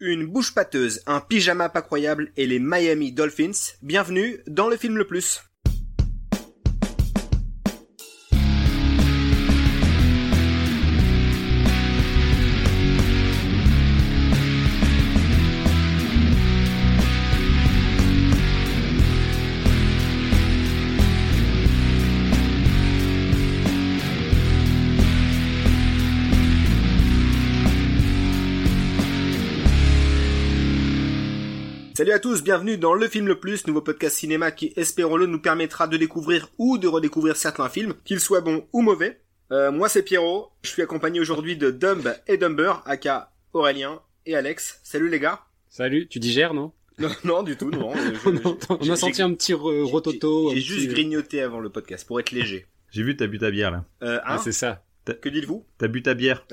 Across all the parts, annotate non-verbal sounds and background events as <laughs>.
Une bouche pâteuse, un pyjama pas croyable et les Miami Dolphins. Bienvenue dans le film le plus. Salut à tous, bienvenue dans Le Film Le Plus, nouveau podcast cinéma qui, espérons-le, nous permettra de découvrir ou de redécouvrir certains films, qu'ils soient bons ou mauvais. Euh, moi c'est Pierrot, je suis accompagné aujourd'hui de Dumb et Dumber, aka Aurélien et Alex. Salut les gars. Salut, tu digères non? Non, <laughs> non du tout, non. <laughs> Je, on, on a senti un petit rototo. J'ai juste grignoté avant le podcast pour être léger. J'ai vu ta bu ta bière là. Euh, hein? Ah, c'est ça. Que dites-vous? T'as bu ta bière.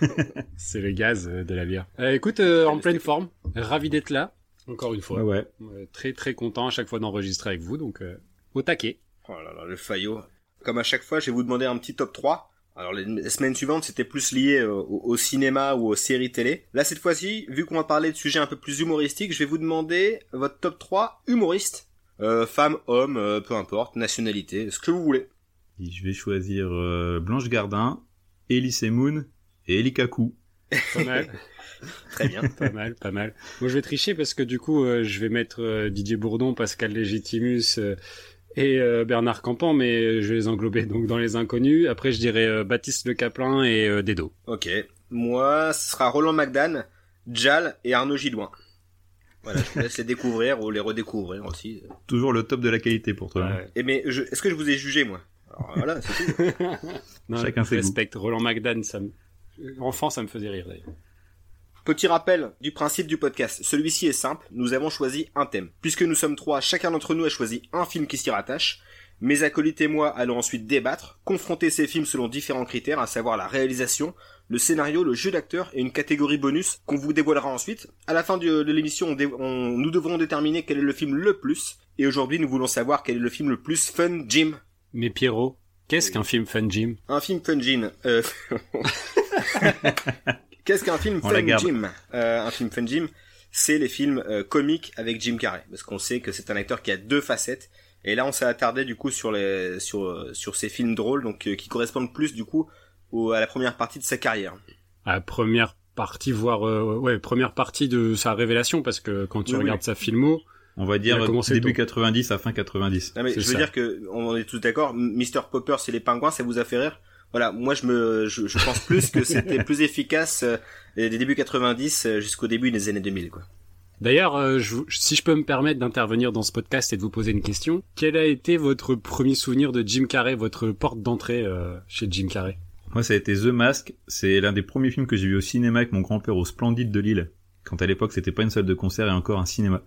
<laughs> c'est le gaz de la bière. Euh, écoute, euh, en pleine forme, ravi d'être là. Encore une fois. Ouais, très très content à chaque fois d'enregistrer avec vous, donc euh, au taquet. Oh là là, le faillot. Comme à chaque fois, je vais vous demander un petit top 3. Alors les semaines suivantes, c'était plus lié au, au, cinéma ou aux séries télé. Là, cette fois-ci, vu qu'on va parler de sujets un peu plus humoristiques, je vais vous demander votre top 3 humoristes. Euh, femmes, hommes, euh, peu importe, nationalité, ce que vous voulez. Et je vais choisir euh, Blanche Gardin, Elise Moon et Eli Kaku. Pas mal. <laughs> Très bien. pas mal, pas mal. Moi, je vais tricher parce que du coup, euh, je vais mettre euh, Didier Bourdon, Pascal Légitimus euh, et Bernard Campan, mais je vais les englober donc dans les inconnus. Après, je dirais Baptiste Le Caplin et Dedo. Ok. Moi, ce sera Roland McDan, Jal et Arnaud Gidouin. Voilà, je vous laisse les découvrir ou les redécouvrir aussi. Toujours le top de la qualité pour toi. Ouais. Et mais, est-ce que je vous ai jugé, moi? Alors, Voilà, c'est tout. <laughs> non, Chacun je respecte. Roland McDan, ça me... enfant, ça me faisait rire d'ailleurs. Petit rappel du principe du podcast. Celui-ci est simple. Nous avons choisi un thème. Puisque nous sommes trois, chacun d'entre nous a choisi un film qui s'y rattache. Mes acolytes et moi allons ensuite débattre, confronter ces films selon différents critères, à savoir la réalisation, le scénario, le jeu d'acteur et une catégorie bonus qu'on vous dévoilera ensuite. À la fin de, l'émission, nous devrons déterminer quel est le film le plus. Et aujourd'hui, nous voulons savoir quel est le film le plus fun, Jim. Mais Pierrot, qu'est-ce qu'un film fun, Jim? Un film fun, Jim. Euh... <laughs> Qu'est-ce qu'un film Fun Jim? Euh, Un film Fun Jim, c'est les films euh, comiques avec Jim Carrey, parce qu'on sait que c'est un acteur qui a deux facettes. Et là, on s'est attardé du coup sur les sur sur ces films drôles, donc qui correspondent plus du coup au, à la première partie de sa carrière. À la première partie, voire ouais, première partie de sa révélation, parce que quand tu Oui, regardes oui. sa filmo, On va dire début tôt. 90 à fin 90. Non mais je veux ça. dire que on est tous d'accord. Mr Popper, c'est les pingouins, ça vous a fait rire? Voilà, moi je me je, je pense plus que c'était plus efficace euh, des débuts 90 euh, jusqu'au début des années 2000 quoi. D'ailleurs, euh, si je peux me permettre d'intervenir dans ce podcast et de vous poser une question, quel a été votre premier souvenir de Jim Carrey, votre porte d'entrée euh, chez Jim Carrey? Moi, ça a été The Mask. C'est l'un des premiers films que j'ai vu au cinéma avec mon grand-père au Splendide de Lille. Quand à l'époque, c'était pas une salle de concert et encore un cinéma.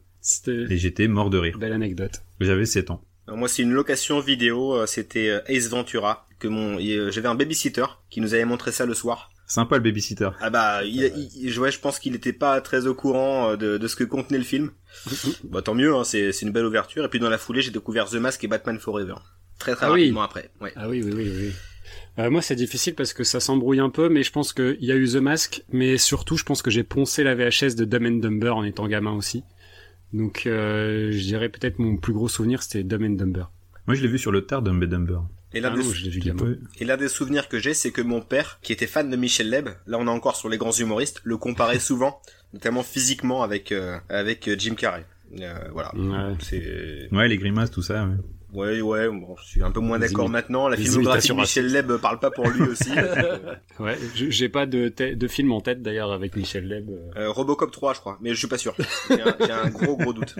Et j'étais mort de rire. belle anecdote. J'avais 7 ans. Alors moi c'est une location vidéo, euh, c'était euh, Ace Ventura que mon j'avais un babysitter qui nous avait montré ça le soir. Sympa le babysitter. Ah bah il, ouais, je pense qu'il était pas très au courant euh, de, de ce que contenait le film. <laughs> bah tant mieux, hein, c'est c'est une belle ouverture et puis dans la foulée, j'ai découvert The Mask et Batman Forever. Très très Ah oui. rapidement après. Ouais. Ah oui, oui, oui, oui. Euh, moi, c'est difficile parce que ça s'embrouille un peu, mais je pense qu'il y a eu The Mask, mais surtout, je pense que j'ai poncé la VHS de Dumb and Dumber en étant gamin aussi. Donc, euh, je dirais peut-être mon plus gros souvenir, c'était Dumb and Dumber. Moi, je l'ai vu sur le tard Dumb and Dumber. Et l'un Ah des, et l'un des souvenirs que j'ai, c'est que mon père, qui était fan de Michel Leb, là on est encore sur les grands humoristes, le comparait souvent, <laughs> notamment physiquement avec euh, avec euh, Jim Carrey. Euh, voilà. Ouais. Ouais, les grimaces, tout ça. ouais. Ouais ouais, bon, je suis un peu moins Les d'accord maintenant. La filmographie de Michel Leb parle pas pour lui aussi. <laughs> Ouais, j'ai pas de, te- de film en tête d'ailleurs avec Michel Leb. euh. Euh, Robocop 3, je crois, mais je suis pas sûr. J'ai un, j'ai un gros gros doute.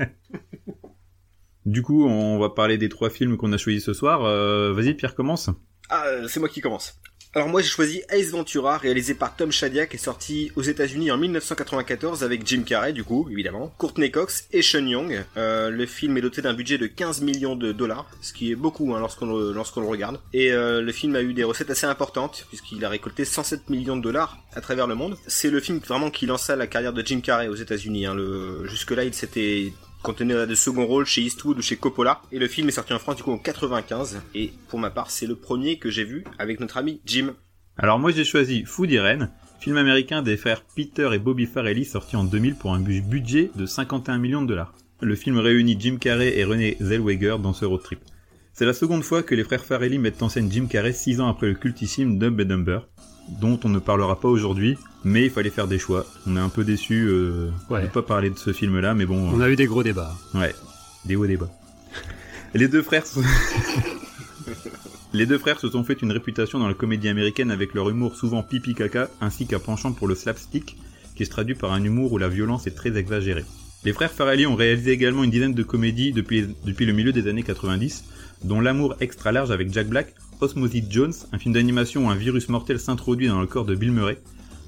Du coup, on va parler des trois films qu'on a choisis ce soir. Euh, Vas-y, Pierre, commence. Ah, euh, c'est moi qui commence. Alors moi j'ai choisi Ace Ventura, réalisé par Tom Shadyac, et sorti aux États-Unis en 1994 avec Jim Carrey du coup, évidemment, Courtney Cox et Sean Young. Euh, le film est doté d'un budget de 15 millions de dollars, ce qui est beaucoup hein, lorsqu'on le, regarde. Et euh, le film a eu des recettes assez importantes puisqu'il a récolté 107 millions de dollars à travers le monde. C'est le film vraiment qui lança la carrière de Jim Carrey aux États-Unis. Hein. Le... Jusque-là, il s'était contenu de second rôle chez Eastwood ou chez Coppola. Et le film est sorti en France du coup en 95. Et pour ma part, c'est le premier que j'ai vu avec notre ami Jim. Alors moi, j'ai choisi Food Irene, film américain des frères Peter et Bobby Farrelly sorti en 2000 pour un budget de 51 millions de dollars. Le film réunit Jim Carrey et René Zellweger dans ce road trip. C'est la seconde fois que les frères Farrelly mettent en scène Jim Carrey 6 ans après le cultissime Dumb and Dumber, dont on ne parlera pas aujourd'hui, mais il fallait faire des choix. On est un peu déçu euh, de ne pas parler de ce film-là, mais bon... On a eu des gros débats. Ouais, des hauts débats. Les deux frères... <laughs> Les deux frères se sont fait une réputation dans la comédie américaine avec leur humour souvent pipi caca, ainsi qu'un penchant pour le slapstick, qui se traduit par un humour où la violence est très exagérée. Les frères Farrelly ont réalisé également une dizaine de comédies depuis, depuis le milieu des années 90, dont L'amour extra large avec Jack Black, Osmosis Jones, un film d'animation où un virus mortel s'introduit dans le corps de Bill Murray.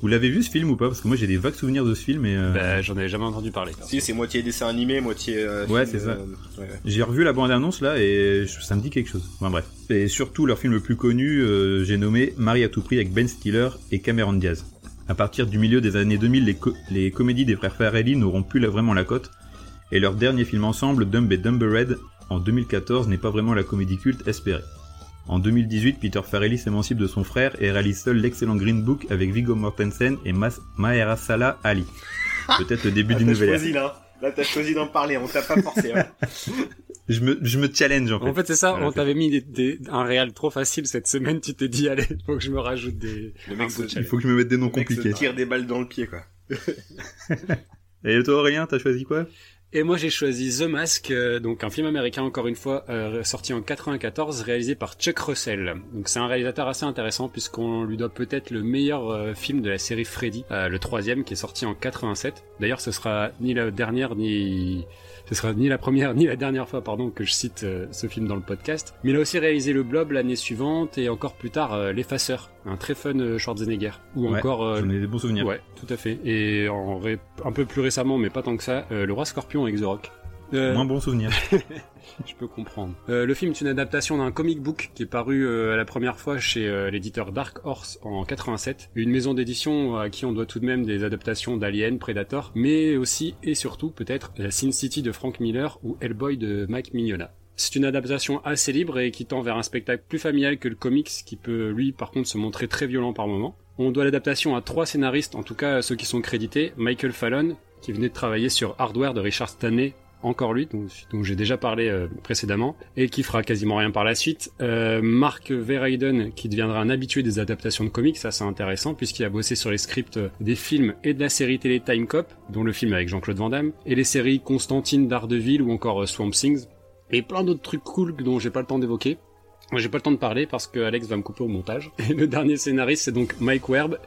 Vous l'avez vu ce film ou pas? Parce que moi j'ai des vagues souvenirs de ce film et... Euh... Bah, j'en avais jamais entendu parler. Si, c'est moitié dessin animé, moitié... Euh, ouais, c'est ça. Euh, ouais, ouais. J'ai revu la bande-annonce là et ça me dit quelque chose. Enfin bref. Et surtout leur film le plus connu, euh, j'ai nommé Marie à tout prix avec Ben Stiller et Cameron Diaz. À partir du milieu des années 2000, les, co les comédies des frères Farrelly n'auront plus vraiment la cote, et leur dernier film ensemble, Dumb et Dumbered, en 2014, n'est pas vraiment la comédie culte espérée. En 2018, Peter Farrelly s'émancipe de son frère et réalise seul l'excellent Green Book avec Viggo Mortensen et Mas Mahershala Ali. <laughs> Peut-être le début d'une nouvelle ère. choisi, là. Là, t'as choisi d'en parler, on t'a pas forcé. Hein. <laughs> Je me, je me challenge en fait. En fait, c'est ça, on t'avait mis des, des- un réel trop facile cette semaine, tu t'es dit, allez, faut que je me rajoute des... Le mec se- Il faut que je me mette des noms Le mec se compliqués. tire des balles dans le pied, quoi. <laughs> Et toi Aurélien, t'as choisi quoi? Et moi j'ai choisi The Mask, euh, donc un film américain encore une fois, euh, sorti en 94, réalisé par Chuck Russell. Donc c'est un réalisateur assez intéressant puisqu'on lui doit peut-être le meilleur euh, film de la série Freddy, le troisième qui est sorti en 87. D'ailleurs ce sera ni la dernière ni... Ce sera ni la première ni la dernière fois pardon que je cite euh, ce film dans le podcast. Mais il a aussi réalisé Le Blob l'année suivante et encore plus tard euh, L'Effaceur, un très fun euh, Schwarzenegger. Ou Ouais, encore euh, J'en ai des bons souvenirs. Ouais, tout à fait. Et en ré- un peu plus récemment, mais pas tant que ça, euh, Le Roi Scorpion avec The Rock. Euh, Moins bons souvenirs. <laughs> je peux comprendre. Euh, le film est une adaptation d'un comic book qui est paru euh, la première fois chez euh, l'éditeur Dark Horse en 87. Une maison d'édition à qui on doit tout de même des adaptations d'Alien, Predator, mais aussi et surtout peut-être la Sin City de Frank Miller ou Hellboy de Mike Mignola. C'est une adaptation assez libre et qui tend vers un spectacle plus familial que le comics qui peut lui par contre se montrer très violent par moments. On doit l'adaptation à trois scénaristes, en tout cas ceux qui sont crédités. Michael Fallon, qui venait de travailler sur Hardware de Richard Stanley, encore lui, dont, j'ai déjà parlé euh, précédemment, et qui fera quasiment rien par la suite. Euh, Mark Verheiden, qui deviendra un habitué des adaptations de comics, ça c'est intéressant, puisqu'il a bossé sur les scripts des films et de la série télé Time Cop, dont le film avec Jean-Claude Van Damme, et les séries Constantine d'Ardeville ou encore euh, Swamp Things, et plein d'autres trucs cool dont j'ai pas le temps d'évoquer. J'ai pas le temps de parler parce que Alex va me couper au montage. <laughs> Et le dernier scénariste, c'est donc Mike Werb,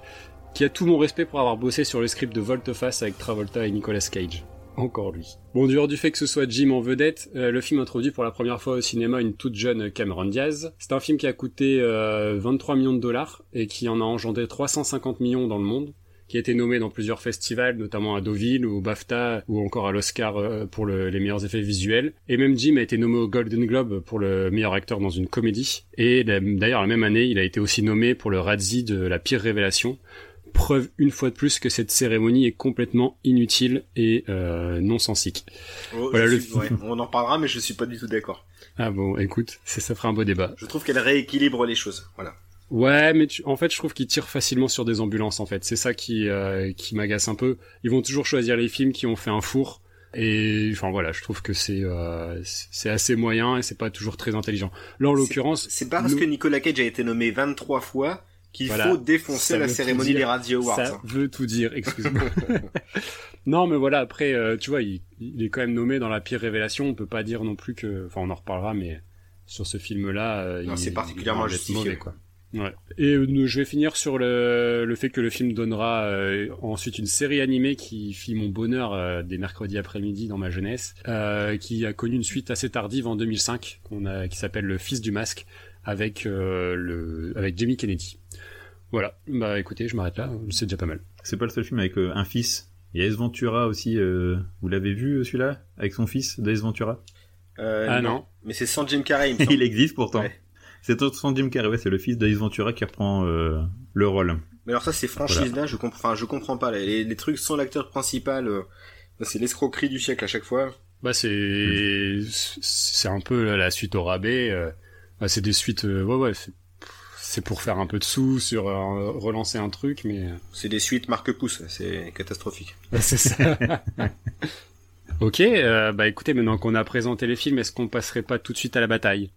qui a tout mon respect pour avoir bossé sur le script de Volteface avec Travolta et Nicolas Cage. <laughs> Encore lui. Bon, dehors du fait que ce soit Jim en vedette, euh, le film introduit pour la première fois au cinéma une toute jeune Cameron Diaz. C'est un film qui a coûté euh, 23 millions de dollars et qui en a engendré 350 millions dans le monde qui a été nommé dans plusieurs festivals, notamment à Deauville ou au BAFTA ou encore à l'Oscar euh, pour le- les meilleurs effets visuels. Et même Jim a été nommé au Golden Globe pour le meilleur acteur dans une comédie. Et d'ailleurs la même année, il a été aussi nommé pour le Razzie de la pire révélation. Preuve une fois de plus que cette cérémonie est complètement inutile et euh, non sensique. Oh, Voilà, je le- suis- ouais, on en parlera, mais je suis pas du tout d'accord. Ah bon, écoute, c'est- ça fera un beau débat. Je trouve qu'elle rééquilibre les choses. Voilà. Ouais, mais tu- en fait, je trouve qu'ils tirent facilement sur des ambulances. En fait, c'est ça qui euh, qui m'agace un peu. Ils vont toujours choisir les films qui ont fait un four. Et enfin voilà, je trouve que c'est euh, c'est assez moyen et c'est pas toujours très intelligent. Là, en l'occurrence, C'est pas parce que Nicolas Cage a été nommé 23 fois qu'il Voilà. faut défoncer Ça la cérémonie dire. des Radio Awards. ça hein. veut tout dire. Excuse-moi. <laughs> <laughs> non, mais voilà. Après, euh, tu vois, il, il est quand même nommé dans la pire révélation. On peut pas dire non plus que. Enfin, on en reparlera, mais sur ce film-là, euh, c'est particulièrement il justifié. mauvais, quoi. Ouais. Et euh, je vais finir sur le, le fait que le film donnera euh, ensuite une série animée qui fit mon bonheur euh, des mercredis après-midi dans ma jeunesse, qui a connu une suite assez tardive en 2005, qu'on a, qui s'appelle Le Fils du Masque, avec le, avec Jamie Kennedy. Voilà. Bah écoutez, je m'arrête là. C'est déjà pas mal. C'est pas le seul film avec euh, un fils. Il y a Ace Ventura aussi. euh, vous l'avez vu euh, celui-là avec son fils d'Ace Ventura? Euh, ah non. Mais c'est sans Jim Carrey, il me <laughs> semble. Il existe pourtant. Ouais. C'est son Jim Carrey. Ouais, c'est le fils d'Ace Ventura qui reprend euh, le rôle. Mais alors ça, c'est franchise-là, je comprends, enfin, je comprends pas. Les, les trucs sans l'acteur principal, euh, c'est l'escroquerie du siècle à chaque fois. Bah c'est c'est un peu la suite au rabais. euh, bah, c'est des suites. euh, ouais ouais. C'est- pour faire un peu de sous sur relancer un truc, mais c'est des suites marque pouce, c'est catastrophique. c'est ça. <laughs> ok, bah écoutez, maintenant qu'on a présenté les films, est-ce qu'on passerait pas tout de suite à la bataille?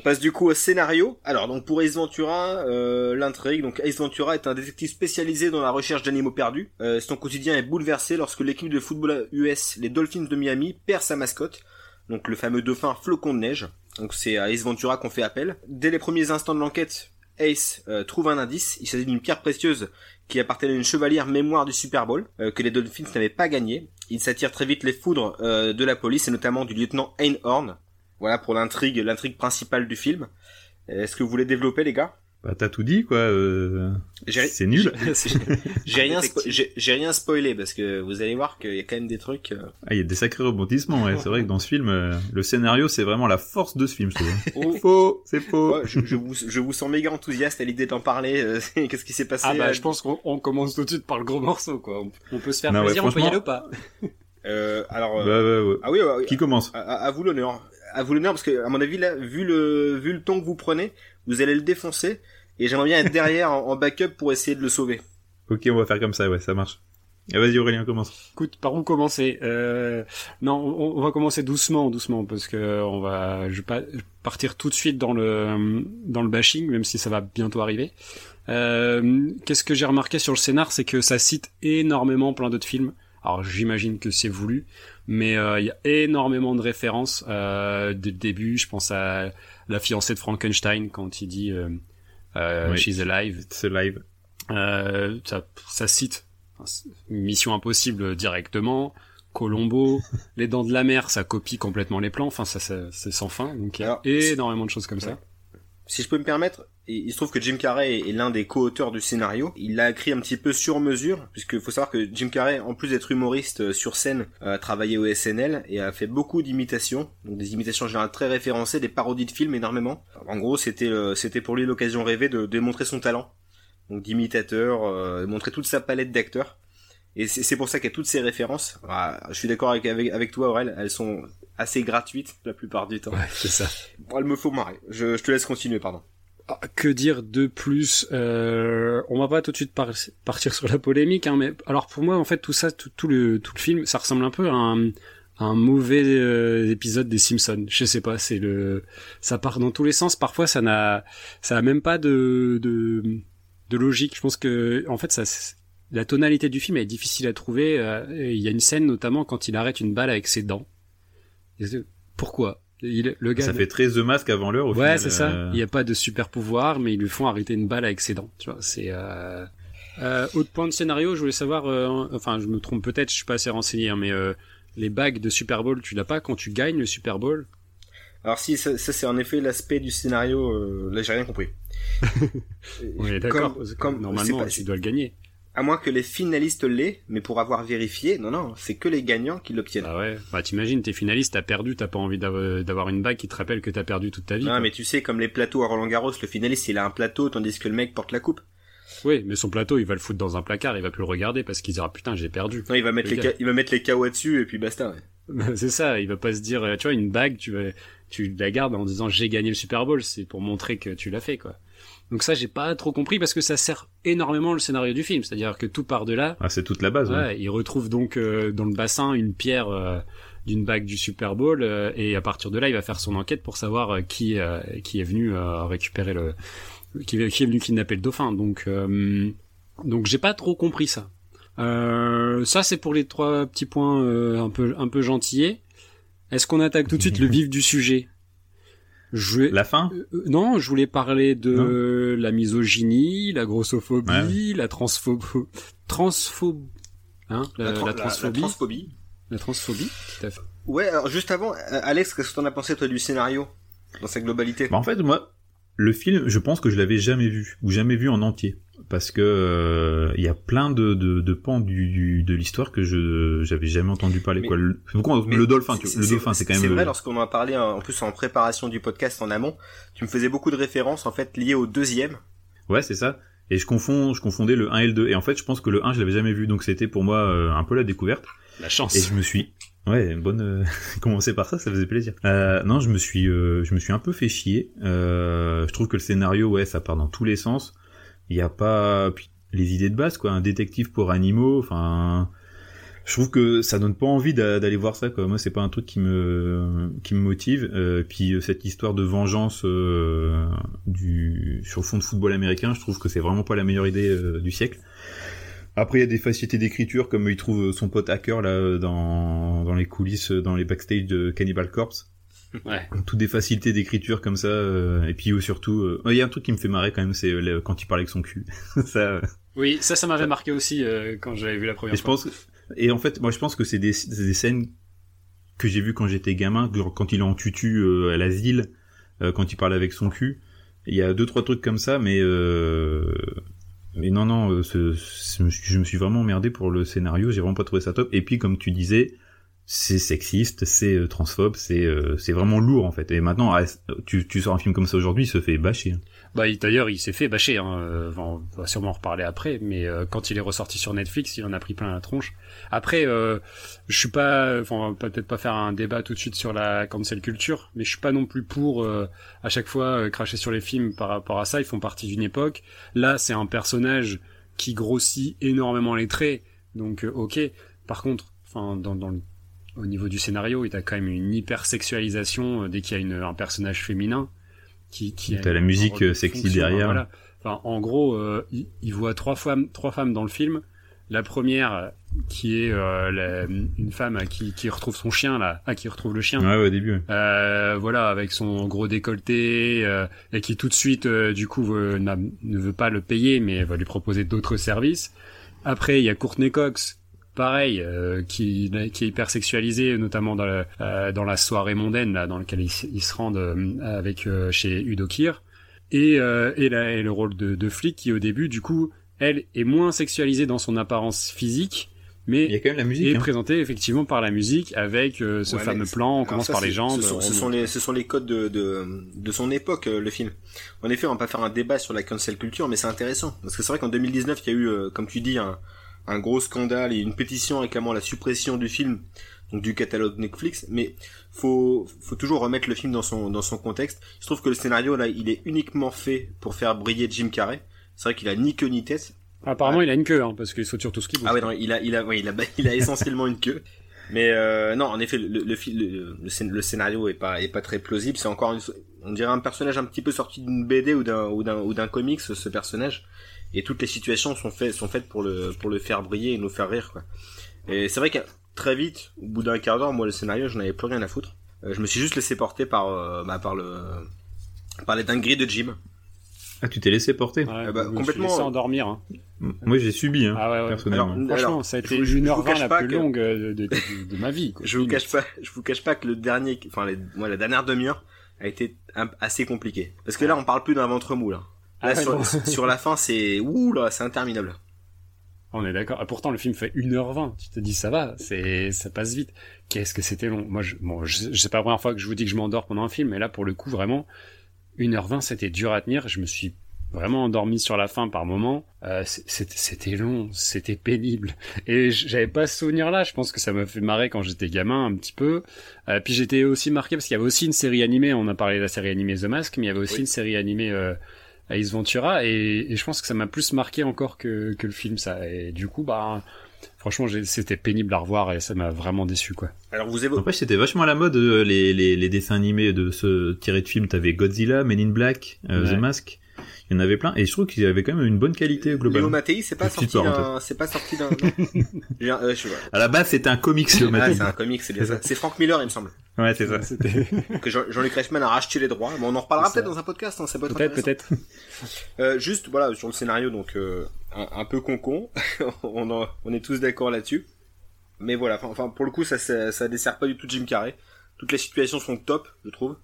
On passe du coup au scénario. Alors donc pour Ace Ventura, euh, l'intrigue, donc Ace Ventura est un détective spécialisé dans la recherche d'animaux perdus. Euh, son quotidien est bouleversé lorsque l'équipe de football US, les Dolphins de Miami, perd sa mascotte, donc le fameux dauphin flocon de neige. Donc c'est à Ace Ventura qu'on fait appel. Dès les premiers instants de l'enquête, Ace euh, trouve un indice. Il s'agit d'une pierre précieuse qui appartenait à une chevalière mémoire du Super Bowl que les Dolphins n'avaient pas gagné. Il s'attire très vite les foudres de la police et notamment du lieutenant Einhorn, voilà pour l'intrigue, l'intrigue principale du film. Est-ce que vous voulez développer, les gars? Bah t'as tout dit, quoi. Euh... C'est nul. <laughs> j'ai rien, j'ai rien spoilé parce que vous allez voir qu'il y a quand même des trucs. Euh, ah, il y a des sacrés rebondissements. Ouais. c'est vrai que dans ce film, euh, le scénario, c'est vraiment la force de ce film, je trouve. <laughs> Oh. faux, c'est faux. je, vous, je vous sens méga enthousiaste à l'idée d'en parler. Euh, <laughs> qu'est-ce qui s'est passé Ah bah, je pense qu'on commence tout de suite par le gros morceau, quoi. On peut se faire plaisir, on peut y aller ou pas? Euh, alors, bah, bah, ah oui, qui commence? à, à, vous l'honneur à vous l'honneur parce que à mon avis là, vu le vu le ton que vous prenez, vous allez le défoncer et j'aimerais bien être derrière en, backup pour essayer de le sauver. Ok, on va faire comme ça, ouais, ça marche. Et vas-y Aurélien, commence. Écoute, par où commencer? Euh, Non, on, va commencer doucement, doucement, parce que on va, je vais pas partir tout de suite dans le dans le bashing, même si ça va bientôt arriver. Euh, Qu'est-ce que j'ai remarqué sur le scénar, c'est que ça cite énormément plein d'autres films. Alors j'imagine que c'est voulu, mais euh, il y a énormément de références euh, dès le début. Je pense à la fiancée de Frankenstein quand il dit euh, euh She's alive. C'est live. Euh, ça, ça cite Mission Impossible directement. Colombo, <laughs> Les Dents de la Mer, ça copie complètement les plans. Enfin, ça, c'est sans fin. Donc il y a énormément de choses comme ça. Si je peux me permettre, il se trouve que Jim Carrey est l'un des co-auteurs du scénario. Il l'a écrit un petit peu sur mesure, puisque faut savoir que Jim Carrey, en plus d'être humoriste euh, sur scène, a travaillé au SNL et a fait beaucoup d'imitations, donc des imitations générales très référencées, des parodies de films énormément. En gros, c'était euh, c'était pour lui l'occasion rêvée de démontrer son talent, donc d'imitateur, euh, montrer toute sa palette d'acteurs. Et c'est pour ça qu'il y a toutes ces références. Je suis d'accord avec, avec, toi, Aurel, elles sont assez gratuites la plupart du temps. Ouais, c'est ça. Bon, elle me faut marrer. Je, je te laisse continuer, pardon. Que dire de plus euh, On va pas tout de suite partir sur la polémique, hein, mais alors pour moi, en fait, tout ça, tout, le tout le film, ça ressemble un peu à un, un mauvais euh, épisode des Simpsons. Je sais pas, c'est le, ça part dans tous les sens. Parfois, ça n'a, ça a même pas de, de, de logique. Je pense que, en fait, ça, la tonalité du film est difficile à trouver. Euh, il y a une scène notamment quand il arrête une balle avec ses dents. Pourquoi? Le gars ça fait très The Mask avant l'heure. Ouais, c'est ça. Euh. Il n'y a pas de super pouvoir, mais ils lui font arrêter une balle avec ses dents. Tu vois, c'est. Euh... Euh, autre point de scénario, je voulais savoir. Euh, enfin, je me trompe peut-être, je suis pas assez renseigné, hein, mais euh, les bagues de Super Bowl, tu l'as pas quand tu gagnes le Super Bowl? Alors si, ça, c'est en effet l'aspect du scénario. là, j'ai rien compris. <laughs> oui, d'accord. Comme, normalement, tu dois le gagner. À moins que les finalistes l'aient, mais pour avoir vérifié, non, non, c'est que les gagnants qui l'obtiennent. Ah ouais, bah t'imagines, t'es finaliste, t'as perdu, t'as pas envie d'avoir une bague qui te rappelle que t'as perdu toute ta vie. Non, mais tu sais, comme les plateaux à Roland Garros, le finaliste il a un plateau tandis que le mec porte la coupe. Oui, mais son plateau, il va le foutre dans un placard, il va plus le regarder parce qu'il dira putain, j'ai perdu. Non, il va mettre les, il va mettre les KO dessus et puis basta. <laughs> c'est ça, il va pas se dire, tu vois, une bague, tu vas, tu la gardes en disant j'ai gagné le Super Bowl, c'est pour montrer que tu l'as fait, quoi. Donc ça, j'ai pas trop compris parce que ça sert énormément le scénario du film. C'est-à-dire que tout part de là. Ah, c'est toute la base. Ouais, Il retrouve donc euh, dans le bassin une pierre euh, d'une bague du Super Bowl euh, et à partir de là, il va faire son enquête pour savoir qui qui est venu récupérer le qui, qui, est venu kidnapper le dauphin. Donc donc j'ai pas trop compris ça. ça c'est pour les trois petits points un peu un peu gentillés. Est-ce qu'on attaque tout de suite le <laughs> vif du sujet? Je La fin euh, euh, Non, je voulais parler de la misogynie, la grossophobie, la transphobie, transphobie, hein, la, la, transphobie. La transphobie, tout à fait. Ouais, alors juste avant, euh, Alex, qu'est-ce que t'en as pensé toi du scénario dans sa globalité? Bah, En fait, moi, le film, je pense que je l'avais jamais vu ou jamais vu en entier parce que il y a plein de, de, de pans du, de l'histoire que je j'avais jamais entendu parler. quoi. Le, le dauphin, le dauphin, c'est quand même. C'est vrai, lorsqu'on en a parlé en plus en préparation du podcast en amont, tu me faisais beaucoup de références en fait liées au deuxième. Ouais, c'est ça. Et je confonds, je confondais le 1 et le 2. Et en fait, je pense que le 1, je l'avais jamais vu, donc c'était pour moi un peu la découverte. La chance. Et je me suis, Ouais, bonne. Euh... <laughs> commencer par ça, ça faisait plaisir. Euh, non, je me suis, euh, je me suis un peu fait chier. Euh, je trouve que le scénario, ouais, ça part dans tous les sens. Il n'y a pas les idées de base, quoi. Un détective pour animaux. Enfin, je trouve que ça donne pas envie d'aller voir ça. Quoi. Moi, c'est pas un truc qui me, qui me motive. Euh, puis euh, cette histoire de vengeance du sur fond de football américain, je trouve que c'est vraiment pas la meilleure idée du siècle. Après, il y a des facilités d'écriture, comme il trouve son pote hacker là dans, dans les coulisses, dans les backstage de Cannibal Corpse. Ouais. Toutes des facilités d'écriture comme ça. Euh, et puis surtout, euh, il y a un truc qui me fait marrer quand même, c'est euh, quand il parle avec son cul. <laughs> ça. Oui, ça, ça m'avait marqué aussi quand j'avais vu la première et fois. Je pense, et en fait, moi, je pense que c'est des, des scènes que j'ai vues quand j'étais gamin, quand il est en tutu à l'asile, quand il parle avec son cul. Il y a deux trois trucs comme ça, mais mais non, non, euh, je me suis vraiment emmerdé pour le scénario, j'ai vraiment pas trouvé ça top. Et puis, comme tu disais, c'est sexiste, c'est euh, transphobe, c'est euh, c'est vraiment lourd en fait. Et maintenant, tu, tu sors un film comme ça aujourd'hui, il se fait bâcher. Bah d'ailleurs, il s'est fait bâcher. Hein. Euh, on va sûrement en reparler après, mais euh, quand il est ressorti sur Netflix, il en a pris plein la tronche. Après, euh, je suis pas, enfin, on va peut-être pas faire un débat tout de suite sur la cancel culture, mais je suis pas non plus pour à chaque fois cracher sur les films par rapport à ça. Ils font partie d'une époque. Là, c'est un personnage qui grossit énormément les traits, donc ok. Par contre, enfin, dans, dans le, au niveau du scénario, il a quand même une hypersexualisation dès qu'il y a une, un personnage féminin qui, qui T'as la musique euh, sexy derrière. Voilà. Enfin, en gros, euh, il, il, voit trois femmes, trois femmes dans le film. La première, qui est euh, la, une femme qui, qui retrouve son chien là, ah, qui retrouve le chien. Ouais, au début. Euh, voilà, avec son gros décolleté euh, et qui tout de suite, euh, du coup, ne veut pas le payer, mais va lui proposer d'autres services. Après, il y a Courtney Cox pareil, euh, qui, qui est hyper sexualisé, notamment dans, la, euh, dans la soirée mondaine là, dans laquelle ils, se rendent euh, avec chez Udo Kier. Et, et, la, et, le rôle de, de, flic qui au début, du coup, elle est moins sexualisée dans son apparence physique, mais il y a quand même la musique, est hein. présentée effectivement par la musique avec ce fameux plan. On commence ça, par les jambes. Ce sont, ce sont, les, ce sont les codes de, de, de son époque, le film. En effet, on va pas faire un débat sur la cancel culture, mais c'est intéressant parce que c'est vrai qu'en 2019, il y a eu, comme tu dis, un un gros scandale et une pétition réclamant la suppression du film, donc du catalogue Netflix, mais faut faut toujours remettre le film dans son dans son contexte. Il se trouve que le scénario là, il est uniquement fait pour faire briller Jim Carrey. C'est vrai qu'il a ni queue ni tête. Apparemment, il a une queue, hein, parce qu'il saute sur tout ce qu'il Ah ouais, non, il a, il a, il a, <laughs> il a essentiellement une queue. Mais euh, non, en effet, le, scénario est pas, très plausible. C'est encore, on dirait un personnage un petit peu sorti d'une BD ou d'un ou d'un ou d'un comics, ce personnage et toutes les situations sont faites pour le faire briller et nous faire rire quoi. Et c'est vrai que très vite, au bout d'un quart d'heure, moi le scénario, je n'avais plus rien à foutre. Euh, je me suis juste laissé porter par euh, bah, le par les dingueries de Jim. Ah, tu t'es laissé porter ouais, bah, Complètement. Je endormir. Hein. Moi, j'ai subi, hein, ah ouais, ouais. personnellement. Alors, Franchement, ça a été une heure vingt la plus que... longue de, de, de, ma vie. Quoi. je vous cache pas, je vous cache pas que le dernier, enfin, les, moi, la dernière demi-heure a été assez compliqué. Parce que là, on parle plus d'un ventre mou, là. Ah <laughs> sur, la fin, c'est ouh là, c'est interminable. On est d'accord. Ah, pourtant, le film fait 1h20. Tu te dis, ça va, c'est, ça passe vite. Qu'est-ce que c'était long. Moi, je, bon, je, sais pas la première fois que je vous dis que je m'endors pendant un film, mais là, pour le coup, vraiment, 1h20, c'était dur à tenir. Je me suis vraiment endormi sur la fin par moment. Euh, c'était long, c'était pénible. Et j'avais pas ce souvenir-là. Je pense que ça m'a fait marrer quand j'étais gamin un petit peu. Euh, puis j'étais aussi marqué parce qu'il y avait aussi une série animée. On a parlé de la série animée The Mask, mais il y avait aussi une série animée euh, Ace Ventura et, et je pense que ça m'a plus marqué encore que, que le film ça et du coup bah franchement c'était pénible à revoir et ça m'a vraiment déçu quoi. Alors vous évoquez Après c'était vachement à la mode euh, les, les, les, dessins animés de ce tiré de film, t'avais Godzilla, Men in Black, euh, The Mask. Il y en avait plein et je trouve qu'ils avaient quand même une bonne qualité globalement. Léo Mattei, c'est pas, sorti d'un, c'est pas sorti d'un. euh, à la base, c'était un comics Léo Ah, c'est un comics, c'est bien ça. C'est Frank Miller, il me semble. Ouais, c'est ça. que Jean-Luc Reichmann a racheté les droits. Mais on en reparlera peut-être dans un podcast. Hein, peut-être, peut-être. <laughs> euh, juste, voilà, sur le scénario, donc euh, un, un, peu con-con. <laughs> on, en, on est tous d'accord là-dessus. Mais voilà, enfin, pour le coup, ça, ça, ça dessert pas du tout Jim Carrey. Toutes les situations sont top, je trouve.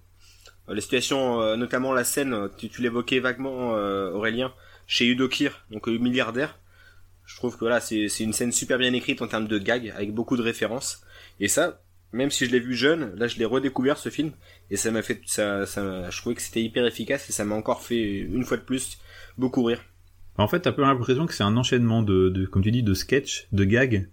Euh, les situations, euh, notamment la scène, tu, tu l'évoquais vaguement, euh, Aurélien, chez Udo Kier, donc le milliardaire. Je trouve que voilà, c'est une scène super bien écrite en termes de gags, avec beaucoup de références. Et ça, même si je l'ai vu jeune, là je l'ai redécouvert ce film, et ça m'a fait, ça, ça, je trouvais que c'était hyper efficace, et ça m'a encore fait, une fois de plus, beaucoup rire. En fait, t'as peu l'impression que c'est un enchaînement de, de, comme tu dis, de sketch, de gags,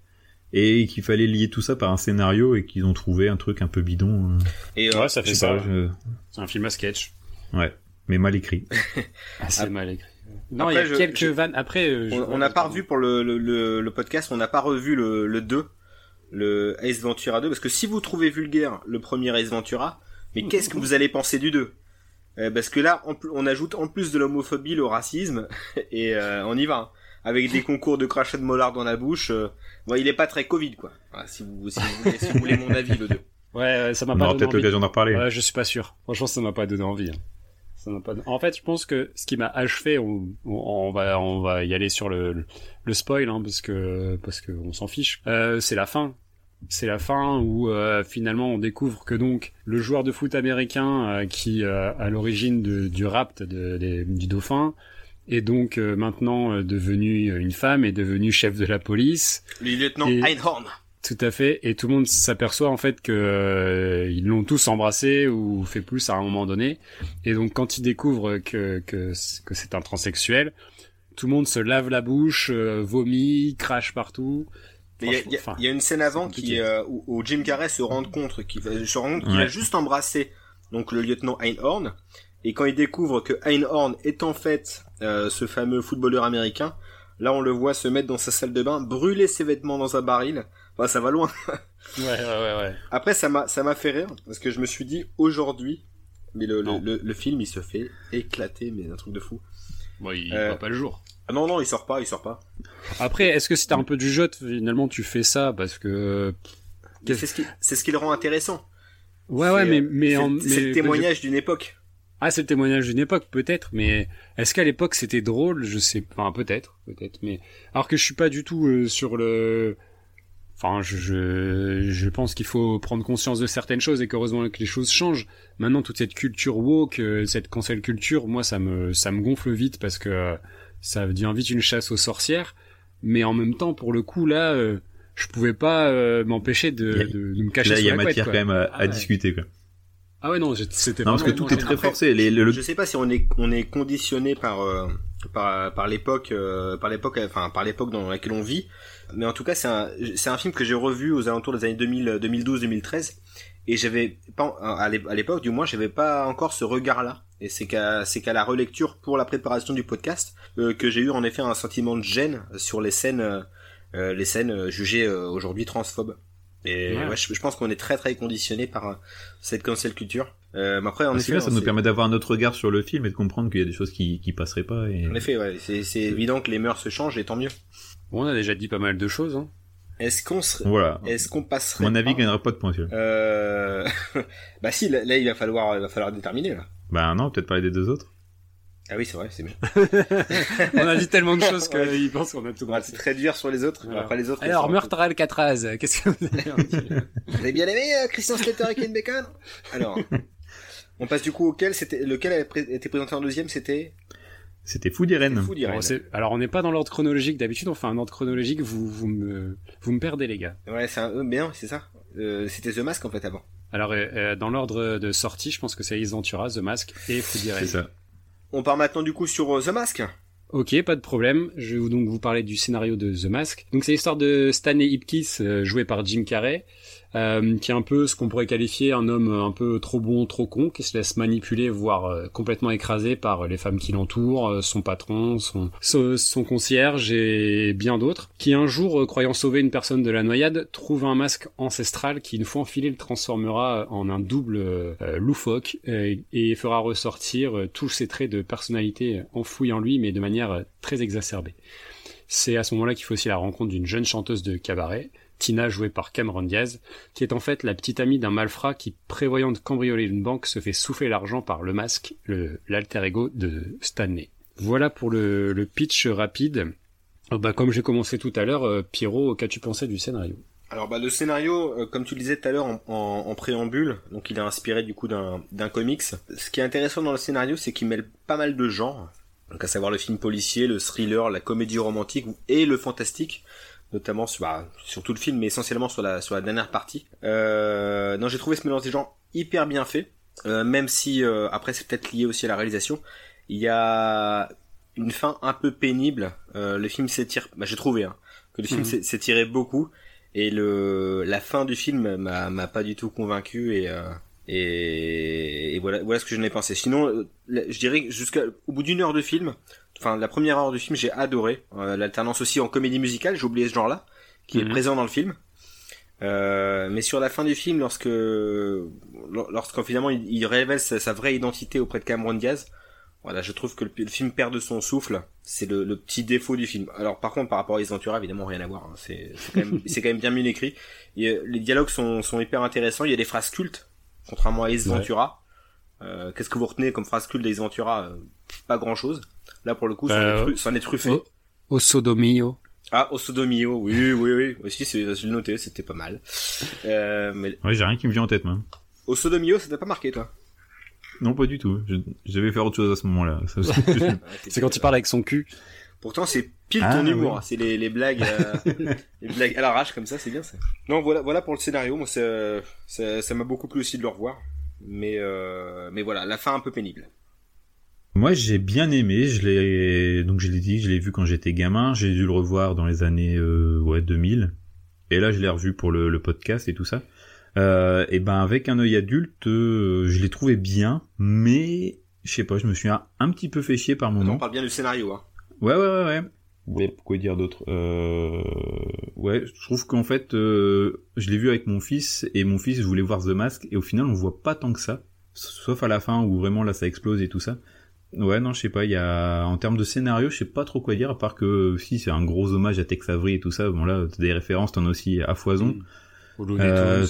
et qu'il fallait lier tout ça par un scénario et qu'ils ont trouvé un truc un peu bidon. euh. Et euh, Ouais, ça fait ça. Pas, je- C'est un film à sketch. Ouais, mais mal écrit. <laughs> Assez Ap- mal écrit. Non, il y a je- quelques je- vannes. Après, euh, je- on n'a pas revu pour le, le, le, le podcast, on n'a pas revu le, le 2, le Ace Ventura 2, parce que si vous trouvez vulgaire le premier Ace Ventura, mais qu'est-ce que vous allez penser du 2 Euh, Parce que là, on ajoute en plus de l'homophobie le racisme, <laughs> et euh, on y va. hein. Avec des concours de crachat de mollard dans la bouche, euh, bon, il est pas très Covid, quoi. Voilà, si, vous, si, vous voulez, si vous voulez mon avis, le 2. Ouais, ça m'a On pas aura donné peut-être envie. l'occasion d'en reparler. Ouais, je suis pas sûr. Franchement, ça m'a pas donné envie. hein. Ça m'a pas. En fait, je pense que ce qui m'a achevé, on, on, on va, on va y aller sur le, le, le spoil, hein, parce que parce que on s'en fiche. Euh, c'est la fin. C'est la fin où euh, finalement on découvre que donc le joueur de foot américain euh, qui euh, à l'origine de- du rapt de, du dauphin est donc euh, maintenant euh, devenu une femme est devenu chef de la police. Le lieutenant Et- Einhorn. Tout à fait. Et tout le monde s'aperçoit en fait que euh, ils l'ont tous embrassé ou fait plus à un moment donné. Et donc quand ils découvrent que que, que c'est un transsexuel, tout le monde se lave la bouche, euh, vomit, crache partout. Il y a- y, y une scène avant qui, euh, où, où Jim Carrey se rend compte qu'il va, se rend compte qu'il Ouais. a juste embrassé donc le lieutenant Einhorn et quand il découvre que Einhorn est en fait euh, ce fameux footballeur américain, là on le voit se mettre dans sa salle de bain, brûler ses vêtements dans un baril. Enfin, ça va loin. <laughs> Ouais, ouais, ouais, ouais. Après, ça m'a ça m'a fait rire parce que je me suis dit aujourd'hui, mais le, le, Non. le, le film il se fait éclater, mais un truc de fou. Bon, il Euh, voit pas le jour. Ah non non, il sort pas, il sort pas. Après, est-ce que si t'as un peu du jeu, finalement tu fais ça parce que Mais C'est ce qui c'est ce qui le rend intéressant. ouais, ouais, mais euh, mais c'est- en- c'est mais- le témoignage d'une époque. Ah, c'est le témoignage d'une époque, peut-être, mais est-ce qu'à l'époque c'était drôle? Je sais, enfin peut-être, peut-être, mais alors que je suis pas du tout euh, sur le, enfin je, je pense qu'il faut prendre conscience de certaines choses et qu'heureusement que les choses changent. Maintenant toute cette culture woke, euh, cette cancel culture, moi ça me ça me gonfle vite parce que euh, ça devient vite une chasse aux sorcières. Mais en même temps, pour le coup là, euh, je pouvais pas m'empêcher de, de, de me cacher Là, il y a couette, matière quand même à, Ah à discuter. Quoi. Ah ouais non, c'était Non, parce que tout est très forcé. Les, le, Je sais pas si on est on est conditionné par euh, par par l'époque euh, par l'époque enfin par l'époque dans laquelle on vit, mais en tout cas c'est un c'est un film que j'ai revu aux alentours des années 2000 2012 2013 et j'avais pas à l'é- à l'époque du moins j'avais pas encore ce regard là et c'est qu'à c'est qu'à la relecture pour la préparation du podcast euh, que j'ai eu en effet un sentiment de gêne sur les scènes euh, euh, les scènes euh, jugées euh, aujourd'hui transphobes. Et Ouais. ouais, je, je pense qu'on est très très conditionné par euh, cette cancel culture. Euh, mais après, en effet, là, ça nous permet d'avoir un autre regard sur le film et de comprendre qu'il y a des choses qui, qui passeraient pas. Et... En effet, ouais, c'est évident que les mœurs se changent et tant mieux. Bon, on a déjà dit pas mal de choses. Hein. Est-ce qu'on serait, Voilà. est-ce qu'on passerait mon avis, il pas- n'y en aura pas de point sur. euh... <laughs> bah si, là, là, il va falloir, il va falloir déterminer là. Bah non, peut-être parler des deux autres. Ah oui, c'est vrai, c'est bien. <laughs> On a dit tellement de <laughs> choses Ouais. qu'ils pensent qu'on a tout On va se réduire sur les autres. Voilà. Après les autres. Alors, meurtre à Alcatraz, qu'est-ce que vous avez Vous avez bien aimé euh, Christian Slater et Ken Bacon Alors, on passe du coup auquel c'était lequel a été présenté en deuxième, c'était? C'était fou d'Irène. Fou d'Irène. Alors, on n'est pas dans l'ordre chronologique. D'habitude, on fait un ordre chronologique. Vous, vous, me, vous me perdez, les gars. Ouais, c'est un mais non, c'est ça? Euh, c'était The Mask en fait avant. Alors, euh, euh, dans l'ordre de sortie, je pense que c'est Ace Ventura, The Mask et Food C'est ça. On part maintenant du coup sur The Mask. Ok, pas de problème. Je vais donc vous parler du scénario de The Mask. Donc c'est l'histoire de Stanley Ipkiss, joué par Jim Carrey, euh, qui est un peu ce qu'on pourrait qualifier un homme un peu trop bon, trop con, qui se laisse manipuler, voire euh, complètement écrasé par les femmes qui l'entourent, euh, son patron, son, son, concierge et bien d'autres, qui un jour, euh, croyant sauver une personne de la noyade, trouve un masque ancestral qui, une fois enfilé, le transformera en un double euh, euh, loufoque euh, et fera ressortir euh, tous ses traits de personnalité enfouis en lui, mais de manière euh, très exacerbée. C'est à ce moment-là qu'il faut aussi la rencontre d'une jeune chanteuse de cabaret, Tina jouée par Cameron Diaz, qui est en fait la petite amie d'un malfrat qui, prévoyant de cambrioler une banque, se fait souffler l'argent par le masque, l'alter ego de Stanley. Voilà pour le, pitch rapide. Euh, bah, comme j'ai commencé tout à l'heure, euh, Pierrot, qu'as-tu pensé du scénario? Alors bah le scénario, euh, comme tu le disais tout à l'heure en, préambule, donc il est inspiré du coup d'un d'un comics. Ce qui est intéressant dans le scénario, c'est qu'il mêle pas mal de genres. Donc à savoir le film policier, le thriller, la comédie romantique et le fantastique notamment sur, bah, sur tout le film, mais essentiellement sur la, sur la dernière partie. Euh, non, j'ai trouvé ce mélange des genres hyper bien fait, euh, même si euh, après c'est peut-être lié aussi à la réalisation. Il y a une fin un peu pénible. Le film s'étire, bah, j'ai trouvé hein, que le film Mhm. s'étirait beaucoup et le la fin du film m'a m'a pas du tout convaincu et et, et voilà voilà ce que j'en ai pensé. Sinon, euh, je dirais jusqu'au bout d'une heure de film, enfin la première heure du film, j'ai adoré Euh, l'alternance aussi en comédie musicale. J'ai oublié ce genre-là qui est Mhm. présent dans le film. Euh, mais sur la fin du film, lorsque lorsqu'en finalement il, il révèle sa, sa vraie identité auprès de Cameron Diaz, voilà, je trouve que le, le film perd de son souffle. C'est le, le petit défaut du film. Alors par contre, par rapport à Ace Ventura, évidemment rien à voir. hein. C'est quand même <laughs> c'est quand même bien mieux écrit. Et, les dialogues sont, sont hyper intéressants. Il y a des phrases cultes, contrairement à Ace Ouais. Ventura. Euh, Qu'est-ce que vous retenez comme phrase culte d'Ace Ventura Euh, Pas grand chose. Là pour le coup, c'en Euh, est, truffé. Au sodomio. Ah, Osodomio, oui, oui, oui. Aussi, je l'ai noté, c'était pas mal. Euh, mais Ouais, j'ai rien qui me vient en tête, moi. Osodomio, ça t'a pas marqué, toi? Non, pas du tout. Devais faire autre chose à ce moment-là. Ça, c'est- <laughs> C'est quand il parle avec son cul. Pourtant, c'est pile Ah, ton humour. oui. C'est les, les blagues, euh, <laughs> les blagues à l'arrache comme ça, c'est bien ça. Non, voilà, voilà pour le scénario. Moi, ça, m'a beaucoup plu aussi de le revoir. Mais, euh, mais voilà, la fin un peu pénible. Moi, j'ai bien aimé. Je l'ai, donc je l'ai dit, je l'ai vu quand j'étais gamin. J'ai dû le revoir dans les années euh, ouais 2000. Et là, je l'ai revu pour le, le podcast et tout ça. Euh, et ben, avec un œil adulte, je l'ai trouvé bien, mais je sais pas, je me suis un, un petit peu fait chier par On moment. parle bien du scénario. Hein. Ouais, ouais, ouais, ouais. Ouais, pourquoi dire d'autre euh... Ouais, je trouve qu'en fait, euh, je l'ai vu avec mon fils, et mon fils voulait voir The Mask, et au final, on voit pas tant que ça. Sauf à la fin, où vraiment, là, ça explose et tout ça. Ouais, non, je sais pas, il y a... En termes de scénario, je sais pas trop quoi dire, à part que, si, c'est un gros hommage à Tex Avery et tout ça, bon là, t'as des références, t'en as aussi à foison. Au Looney Euh,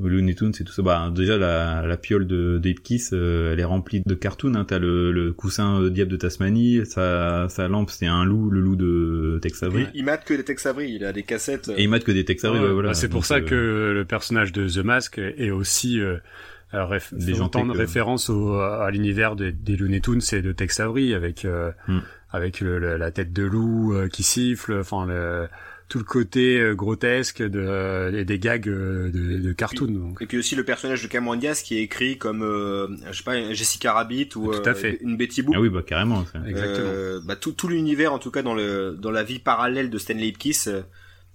Looney Tunes et tout ça. Bah, déjà, la, la piole de Dave Kiss, euh, elle est remplie de cartoons. Hein. T'as le, le coussin euh, diable de Tasmanie, sa, sa lampe, c'est un loup, le loup de Tex Avery. Il, il mate que des Tex Avery. Il a des cassettes. euh, Et il mate que des Tex Avery, Ouais, voilà. bah, c'est pour Donc, ça euh, que le personnage de The Mask est aussi euh, euh, réf- Déjanté fait autant de que- référence au, à l'univers des, des Looney Tunes et de Tex Avery avec euh, Hmm. avec le- le- la tête de loup euh, qui siffle, enfin le, tout le côté euh, grotesque de, et des gags euh, de, de cartoon. donc. Et puis aussi le personnage de Cameron Diaz qui est écrit comme, euh, je sais pas, Jessica Rabbit ou Tout à euh, fait. une Betty Boop. Ah oui, bah carrément. ça. Exactement. Euh, bah, tout, tout l'univers, en tout cas dans le dans la vie parallèle de Stanley Ipkiss, euh,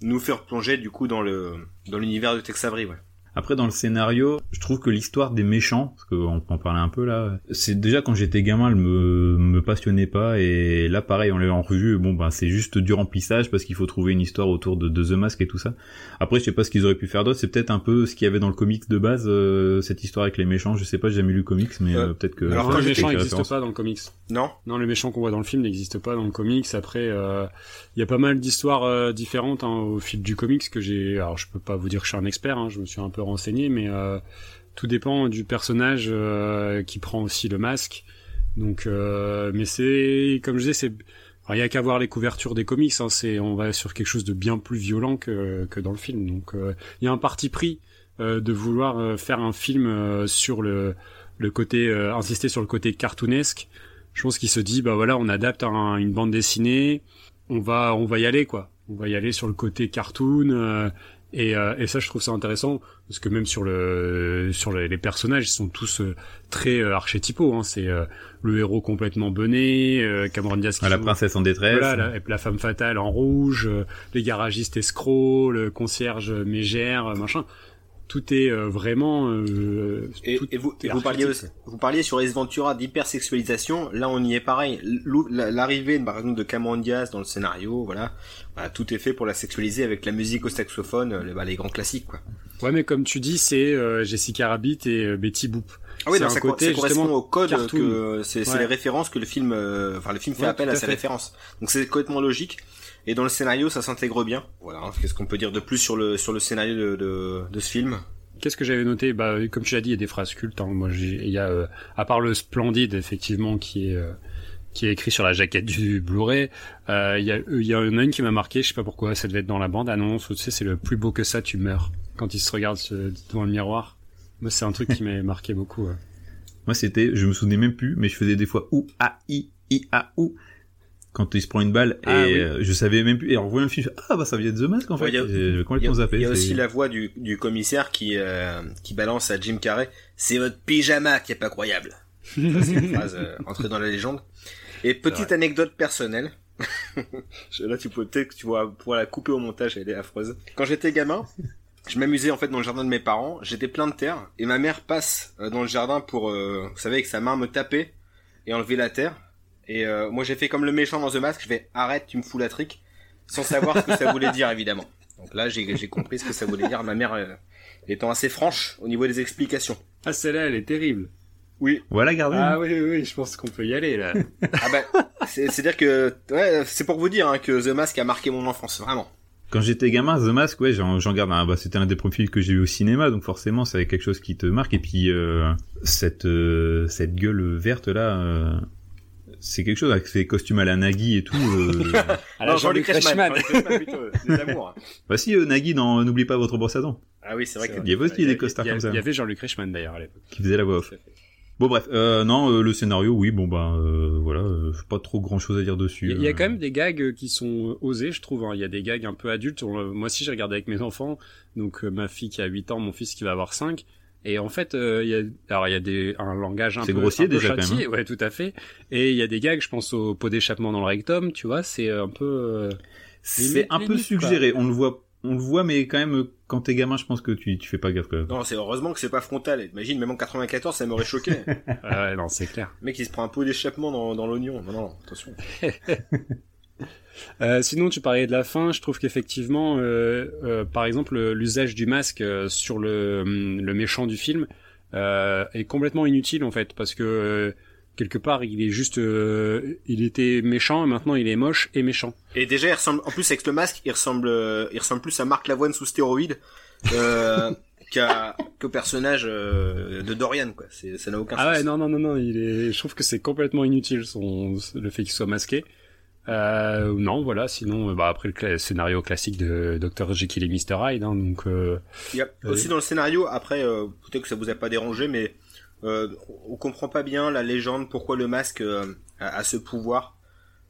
nous fait replonger du coup dans le dans l'univers de Tex Avery. Ouais. Après, dans le scénario, je trouve que l'histoire des méchants, parce qu'on peut en parler un peu là, c'est déjà quand j'étais gamin, elle me, me passionnait pas, et là, pareil, on l'a en revue, bon, ben, c'est juste du remplissage, parce qu'il faut trouver une histoire autour de, de The Mask et tout ça. Après, je sais pas ce qu'ils auraient pu faire d'autre, c'est peut-être un peu ce qu'il y avait dans le comics de base, euh, cette histoire avec les méchants, je sais pas, j'ai jamais lu le comics, mais Euh, euh, peut-être que... alors, le méchant n'existe pas dans le comics. Non Non, le méchant qu'on voit dans le film n'existe pas dans le comics. Après, euh, il y a pas mal d'histoires euh, différentes hein, au fil du comics que j'ai. Alors, je peux pas vous dire que je suis un expert. Hein, je me suis un peu renseigné, mais euh, tout dépend du personnage euh, qui prend aussi le masque. Donc, euh, mais c'est comme je disais, c'est il y a qu'à voir les couvertures des comics. Hein, c'est on va sur quelque chose de bien plus violent que dans le film. Donc, il y a un parti pris de vouloir faire un film sur le côté insister sur le côté cartoonesque je pense qu'il se dit bah voilà on adapte un- une bande dessinée on va on va y aller quoi on va y aller sur le côté cartoon euh, et, euh, et ça je trouve ça intéressant parce que même sur le sur les, les personnages ils sont tous euh, très euh, archétypaux hein. c'est euh, le héros complètement bené euh, Cameron Diaz qui Ah, la joue- princesse en détresse. voilà, la, la femme fatale en rouge, euh, les garagistes escrocs, le concierge mégère, machin. Tout est euh, vraiment. euh, Et, tout et vous, est et vous parliez aussi, vous parliez sur Ace Ventura d'hypersexualisation. Là, on y est pareil. L'arrivée, par exemple, de Cameron Diaz dans le scénario, voilà, Voilà, tout est fait pour la sexualiser avec la musique au saxophone, euh, les, bah, les grands classiques, quoi. Ouais, mais comme tu dis, c'est euh, Jessica Rabbit et euh, Betty Boop. Ah oui, C'est non, un ça, co- côté, ça correspond au code cartoon. que c'est Ouais. les références que le film, enfin le film fait Ouais, appel à à ces références. Donc c'est complètement logique. Et dans le scénario, ça s'intègre bien. Voilà. hein. Qu'est-ce qu'on peut dire de plus sur le sur le scénario de de, de ce film? Qu'est-ce que j'avais noté? Bah, comme tu l'as dit, il y a des phrases cultes. Hein. Moi, il y a, euh, à part le splendide, effectivement, qui est euh, qui est écrit sur la jaquette du Blu-ray. Euh, Il y, a, en a une qui m'a marqué. Je sais pas pourquoi. Ça devait être dans la bande annonce. Tu sais, c'est le plus beau que ça, tu meurs quand il se regarde devant le miroir. Moi, c'est un truc qui <laughs> m'a marqué beaucoup. ouais. Moi, c'était, je me souvenais même plus, mais je faisais des fois ou a i I-A-U quand il se prend une balle et Ah, oui. euh, je savais même plus et en voyant le film ah bah ça vient de The Mask en fait Ouais, il y a- Il y y aussi la voix du, du commissaire qui, euh, qui balance à Jim Carrey C'est votre pyjama qui est pas croyable. <laughs> C'est une phrase euh, entrée dans la légende. Et petite anecdote personnelle. <laughs> Là, tu peux peut-être que tu vas pouvoir la couper au montage, elle est affreuse. Quand j'étais gamin, je m'amusais en fait dans le jardin de mes parents. J'étais plein de terre et ma mère passe dans le jardin pour, vous savez, avec sa main me taper et enlever la terre. Et euh, moi, j'ai fait comme le méchant dans The Mask. Je vais arrête, tu me fous la trique, sans savoir ce que ça voulait dire évidemment. Donc là, j'ai compris ce que ça voulait dire. Ma mère euh, étant assez franche au niveau des explications. Ah, celle-là, elle est terrible. Oui. voilà gardez Ah oui, oui, oui, je pense qu'on peut y aller, là. Ah bah, c'est c'est dire que ouais, c'est pour vous dire hein, que The Mask a marqué mon enfance, vraiment. quand j'étais gamin The Mask ouais j'en garde un bah c'était un des premiers films que j'ai vu au cinéma donc forcément c'est quelque chose qui te marque et puis euh, cette euh, cette gueule verte là euh, c'est quelque chose avec ses costumes à la Nagui et tout euh, <laughs> À la Jean-Luc Reichmann, euh, des amours. bah si euh, Nagui dans n'oublie pas votre brosse à dents Ah oui, c'est vrai C'est que il y avait aussi des costards comme ça Il y avait Jean-Luc Reichmann, d'ailleurs, à l'époque. qui faisait la voix off Bon bref, euh, non, euh, le scénario, oui, bon bah euh, voilà, euh, pas trop grand chose à dire dessus. Il y a- il y a euh. quand même des gags euh, qui sont euh, osés, je trouve. hein. Il y a des gags un peu adultes. On- euh, Moi aussi, j'ai regardé avec mes enfants. Donc, euh, ma fille qui a 8 ans, mon fils qui va avoir 5. Et en fait, euh, il y a, alors il y a des, un langage un peu, grossier un peu déjà, quand châtié. même, Ouais, tout à fait. Et il y a des gags, je pense au pot d'échappement dans le rectum, tu vois, c'est un peu... euh, C'est un peu suggéré, on le voit, on le voit, mais quand même, euh, quand t'es gamin, je pense que tu, tu fais pas gaffe quand même. Non, c'est heureusement que c'est pas frontal. Imagine, même en 94, ça m'aurait choqué. <laughs> ouais, non, c'est clair. Le mec, il se prend un pot d'échappement dans, dans l'oignon. Non, non, attention. <laughs> Euh, sinon, tu parlais de la fin. Je trouve qu'effectivement, euh, euh, par exemple, le- l'usage du masque sur le, hum, le méchant du film est complètement inutile en fait, parce que quelque part, il est juste, il était méchant et maintenant il est moche et méchant. Et déjà, il ressemble, en plus, avec le masque, il ressemble, il ressemble plus à Marc Lavoine sous stéroïde, <laughs> qu'à, qu'au personnage, de Dorian, quoi. Ça n'a aucun Ah ouais, sens. non, non, non, non. Il est, je trouve que c'est complètement inutile son, le fait qu'il soit masqué. Euh, non, voilà. Sinon, euh, bah après le cla- scénario classique de Dr Jekyll et Mr Hyde, hein, donc. euh, Il y a aussi dans le scénario, après, euh, peut-être que ça vous a pas dérangé, mais euh, on comprend pas bien la légende, pourquoi le masque euh, a, a ce pouvoir.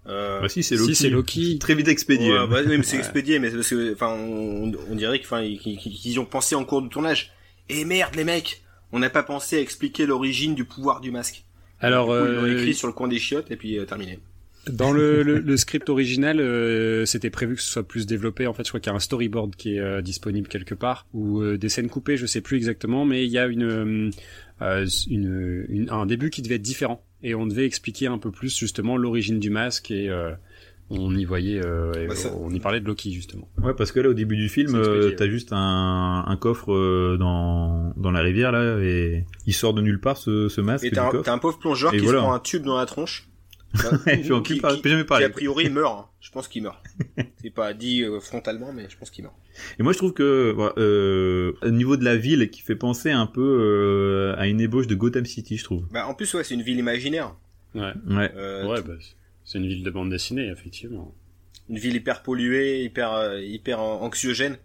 Euh, Bah si, c'est Loki. Très vite expédié. ouais, bah, oui, mais c'est expédié, mais c'est parce que, enfin, on, on dirait qu'ils ont pensé en cours de tournage. Et merde, les mecs, on n'a pas pensé à expliquer l'origine du pouvoir du masque. Alors, Du coup, ils l'ont écrit sur le coin des chiottes et puis euh, terminé. Dans le, le, le script original, euh, c'était prévu que ce soit plus développé. En fait, je crois qu'il y a un storyboard qui est euh, disponible quelque part ou euh, des scènes coupées, je sais plus exactement, mais il y a une, euh, euh, une, une- un début qui devait être différent et on devait expliquer un peu plus justement l'origine du masque et euh, on y voyait, euh, Bah, ça- on y parlait de Loki justement. Ouais, parce que là, au début du film, euh, ouais. t'as juste un, un coffre euh, dans, dans la rivière, là, et il sort de nulle part, ce, ce masque Et t'as un, un pauvre plongeur Et qui voilà. se prend un tube dans la tronche. <laughs> Fait enculer qui, par- qui- peut jamais qui, parler. a priori meurt. hein. Je pense qu'il meurt. <laughs> C'est pas dit euh, frontalement, mais je pense qu'il meurt. Et moi, je trouve que, euh, au niveau de la ville, qui fait penser un peu euh, à une ébauche de Gotham City, je trouve. Bah en plus ouais, c'est une ville imaginaire. Ouais, Ouais. Euh, ouais, bah, c'est une ville de bande dessinée effectivement. Une ville hyper polluée, hyper euh, hyper anxiogène.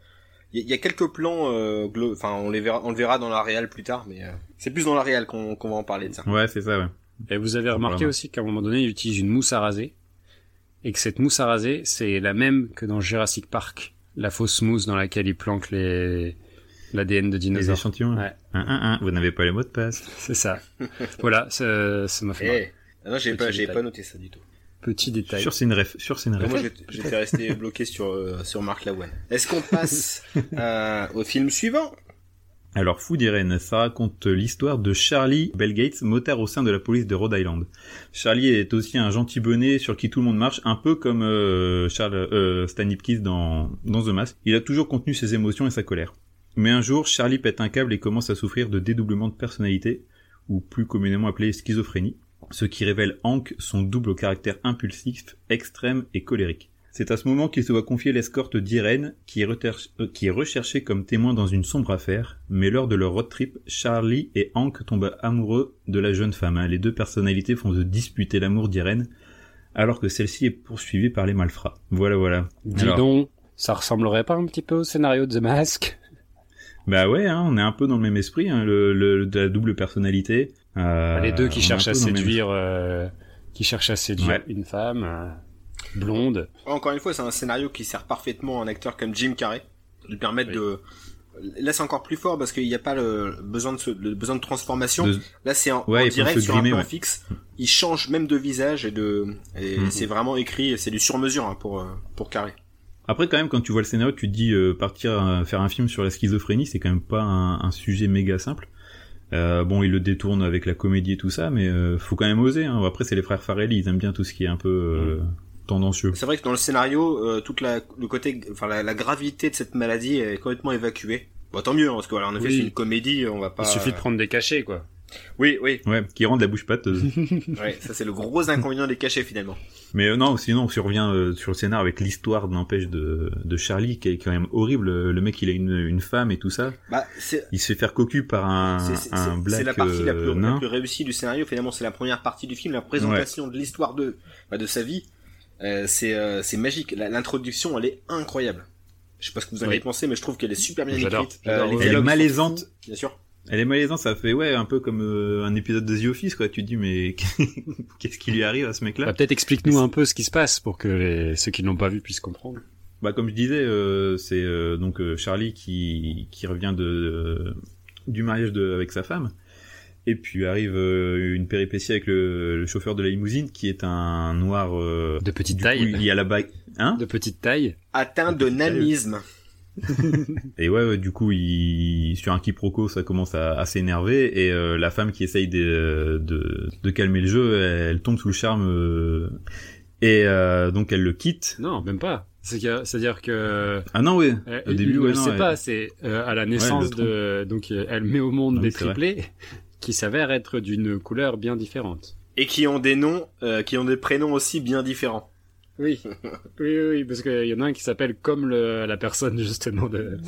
Il y, a- il y a quelques plans, euh, enfin on les verra, on le verra dans la réal plus tard, mais euh, c'est plus dans la réal qu'on qu'on va en parler de ça. Ouais, c'est ça, ouais. Et vous avez remarqué Vraiment. aussi qu'à un moment donné, il utilise une mousse à raser. Et que cette mousse à raser, c'est la même que dans Jurassic Park. La fausse mousse dans laquelle il planque les, l'ADN de Les dinosaures. échantillons. Ouais. Un, un, un. Vous n'avez pas les mots de passe. <laughs> C'est ça. voilà, ça, ça m'a fait Eh, ah non, j'ai pas, j'ai pas noté ça du tout. Petit détail. Sur c'est une ref. Sur c'est une ref. moi j'étais resté bloqué sur euh, sur Mark Lavoine. Est-ce qu'on passe <laughs> euh, au film suivant? Alors, d'Irène, ça raconte l'histoire de Charlie Bell Gates, motard au sein de la police de Rhode Island. Charlie est aussi un gentil bonnet sur qui tout le monde marche, un peu comme euh, Charles euh, Stan Ipkiss dans, dans The Mask. Il a toujours contenu ses émotions et sa colère. Mais un jour, Charlie pète un câble et commence à souffrir de dédoublement de personnalité, ou plus communément appelé schizophrénie, ce qui révèle Hank son double caractère impulsif, extrême et colérique. C'est à ce moment qu'il se voit confier l'escorte qui, reter- euh, qui est recherchée comme témoin dans une sombre affaire, mais lors de leur road trip, Charlie et Hank tombent amoureux de la jeune femme. hein. Les deux personnalités font se disputer l'amour d'Irène, alors que celle-ci est poursuivie par les malfrats. Voilà, voilà. Dis Alors, donc, ça ressemblerait pas un petit peu au scénario de The Mask? Bah ouais, hein, on est un peu dans le même esprit, hein, le, le- de la double personnalité. Euh, Les deux qui est un cherchent à même séduire, euh, qui cherche à séduire une femme euh, blonde. Encore une fois, c'est un scénario qui sert parfaitement à un acteur comme Jim Carrey, lui permettre de Là, c'est encore plus fort parce qu'il n'y a pas le besoin de, le besoin de transformation. Là, c'est en, direct sur un plan fixe. Il change même de visage et de, et mm-hmm. c'est vraiment écrit, c'est du sur-mesure hein, pour pour Carré. Après, quand même, quand tu vois le scénario, tu te dis euh, partir faire un film sur la schizophrénie, c'est quand même pas un, un sujet méga simple. Euh, bon, il le détourne avec la comédie et tout ça, mais euh, faut quand même oser. Hein. Après, c'est les frères Farelli, ils aiment bien tout ce qui est un peu euh, mm. Tendancieux. C'est vrai que dans le scénario, toute la le côté, enfin la, gravité de cette maladie est complètement évacuée. Bon, tant mieux, hein, parce que voilà, en effet, c'est une comédie, on va pas. Il suffit de prendre des cachets, quoi. Oui, oui. Ouais, qui rend la bouche pâteuse. <laughs> <laughs> ouais, ça c'est le gros inconvénient des cachets finalement. Mais euh, non, sinon on revient euh, sur le scénar avec l'histoire n'empêche de, de Charlie qui est quand même horrible. Le mec il a une, une femme et tout ça. Bah, il se fait faire cocu par un, un black C'est la partie la, plus, la, plus, réussie du scénario. Finalement, c'est la première partie du film, la présentation de l'histoire de bah, de sa vie. Euh, c'est euh, c'est magique. L'introduction elle est incroyable. Je sais pas ce que vous en avez pensé, mais je trouve qu'elle est super bien écrite. elle est malaisante. Bien sûr. Elle est malaisante, ça fait ouais un peu comme euh, un épisode de The Office quoi. Tu te dis mais <laughs> qu'est-ce qui lui arrive à ce mec-là? Bah, Peut-être explique-nous un peu ce qui se passe pour que ceux qui n'ont pas vu puissent comprendre. Bah comme je disais, euh, c'est euh, donc Charlie qui qui revient de du mariage de avec sa femme. Et puis arrive une péripétie avec le, chauffeur de la limousine qui est un noir de petite taille. il y a la bague, hein De petite taille. Atteint de, nanisme. <laughs> et ouais, du coup, il, sur un quiproquo, ça commence à, s'énerver et euh, la femme qui essaye de, de, de, calmer le jeu, elle, tombe sous le charme euh, et euh, donc elle le quitte. Non, même pas. C'est-à-dire que ah non oui au début ouais, non, pas c'est à la naissance de donc elle met au monde des triplés qui s'avèrent être d'une couleur bien différente et qui ont des noms qui ont des prénoms aussi bien différents <laughs> oui, oui, oui, parce qu'il y en a un qui s'appelle comme le, la personne justement de,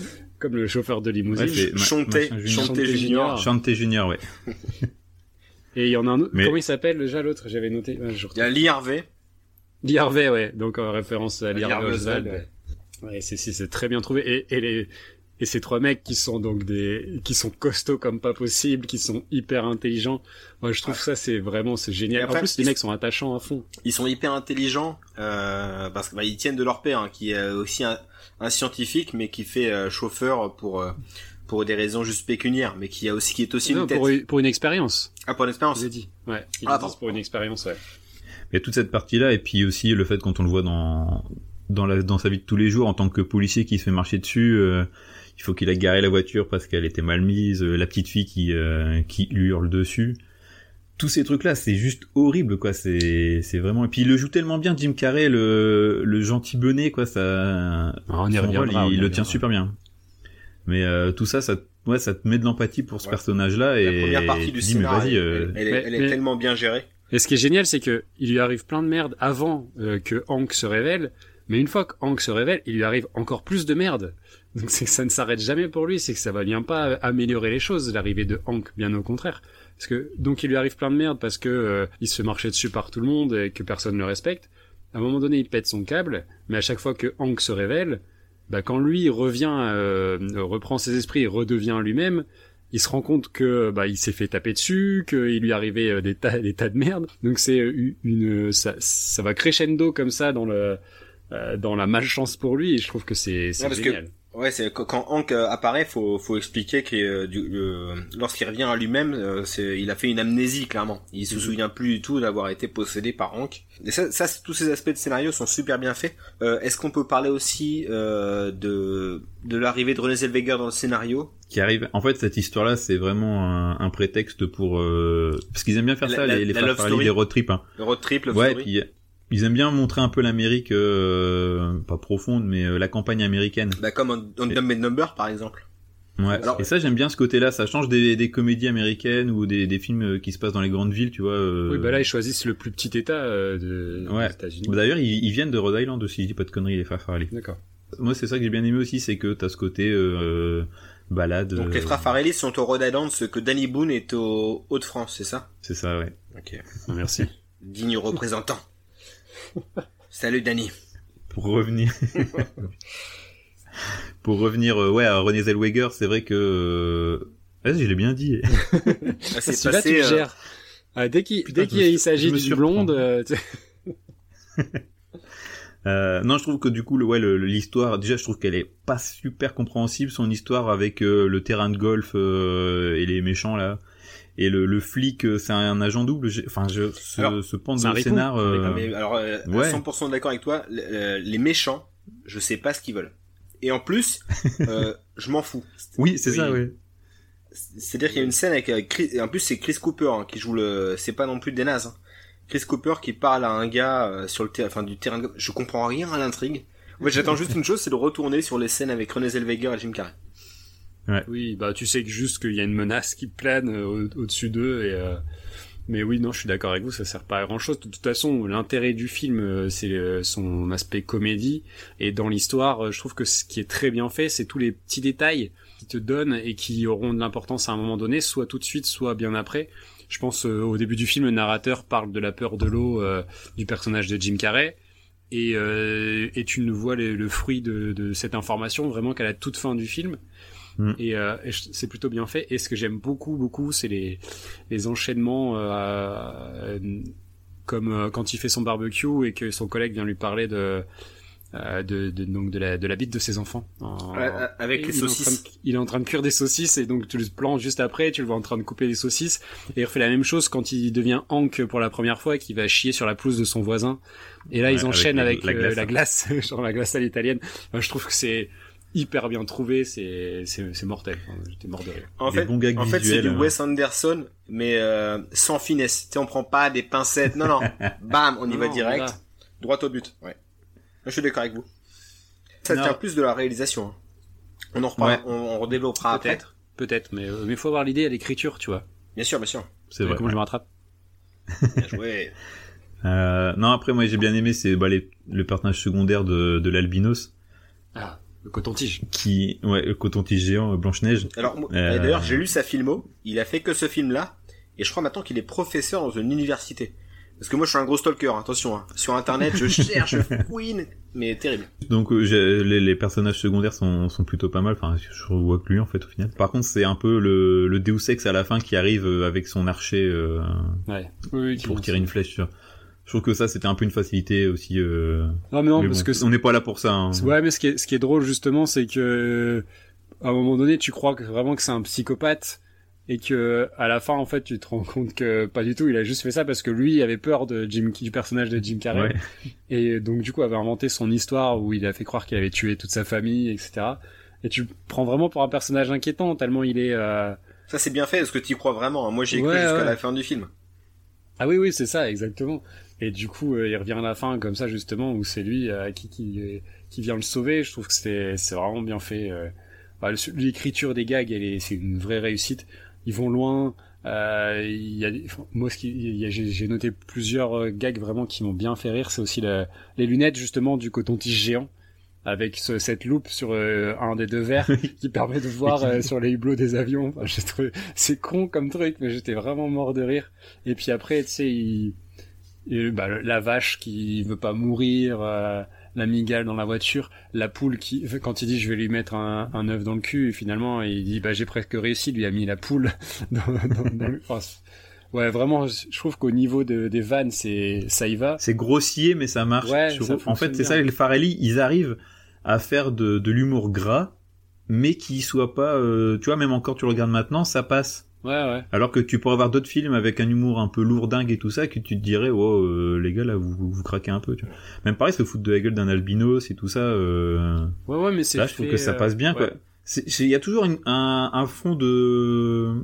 comme le chauffeur de limousine. Ouais, Chanté, Chanté Junior. Chanté Junior, ouais. <laughs> Et il y en a un autre. Comment il s'appelle déjà l'autre? J'avais noté. il y a Lee Harvey. Lee Harvey, ouais. Donc en référence à Lee Harvey Oswald. Ouais, c'est c'est très bien trouvé. Et, et les et ces trois mecs qui sont donc des qui sont costauds comme pas possible, qui sont hyper intelligents. Moi, je trouve ça c'est vraiment c'est génial. en plus, les mecs sont attachants à fond. Ils sont hyper intelligents euh, parce qu'ils bah, tiennent de leur père, hein, qui est aussi un, scientifique, mais qui fait euh, chauffeur pour euh, pour des raisons juste pécuniaires, mais qui a aussi qui est aussi une tête. Pour, pour, une expérience. Ah, pour une expérience. J'ai dit. Ouais. Ah, pour une expérience, ouais. Mais toute cette partie-là, et puis aussi le fait quand on le voit dans dans la dans sa vie de tous les jours en tant que policier qui se fait marcher dessus. Euh, il faut qu'il ait garé la voiture parce qu'elle était mal mise, euh, la petite fille qui euh, qui lui hurle dessus. Tous ces trucs là, c'est juste horrible quoi, c'est c'est vraiment et puis il le joue tellement bien Jim Carrey le le gentil bonnet quoi, ça ah, on y reviendra, il, le tient super bien. Mais euh, tout ça ça ouais, ça te met de l'empathie pour ce personnage-là et la première partie du scénario, elle, elle, est tellement bien gérée. Et ce qui est génial, c'est que il lui arrive plein de merde avant que Hank se révèle, mais une fois que Hank se révèle, il lui arrive encore plus de merde. Donc c'est que ça ne s'arrête jamais pour lui, c'est que ça va bien pas améliorer les choses, l'arrivée de Hank, bien au contraire. Parce que donc il lui arrive plein de merde parce que euh, il se fait marcher dessus par tout le monde et que personne ne le respecte. À un moment donné, il pète son câble, mais à chaque fois que Hank se révèle, bah quand lui revient, euh, reprend ses esprits et redevient lui-même, il se rend compte que bah il s'est fait taper dessus, qu'il lui arrivait euh, des tas <laughs> des tas de merde. Donc c'est une ça, ça va crescendo comme ça dans le dans la malchance pour lui et je trouve que c'est génial. Ouais, c'est quand Hank euh, apparaît, faut faut expliquer que euh, lorsqu'il revient à lui-même, euh, c'est il a fait une amnésie clairement. Il se mhm. souvient plus du tout d'avoir été possédé par Hank. Et ça, ça tous ces aspects de scénario sont super bien faits. Est-ce qu'on peut parler aussi de de l'arrivée de René Zellweger dans le scénario? Qui arrive. En fait, cette histoire-là, c'est vraiment un, un, prétexte pour parce qu'ils aiment bien faire ça, les, les, les road trips. Hein. Le road trip, le ouais, Puis, ils aiment bien montrer un peu l'Amérique, euh, pas profonde, mais euh, la campagne américaine. Bah comme on, on Number par exemple. Ouais. et ça j'aime bien ce côté-là. Ça change des, des comédies américaines ou des, des, films euh, qui se passent dans les grandes villes, tu vois. Euh... Oui, bah là ils choisissent le plus petit État euh, de, ouais. des États-Unis. Bah, D'ailleurs ils, ils, viennent de Rhode Island aussi. Je dis pas de conneries les frères Farrelly. D'accord. Moi c'est ça que j'ai bien aimé aussi, c'est que t'as ce côté euh, balade. Donc les frères Farrelly sont au Rhode Island, ce que Danny Boone est au Hauts-de-France, c'est ça? C'est ça, ouais. Ok. Merci. Digne représentant. <laughs> Salut Danny. Pour revenir. <laughs> Pour revenir, euh, ouais, à René Zellweger, c'est vrai que. Euh... je l'ai bien dit. <laughs> Ah, c'est passé. Là, tu Ah, dès qu'il dès qu'il s'agit d'une blonde. Euh, euh, non, je trouve que du coup, le, ouais, l'histoire, déjà, je trouve qu'elle est pas super compréhensible son histoire avec euh, le terrain de golf et les méchants là. Et le, le flic, c'est un agent double. Enfin, je, ce, alors, ce pan de scénar. Mais, alors, ouais. 100% d'accord avec toi. Les méchants, je sais pas ce qu'ils veulent. Et en plus, <laughs> je m'en fous. Oui, c'est ça, oui. C'est-à-dire qu'il y a une scène avec, Chris, en plus c'est Chris Cooper hein, qui joue le, c'est pas non plus des nazes. Hein. Chris Cooper qui parle à un gars euh, sur le terrain, enfin du terrain, de... je comprends rien à l'intrigue. Ouais, j'attends juste une chose, c'est de retourner sur les scènes avec René Zellweger et Jim Carrey. Ouais. Oui, bah tu sais que juste qu'il y a une menace qui plane euh, au-dessus d'eux et. Euh... Mais oui, non, je suis d'accord avec vous, ça sert pas à grand chose. De toute façon, l'intérêt du film, euh, c'est son aspect comédie. Et dans l'histoire, je trouve que ce qui est très bien fait, c'est tous les petits détails qui te donnent et qui auront de l'importance à un moment donné, soit tout de suite, soit bien après. Je pense euh, au début du film, le narrateur parle de la peur de l'eau euh, du personnage de Jim Carrey. Et, euh, et tu ne vois le fruit de, cette information vraiment qu'à la toute fin du film. Mm. Et, et c'est plutôt bien fait. Et ce que j'aime beaucoup, beaucoup, c'est les, les enchaînements comme quand il fait son barbecue et que son collègue vient lui parler de euh, de, de, donc de la, de la bite de ses enfants. avec les saucisses. il est en train de cuire des saucisses et donc tu le plantes juste après, tu le vois en train de couper des saucisses. Et il refait la même chose quand il devient Hank pour la première fois, qui va chier sur la pelouse de son voisin. Et là, ils enchaînent avec, la, glace, <laughs> genre la glace à l'italienne. je trouve que c'est hyper bien trouvé, c'est c'est mortel. J'étais mort de rire. En fait, en fait, c'est du hein. Wes Anderson, mais euh, sans finesse. Tu sais, on prend pas des pincettes. Non, non. <laughs> Bam, on y va direct, droit au but. Ouais. Je suis d'accord avec vous. Ça tient plus de la réalisation. Hein. On en reparle, on, redéveloppera après. Peut-être, mais euh, il faut avoir l'idée à l'écriture, tu vois. Bien sûr, bien sûr. C'est vrai. Comment je me rattrape Bien joué. <laughs> Euh, non, après, moi, j'ai bien aimé c'est bah, le personnage secondaire de, de l'albinos. Ah, le coton-tige. Qui, ouais, le coton-tige géant, euh, Blanche-Neige. Alors, d'ailleurs, j'ai lu sa filmo. Il a fait que ce film-là. Et je crois maintenant qu'il est professeur dans une université. Parce que moi je suis un gros stalker, attention. Hein. Sur internet, je <laughs> cherche, je fouine, mais terrible. Donc euh, les, les, personnages secondaires sont, sont plutôt pas mal. Enfin, je vois que lui en fait au final. Par contre, c'est un peu le, le Deus Ex à la fin qui arrive euh, avec son archer euh, ouais. pour tirer une flèche. Sur... Je trouve que ça c'était un peu une facilité aussi. Euh... Non mais non parce que on n'est pas là pour ça. Hein. Ouais, mais ce qui est, ce qui est drôle justement, c'est que à un moment donné, tu crois que vraiment que c'est un psychopathe et que à la fin en fait tu te rends compte que pas du tout il a juste fait ça parce que lui avait peur de Jim du personnage de Jim Carrey et donc du coup avait inventé son histoire où il a fait croire qu'il avait tué toute sa famille etc et tu le prends vraiment pour un personnage inquiétant tellement il est euh... ça c'est bien fait parce que tu y crois vraiment moi j'ai cru jusqu'à la fin du film ah oui oui c'est ça exactement et du coup euh, il revient à la fin comme ça justement où c'est lui euh, qui qui qui vient le sauver je trouve que c'est c'est vraiment bien fait euh. l'écriture des gags elle est c'est une vraie réussite ils vont loin. Euh, y a, moi, j'ai noté plusieurs euh, gags vraiment qui m'ont bien fait rire. C'est aussi la, les lunettes justement du coton-tige géant avec ce, cette loupe sur euh, un des deux verres qui permet de voir euh, sur les hublots des avions. Enfin, j'ai trouvé, c'est con comme truc, mais j'étais vraiment mort de rire. Et puis après, tu sais, il, bah, la vache qui veut pas mourir la migale dans la voiture, la poule qui, quand il dit je vais lui mettre un, un œuf dans le cul, et finalement il dit bah j'ai presque réussi, lui a mis la poule <laughs> dans, dans, le... ouais, vraiment, je trouve qu'au niveau de, des vannes, c'est ça y va. C'est grossier, mais ça marche. en fait, c'est ça, les Farelli, ils arrivent à faire de, de l'humour gras, mais qui soit pas, euh, tu vois, même encore tu le regardes maintenant, ça passe. Ouais, ouais. Alors que tu pourrais avoir d'autres films avec un humour un peu lourdingue et tout ça, que tu te dirais, oh, euh, les gars, là, vous, vous, craquez un peu, tu vois. Même pareil, se foutre de la gueule d'un albinos et tout ça, euh... Ouais, ouais, mais c'est Là, je trouve que ça passe bien, euh, quoi. Il y a toujours un, un fond de,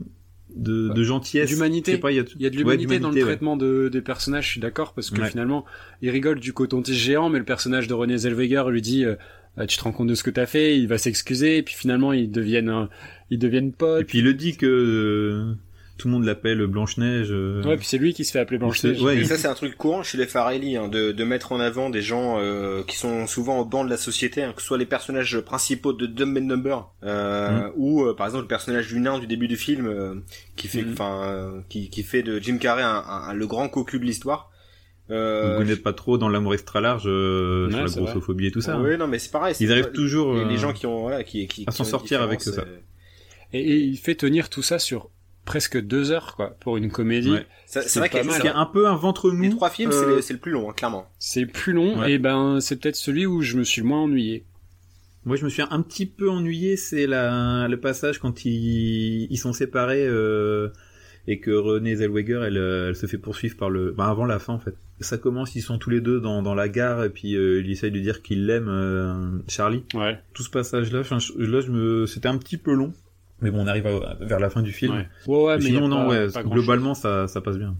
de, de gentillesse. D'humanité. Il y a, y a de l'humanité dans le traitement de, des personnages, je suis d'accord, parce que finalement, il rigole du coton-tige géant, mais le personnage de René Zellweger lui dit, euh, bah, tu te rends compte de ce que t'as fait, il va s'excuser, et puis finalement ils deviennent ils deviennent potes. Et puis il le dit que euh, tout le monde l'appelle Blanche Neige. Euh. Ouais, puis c'est lui qui se fait appeler Blanche Neige. Ouais, et ça c'est un truc courant chez les Farelli, hein, de, de mettre en avant des gens euh, qui sont souvent au banc de la société, hein, que ce soit les personnages principaux de Dumb and Number euh, mm. ou par exemple le personnage du nain du début du film qui fait, mm. enfin, qui, qui fait de Jim Carrey un, le grand cocu de l'histoire. Euh, Vous n'êtes pas trop dans l'amour extra large euh, sur la grossophobie et tout ça. Oui, non, mais c'est pareil. Ils arrivent toujours les, les, gens qui ont voilà, qui, qui à s'en sortir avec ça. Et, il fait tenir tout ça sur presque deux heures quoi pour une comédie. C'est vrai qu'il y, a un peu un ventre mou. Les trois films, c'est le, plus long, hein, clairement. C'est plus long et ben c'est peut-être celui où je me suis le moins ennuyé. Moi, je me suis un petit peu ennuyé, c'est le passage quand ils, ils sont séparés euh, et que Renée Zellweger, elle, elle, se fait poursuivre par le, ben, avant la fin en fait. Ça commence, ils sont tous les deux dans, dans la gare et puis euh, il essaye de dire qu'il l'aime, euh, Charlie. Ouais. Tout ce passage-là, là, je me, c'était un petit peu long, mais bon, on arrive vers la fin du film. Ouais, ouais, ouais mais sinon, non, ouais, globalement, ça, ça passe bien.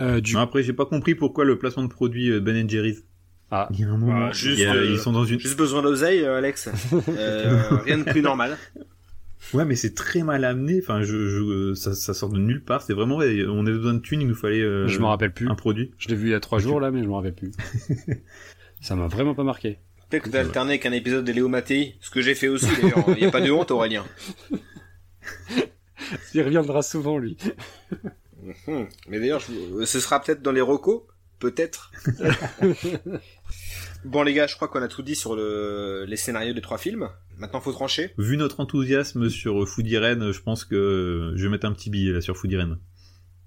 Euh, du... après, j'ai pas compris pourquoi le placement de produit euh, Ben Jerry's. Ah. Il y a un moment. Bah, juste, ils sont dans une. Juste besoin d'oseille, Alex. <laughs> rien de plus normal. Ouais, mais c'est très mal amené. Enfin, je, je ça, ça, sort de nulle part. C'est vraiment, on avait besoin de thunes, il nous fallait. Euh, je me rappelle plus. Un produit. Je l'ai vu il y a trois jours là, mais je me rappelle plus. <laughs> ça m'a vraiment pas marqué. Peut-être que t'as alterné avec un épisode de Léo Mattei, ce que j'ai fait aussi d'ailleurs. Il n'y a pas de honte, Aurélien. <laughs> <laughs> il reviendra souvent lui. Mhm. Mais d'ailleurs, ce sera peut-être dans les recos, peut-être. <laughs> bon les gars, je crois qu'on a tout dit sur le... les scénarios des trois films. Maintenant, faut trancher. Vu notre enthousiasme sur Foodiren, je pense que je vais mettre un petit billet là sur Foodiren.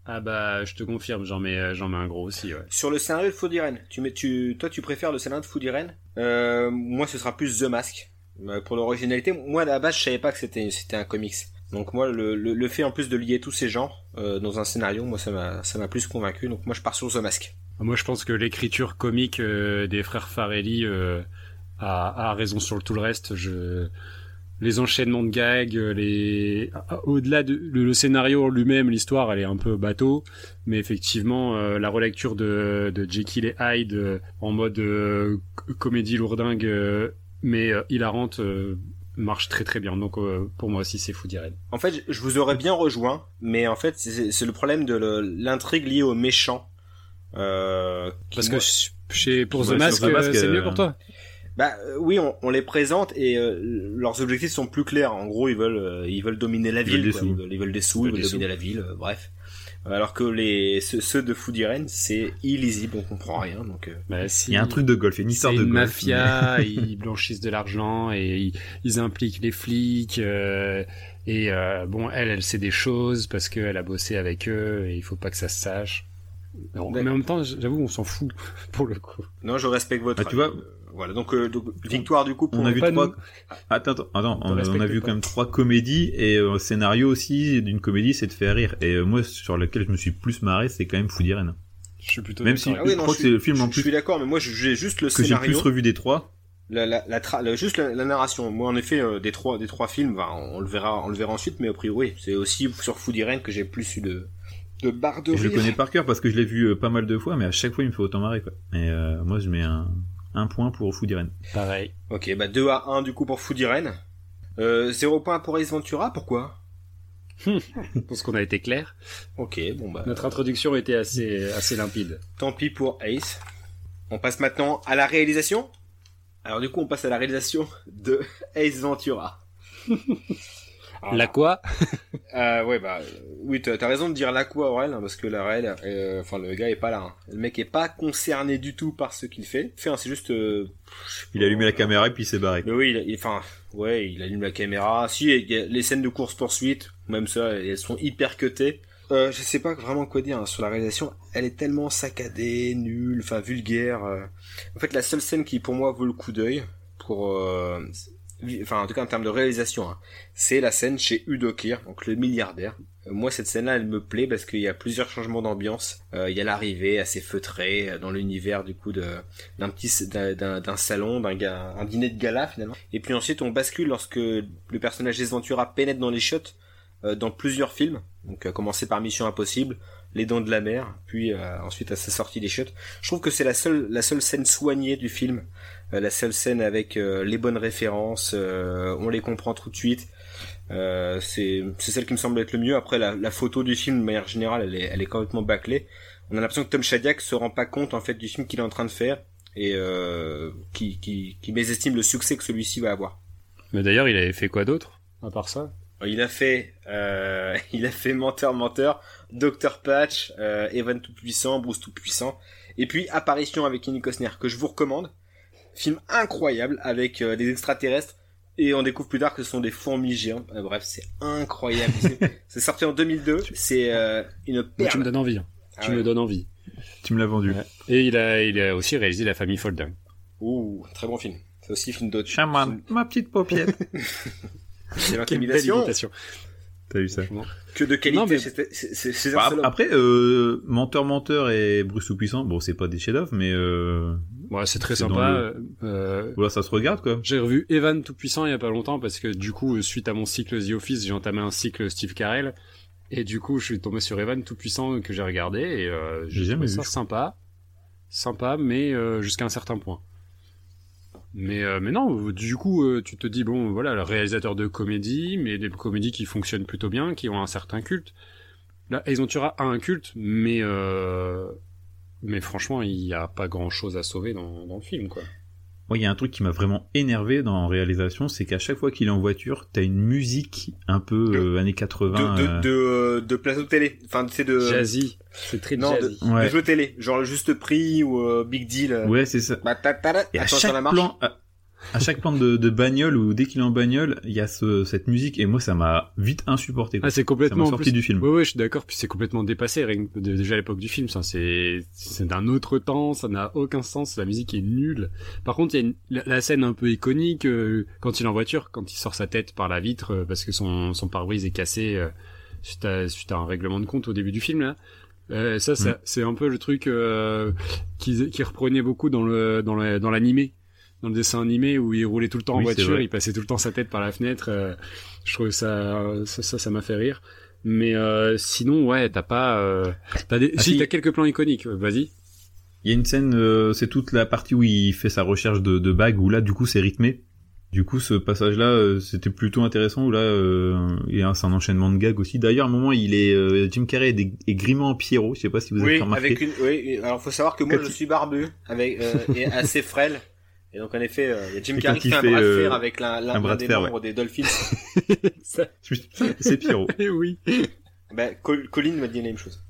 Ah bah, je te confirme, j'en mets, j'en mets un gros aussi. Ouais. Sur le scénario de tu mets, tu, toi, tu préfères le scénario de Foodiren euh, Moi, ce sera plus The Mask. Euh, pour l'originalité, moi à la base, je savais pas que c'était, c'était un comics. Donc moi, le, le, fait en plus de lier tous ces genres euh, dans un scénario, moi, ça m'a, plus convaincu. Donc moi, je pars sur The Mask. Moi, je pense que l'écriture comique euh, des frères Farelli euh, a, a, raison sur tout le reste. Je les enchaînements de gags, les au-delà de le, scénario lui-même, l'histoire, elle est un peu bateau, mais effectivement la relecture de, de Jekyll et Hyde en mode comédie lourdingue mais hilarante marche très très bien. Donc pour moi aussi c'est Foodiren. En fait, je vous aurais bien rejoint, mais en fait c'est le problème de l'intrigue liée aux méchants. Parce que chez pour The Mask, c'est mieux pour toi. Bah euh, oui, on, on, les présente et euh, leurs objectifs sont plus clairs. En gros, ils veulent euh, ils veulent dominer la ville, ils, veulent, ils, veulent, des sous, ils veulent, dominer la ville, bref. Alors que les ceux, de Foudiren, c'est illisible, on comprend rien. Donc bah, il y a un truc de golf, une histoire de golf. une mafia, <laughs> ils blanchissent de l'argent et ils, impliquent les flics. et bon, elle, elle sait des choses parce qu'elle a bossé avec eux et il faut pas que ça se sache. Mais, en même temps, j'avoue, on s'en fout <laughs> pour le coup. Non, je respecte votre. Ah, tu vois, voilà, donc, euh, victoire du coup pour on a vu trois. Attends, attends, attends on, a vu quand même trois comédies et euh, scénario aussi d'une comédie, c'est de faire rire. Et euh, moi, sur lequel je me suis plus marré, c'est quand même Foudiren. Je suis plutôt même si ah je crois que c'est le film en plus. Je suis d'accord, mais moi j'ai juste le que scénario. j'ai plus revu des trois. La, la, la, juste la, narration. Moi, en effet, euh, des trois, des trois films, bah, on le verra, on le verra ensuite, mais a priori, c'est aussi sur Foudiren que j'ai plus eu de, de barre de Je le connais par cœur parce que je l'ai vu pas mal de fois, mais à chaque fois, il me fait autant marrer, quoi. Et moi, je mets un, un point pour Foudiren. Pareil. Ok, bah 2 à 1 du coup pour Foudiren. Euh, 0 point pour Ace Ventura, pourquoi? <laughs> Parce qu'on a été clair. Ok, bon bah. Notre introduction était assez, assez limpide. Tant pis pour Ace. On passe maintenant à la réalisation. Alors du coup, on passe à la réalisation de Ace Ventura. <laughs> La quoi <laughs> euh, Ouais, bah, oui, t'as as raison de dire la quoi, Aurel, hein, parce que la réelle, euh, enfin, le gars est pas là. Hein. Le mec est pas concerné du tout par ce qu'il fait. Enfin, c'est juste. Euh, il a allumé la caméra et puis il s'est barré. Mais oui, enfin, ouais, il allume la caméra. Si, les scènes de course poursuite, même ça, elles sont hyper cutées. Euh, je sais pas vraiment quoi dire hein, sur la réalisation. Elle est tellement saccadée, nulle, enfin vulgaire. Euh. En fait, la seule scène qui pour moi vaut le coup d'œil pour enfin en tout cas en termes de réalisation, hein. c'est la scène chez Udo Kier, donc le milliardaire. Euh, moi cette scène-là, elle me plaît parce qu'il y a plusieurs changements d'ambiance. Euh, il y a l'arrivée assez feutrée euh, dans l'univers du coup d'un petit d'un salon, d'un un dîner de gala finalement. Et puis ensuite on bascule lorsque le personnage des Ventura pénètre dans les shots dans plusieurs films. Donc à commencer par Mission Impossible, Les Dents de la Mer, puis ensuite à sa sortie des shots. Je trouve que c'est la seule la seule scène soignée du film euh, la seule scène avec euh, les bonnes références, euh, on les comprend tout de suite. c'est celle qui me semble être le mieux. Après, la, photo du film, de manière générale, elle est, elle est complètement bâclée. On a l'impression que Tom Shadyac se rend pas compte en fait du film qu'il est en train de faire et qui, qui, qui mésestime le succès que celui-ci va avoir. Mais d'ailleurs, il avait fait quoi d'autre? À part ça Il a fait, euh, <laughs> il a fait Menteur, Menteur, Dr Patch, euh, Evan tout puissant, Bruce tout puissant, et puis apparition avec Kenny Costner que je vous recommande film incroyable avec euh, des extraterrestres Et on découvre plus tard que ce sont des fourmis géantes. Euh, bref, c'est incroyable. <laughs> C'est- sorti en 2002. C'est euh, une Moi, tu me perle. donnes envie. hein. Ah tu ouais. me donnes envie. Tu me l'as vendu. Ouais. Et il a, il a aussi réalisé La Famille Fold. Ouh, très bon film. C'est aussi film d'autre. Chaman, ma petite paupiette. <laughs> C'est l'intimidation. T'as vu ça. Que de qualité. Non, mais- c'est- Bah, après, euh, Menteur Menteur et Bruce Tout-Puissant, bon, c'est pas des chefs-d'œuvre, mais euh, Ouais, c'est très C'est dans sympa. Euh, voilà, ça se regarde, quoi. J'ai revu Evan Tout-Puissant il y a pas longtemps parce que du coup, euh, suite à mon cycle The Office, j'ai entamé un cycle Steve Carell. Et du coup, je suis tombé sur Evan Tout-Puissant que j'ai regardé et euh, J'ai jamais trouvé ça vu, je sympa. Sympa, mais euh, jusqu'à un certain point. Mais, euh, mais non, du coup, euh, tu te dis, bon, voilà, le réalisateur de comédie, mais des comédies qui fonctionnent plutôt bien, qui ont un certain culte. Là, Ace Ventura a un culte, mais, euh, mais franchement, il n'y a pas grand chose à sauver dans, dans le film, quoi. Moi, il y a un truc qui m'a vraiment énervé dans la réalisation, c'est qu'à chaque fois qu'il est en voiture, t'as une musique un peu euh, années 80. de, de, euh, de, euh, de plateau télé. Enfin, c'est de, Jazzy. C'est très non, de, jazzy. Ouais. de télé. Genre le juste prix ou euh, Big Deal. Ouais, c'est ça. Bah, ta, ta, ta, Et à chaque marche. plan, à, à chaque plan de, de bagnole ou dès qu'il est en bagnole, il y a ce, cette musique et moi ça m'a vite insupporté. quoi. Ah, c'est complètement sorti plus. du film. Ouais, ouais, je suis d'accord. Puis c'est complètement dépassé, déjà à l'époque du film. Ça, c'est, c'est d'un autre temps. Ça n'a aucun sens. La musique est nulle. Par contre, il y a une, la, la scène un peu iconique euh, quand il est en voiture, quand il sort sa tête par la vitre euh, parce que son, son pare-brise est cassé euh, suite, à, suite à un règlement de compte au début du film là. Euh, ça, ça Mm. c'est un peu le truc euh, qui, qui reprenait beaucoup dans le dans le dans l'animé, dans le dessin animé où il roulait tout le temps en Oui, voiture, il passait tout le temps sa tête par la fenêtre. euh, je trouvais ça ça ça ça m'a fait rire. Mais euh, sinon, ouais, t'as pas, euh, t'as des, Ah, si si. t'as quelques plans iconiques. euh, Vas-y. Il y a une scène, euh, c'est toute la partie où il fait sa recherche de, de bagues, où là du coup c'est rythmé. Du coup ce passage-là, euh, c'était plutôt intéressant, où là euh, c'est un enchaînement de gags aussi. D'ailleurs à un moment il est euh, Jim Carrey est, des- est grimé en Pierrot, je sais pas si vous avez Oui, remarqué. avec une, oui, alors faut savoir que moi Quand je il- suis barbu, avec, euh, et assez frêle. Et donc en effet, euh, il y a Jim Carrey qui fait un bras de euh, fer avec l'un de des fer, membres des Dolphins. <laughs> <laughs> C'est Pierrot. <laughs> oui. ben, Col- Colin m'a dit la même chose.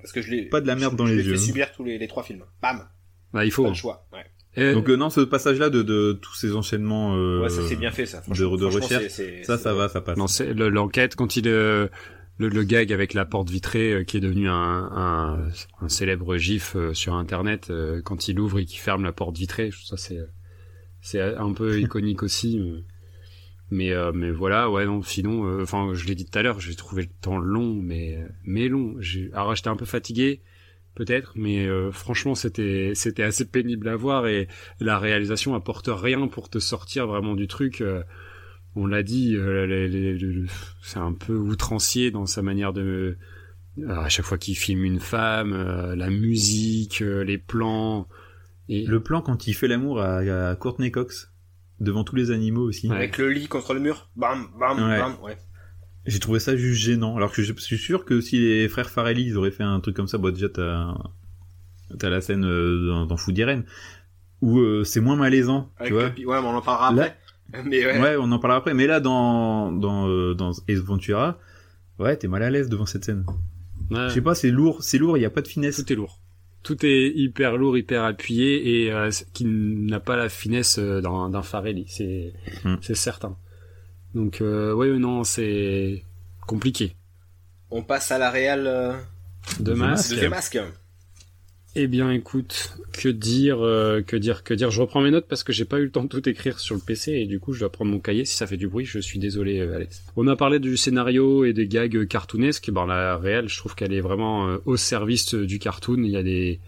Parce que je l'ai. pas de la merde je- dans je les l'ai fait yeux. subir tous les, les trois films. Bam! Bah, il faut. Pas le choix. Ouais, Euh, Donc euh, non, ce passage-là de, de tous ces enchaînements euh, ouais ça c'est bien fait ça. Franchement, de franchement, recherche, ça ça va, ça passe. non, c'est le- l'enquête quand il euh, le, le gag avec la porte vitrée euh, qui est devenu un, un, un célèbre gif euh, sur internet euh, quand il ouvre et qu'il ferme la porte vitrée. Ça c'est c'est un peu <laughs> iconique aussi. Mais euh, mais voilà, ouais non, sinon, euh, enfin je l'ai dit tout à l'heure, j'ai trouvé le temps long, mais mais long. J'ai, alors j'étais un peu fatigué peut-être, mais euh, franchement c'était c'était assez pénible à voir et la réalisation apporte rien pour te sortir vraiment du truc. Euh, on l'a dit, euh, c'est un peu outrancier dans sa manière de. alors, à chaque fois qu'il filme une femme, euh, la musique, euh, les plans. Et Le plan quand il fait l'amour à, à Courtney Cox devant tous les animaux aussi. Ouais. Avec le lit contre le mur. Bam, bam, Ouais. bam. Ouais. J'ai trouvé ça juste gênant. Alors que je suis sûr que si les frères Farelli ils auraient fait un truc comme ça, bon déjà t'as t'as la scène euh, dans, dans Food Irene où euh, c'est moins malaisant, Avec tu vois. le ouais, mais on en parlera Là- après. <laughs> Mais ouais. Ouais. on en parlera après. Mais là dans dans euh, dans Ace Ventura, ouais t'es mal à l'aise devant cette scène. Ouais, Je sais pas, c'est lourd, c'est lourd, il y a pas de finesse. tout est lourd. Tout est hyper lourd, hyper appuyé et euh, qui n'a pas la finesse euh, d'un d'un Farelli, c'est Hmm. c'est certain. Donc euh, ouais non, c'est compliqué. On passe à la réelle euh, De masque. de Mask. Eh bien, écoute, que dire, euh, que dire, que dire. Je reprends mes notes parce que j'ai pas eu le temps de tout écrire sur le PC et du coup, je dois prendre mon cahier. Si ça fait du bruit, je suis désolé, euh, Alex. On a parlé du scénario et des gags cartoonesques. Ben, la réelle, je trouve qu'elle est vraiment euh, au service du cartoon. Il y a des,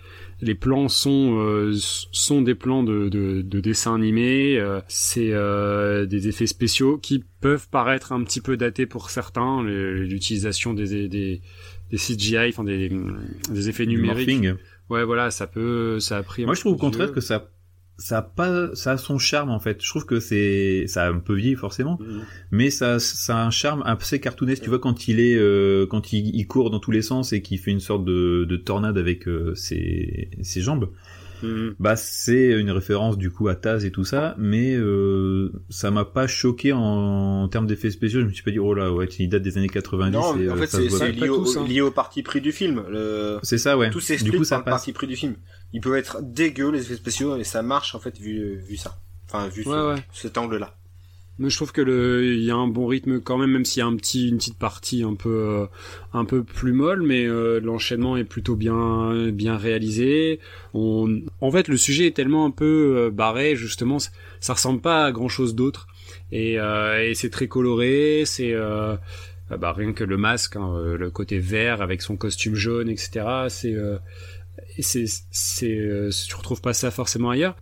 les plans sont euh, sont des plans de de, de dessin animé. euh, c'est euh, des effets spéciaux qui peuvent paraître un petit peu datés pour certains. L'utilisation des des des CGI, enfin des, des effets numériques. morphing. Ouais, voilà, ça peut, ça a pris. Moi je trouve au contraire vieux. que ça ça a pas ça a son charme en fait. Je trouve que c'est ça a un peu vieilli forcément, Mhm. mais ça ça a un charme assez cartoonesque. Tu vois quand il est euh, quand il, il court dans tous les sens et qu'il fait une sorte de, de tornade avec euh, ses ses jambes. Mhm. Bah c'est une référence du coup à Taz et tout ça, mais euh, ça m'a pas choqué en, en termes d'effets spéciaux. Je me suis pas dit oh là ouais il date des années 90 Non, et en euh, fait, c'est lié, au, tous, hein. lié au parti pris du film. Le... C'est ça ouais. Tout du s'explique coup par le parti pris du film. Ils peuvent être dégueux, les effets spéciaux, et ça marche, en fait, vu, vu ça. Enfin, vu Ouais, ce- ouais. cet angle-là. Mais je trouve que le, il y a un bon rythme quand même, même s'il y a un petit, une petite partie un peu, euh, un peu plus molle, mais euh, l'enchaînement est plutôt bien, bien réalisé. On, en fait, le sujet est tellement un peu euh, barré, justement, ça ressemble pas à grand chose d'autre. Et, et c'est très coloré, c'est, bah, rien que le masque, hein, le côté vert avec son costume jaune, etc. C'est, c'est, tu retrouves pas ça forcément ailleurs.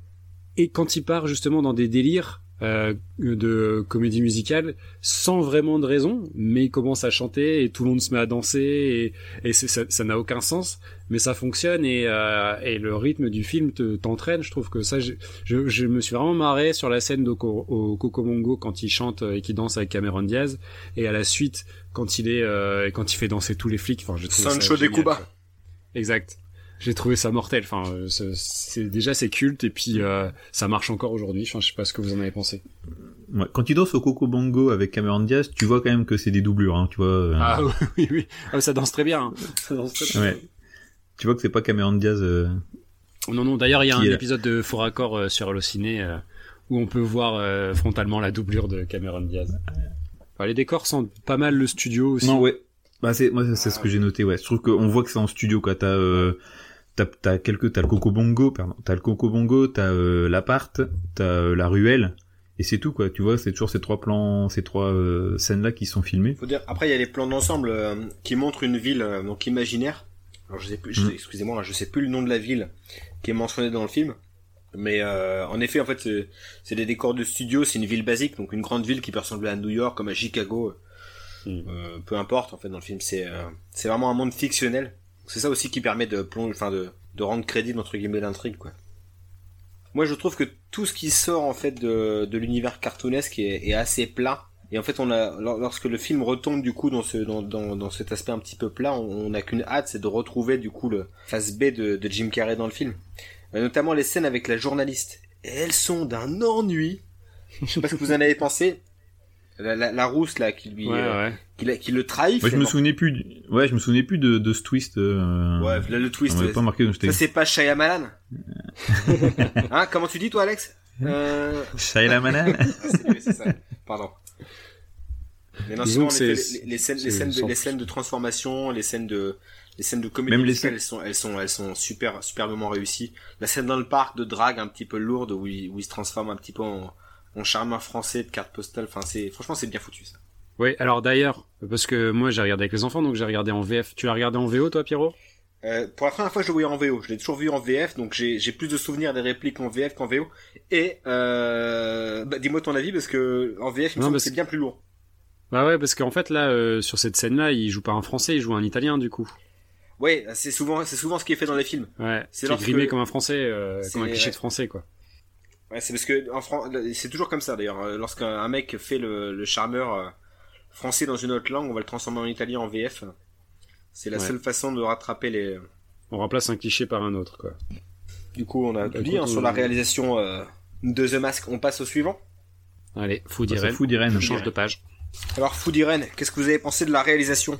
Et quand il part justement dans des délires euh, de comédie musicale sans vraiment de raison, mais il commence à chanter et tout le monde se met à danser et, et ça n'a aucun sens, mais ça fonctionne et, euh, et le rythme du film t'entraîne. Je trouve que ça, je, je, me suis vraiment marré sur la scène de au Coco quand il chante et qu'il danse avec Cameron Diaz et à la suite quand il est euh, quand il fait danser tous les flics. Enfin, je Sancho de Cuba. Exact j'ai trouvé ça mortel. Enfin, euh, c'est déjà c'est culte et puis euh, ça marche encore aujourd'hui. Enfin, je sais pas ce que vous en avez pensé. Ouais, quand il danse au Coco Bongo avec Cameron Diaz, tu vois quand même que c'est des doublures, hein, tu vois. Euh. Ah <laughs> oui, oui, ah, ça danse très bien. Hein. <laughs> Ça danse très bien. Ouais. Tu vois que c'est pas Cameron Diaz. Non, non. D'ailleurs, il y a un épisode de Fort Accord sur Allociné où on peut voir frontalement la doublure de Cameron Diaz. Enfin, les décors sont pas mal le studio aussi. Non, ouais. Bah c'est moi c'est ce que j'ai noté ouais. Je trouve qu'on voit que c'est en studio quand t'as t'as quelques t'as le coco bongo pardon t'as le coco bongo t'as euh, l'appart t'as euh, la ruelle et c'est tout quoi. Tu vois c'est toujours ces trois plans ces trois euh, scènes là qui sont filmées. Faut dire après il y a les plans d'ensemble qui montrent une ville donc imaginaire. Alors je sais plus mm. excusez-moi je sais plus le nom de la ville qui est mentionné dans le film mais en effet en fait c'est des décors de studio c'est une ville basique donc une grande ville qui peut ressembler à New York comme à Chicago mm. peu importe en fait dans le film. C'est c'est vraiment un monde fictionnel c'est ça aussi qui permet de plonger, enfin de, de rendre crédible entre guillemets l'intrigue quoi. Moi je trouve que tout ce qui sort en fait de, de l'univers cartoonesque est, est, assez plat. Et en fait on a lorsque le film retombe du coup dans ce dans, dans, dans cet aspect un petit peu plat, on n'a qu'une hâte, c'est de retrouver du coup le face B de, Jim Carrey dans le film. Euh, notamment les scènes avec la journaliste. Elles sont d'un ennui. Je sais pas ce que vous en avez pensé la, la, rousse là qui lui euh, Qui, qui, le trahit. Ouais, je me souvenais plus. Du... Ouais, je me souvenais plus de, de ce twist. Euh... Ouais, là, le twist. pas marqué. Ça c'est pas Shyamalan. <laughs> hein Comment tu dis toi, Alex? Euh... Shyamalan. <laughs> c'est ça. Pardon. Mais non, sinon, les, les, scènes, les scènes, de, les scènes de transformation, les scènes de, les scènes de comédie Même les scènes... elles sont, elles sont, elles sont super, superbement réussies. La scène dans le parc de drague un petit peu lourde où il, où il se transforme un petit peu en, mon charmeur français de carte postale. Enfin, c'est franchement c'est bien foutu ça. Oui, alors d'ailleurs, parce que moi j'ai regardé avec les enfants, donc j'ai regardé en VF. Tu l'as regardé en VO, toi, Pierrot? Euh, Pour la première fois, je le voyais en VO. Je l'ai toujours vu en VF, donc j'ai plus de souvenirs des répliques en VF qu'en VO. Et euh, bah, dis-moi ton avis, parce que en VF, il me c'est bien plus lourd. Bah ouais, parce qu'en fait là, euh, sur cette scène-là, il joue pas un français, il joue un italien du coup. Ouais, c'est souvent, c'est souvent ce qui est fait dans les films. Ouais. C'est grimé comme un français, comme un cliché de français quoi. Ouais, c'est parce que en France, c'est toujours comme ça d'ailleurs. Euh, lorsqu'un mec fait le, le, charmeur euh, français dans une autre langue, on va le transformer en italien en VF. C'est la seule façon de rattraper les. On remplace un cliché par un autre, quoi. Du coup, on a tout dit hein, sur la réalisation euh, de The Mask. On passe au suivant. Allez, Food Irene. Food Irene. On change de page. Alors, Food Irene, qu'est-ce que vous avez pensé de la réalisation?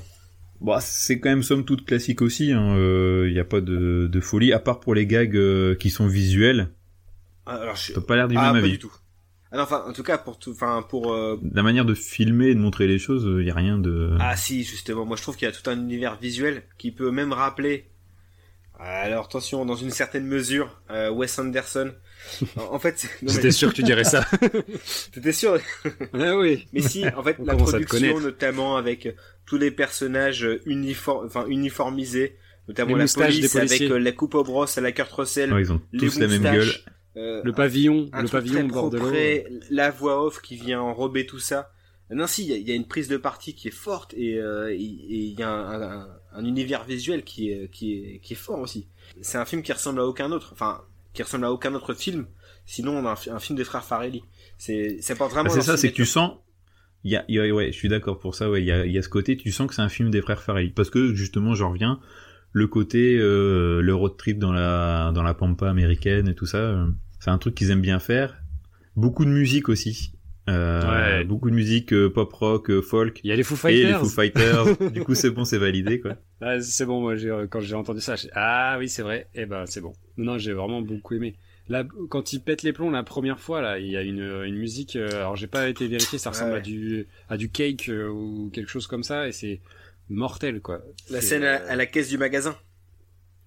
Bon, bah, c'est quand même somme toute classique aussi. Il hein. n'y a pas de, de, folie, à part pour les gags qui sont visuels. Ah, alors, je... pas l'air du ah, même avis. du tout. Ah enfin, en tout cas, pour tout, enfin, pour. Euh... La manière de filmer et de montrer les choses, il y a rien de. Ah si, justement, moi je trouve qu'il y a tout un univers visuel qui peut même rappeler. Alors attention, dans une certaine mesure, euh, Wes Anderson. En, fait, <laughs> j'étais sûr que tu dirais ça. <laughs> T'étais sûr Ah oui. Mais si, en fait, la production, notamment avec tous les personnages uniform... enfin uniformisés, notamment la police avec euh, la coupe au brosse à la Kurt Russell, ils ont tous la même gueule. Euh, le pavillon, le pavillon bord de l'eau. La voix off qui vient enrober tout ça. Non, si, il y, a une prise de partie qui est forte et euh, il y a un, un, univers visuel qui est, qui est, qui est fort aussi. C'est un film qui ressemble à aucun autre, enfin, qui ressemble à aucun autre film. Sinon, on a un, film des frères Farelli. C'est, c'est pas vraiment. Bah, c'est ça, c'est que tu sens. Il y a, ouais, je suis d'accord pour ça. Ouais, il y a, y a ce côté, tu sens que c'est un film des frères Farelli, parce que justement, j'en reviens le côté euh, le road trip dans la dans la pampa américaine et tout ça euh, c'est un truc qu'ils aiment bien faire. Beaucoup de musique aussi. Euh, beaucoup de musique euh, pop rock folk. Il y a les Foo Fighters et les Foo Fighters. <laughs> Du coup c'est bon c'est validé quoi. C'est bon moi quand j'ai entendu ça ah oui c'est vrai. Et eh ben c'est bon. Non j'ai vraiment beaucoup aimé. Là, quand il pète les plombs la première fois, là, il y a une, une musique. euh, alors, j'ai pas été vérifié, ça ressemble Ouais. à du à du cake euh, ou quelque chose comme ça, et c'est mortel, quoi. La scène à, euh, à la caisse du magasin.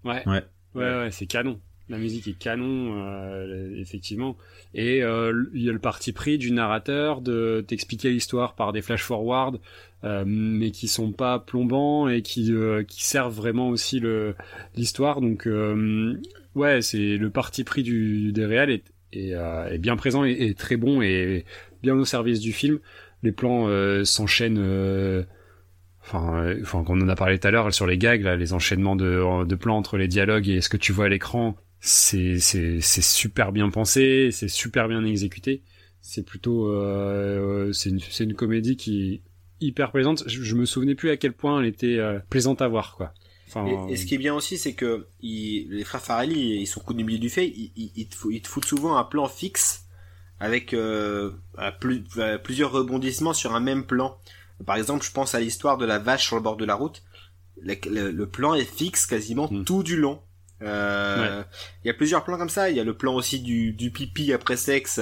Ouais. Ouais. Ouais, ouais, c'est canon. La musique est canon, euh, effectivement. Et euh, il y a le parti pris du narrateur de t'expliquer l'histoire par des flash forward, euh, mais qui sont pas plombants et qui euh, qui servent vraiment aussi le l'histoire. Donc euh, ouais, c'est le parti pris du des réels est, est, euh, est bien présent et, et très bon et bien au service du film. Les plans euh, s'enchaînent. Euh, Enfin, euh, enfin, qu'on en a parlé tout à l'heure sur les gags, les enchaînements de, plans entre les dialogues et ce que tu vois à l'écran, c'est super bien pensé, c'est super bien exécuté. C'est plutôt euh, c'est une c'est une comédie qui est hyper plaisante. Je, je me souvenais plus à quel point elle était euh, plaisante à voir quoi. Et, ce qui est bien aussi, c'est que les frères Farrelly, ils sont coups du milieu du fait, ils, te, foutent souvent un plan fixe avec euh, plusieurs rebondissements sur un même plan. Par exemple, je pense à l'histoire de la vache sur le bord de la route. Le, le- le plan est fixe quasiment Mm. tout du long. Euh, Il y a plusieurs plans comme ça. Il y a le plan aussi du, du pipi après sexe,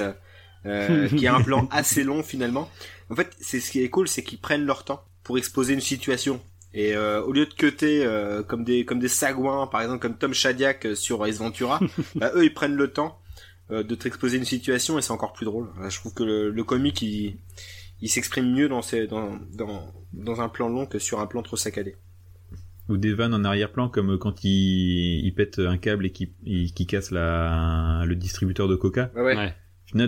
euh, <laughs> qui est un plan assez long finalement. En fait, c'est ce qui est cool, c'est qu'ils prennent leur temps pour exposer une situation. Et euh, au lieu de cuter euh, comme des comme des sagouins, par exemple comme Tom Shadyac sur Ace Ventura, <laughs> bah, eux ils prennent le temps de t'exposer une situation et c'est encore plus drôle. Je trouve que le, le comique il, il s'exprime mieux dans, ces, dans, dans, dans un plan long que sur un plan trop saccadé. Ou des vannes en arrière-plan comme quand il, il pète un câble et qu'il il- qu'il casse la, le distributeur de coca. Ouais,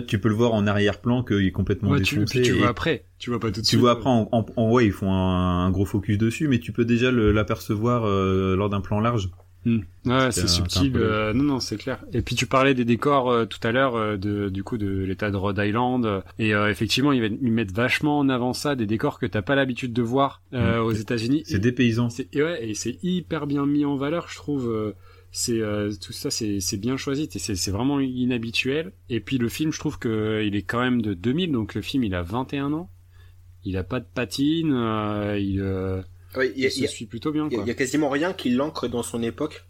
tu peux le voir en arrière-plan qu'il est complètement Ouais, tu, défoncé. puis tu et vois après, tu vois pas tout de tu vois après en, en, en- ouais, ils font un, un gros focus dessus, mais tu peux déjà l'apercevoir euh, lors d'un plan large. Hmm. Ouais, C'est subtil. peu- euh, non, non, c'est clair. Et puis tu parlais des décors euh, tout à l'heure, euh, de, du coup, de l'État de Rhode Island. et euh, effectivement, ils, ils mettent vachement en avant ça, des décors que t'as pas l'habitude de voir euh, Hmm. aux États-Unis. C'est des paysans. c'est et ouais, et c'est hyper bien mis en valeur, je trouve. euh, C'est euh, tout ça, c'est c'est bien choisi. C'est c'est vraiment inhabituel. Et puis le film, je trouve que il est quand même de 2000, donc le film, il a 21 ans. Il a pas de patine. euh, il, euh, Ouais, il y a- il se suit plutôt bien. Il y, a- y quasiment rien qui l'ancre dans son époque.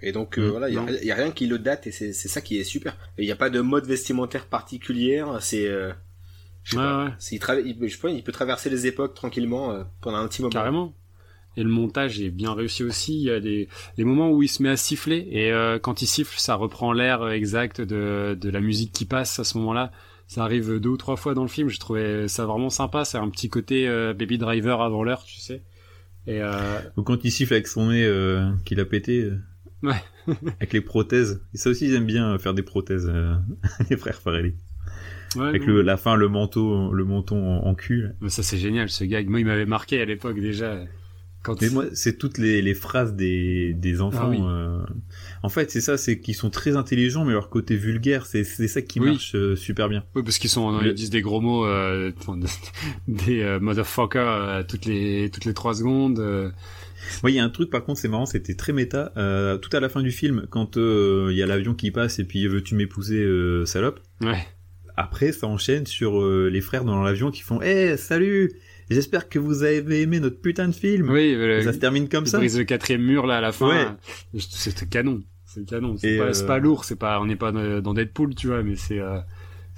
Et donc euh, Mm, voilà, il y, y a rien qui le date et c'est ça qui est super. Il n'y a pas de mode vestimentaire particulière. C'est euh, je sais Ouais, pas. ouais. C'est- il, trava- il- je pense il peut traverser les époques tranquillement euh, pendant un petit moment. Carrément. Et le montage est bien réussi aussi. Il y a des, moments où il se met à siffler et quand il siffle, ça reprend l'air exact de, de la musique qui passe à ce moment-là. Ça arrive deux ou trois fois dans le film. Je trouvais ça vraiment sympa. C'est un petit côté euh, Baby Driver avant l'heure, tu sais. Et euh, Ou quand il siffle avec son nez euh, qu'il a pété. euh, Ouais. <laughs> avec les prothèses. Et ça aussi, ils aiment bien faire des prothèses, <laughs> les frères Farelli. ouais, Avec le, la fin, le manteau, le menton en, en cul. Mais ça c'est génial ce gag. Moi, il m'avait marqué à l'époque déjà. Quand Mais moi, c'est toutes les, les phrases des, des enfants. Ah oui. euh, En fait, c'est ça, c'est qu'ils sont très intelligents, mais leur côté vulgaire, c'est ça qui Oui. marche euh, super bien. Oui, parce qu'ils sont, Le- ils disent des gros mots, euh, <laughs> des euh, motherfucker euh, toutes les toutes les trois secondes. euh. Moi, il y a un truc, par contre, c'est marrant, c'était très méta. Euh, tout à la fin du film, quand euh, il y a l'avion qui passe et puis veux-tu m'épouser, euh, salope? Ouais. Après, ça enchaîne sur euh, les frères dans l'avion qui font Eh, salut J'espère que vous avez aimé notre putain de film. Oui, euh, ça se termine comme ça. brise le quatrième mur là à la fin. Ouais. C'est canon, c'est canon. C'est pas, c'est euh, pas lourd, c'est pas, on n'est pas dans dans Deadpool, tu vois, mais c'est euh,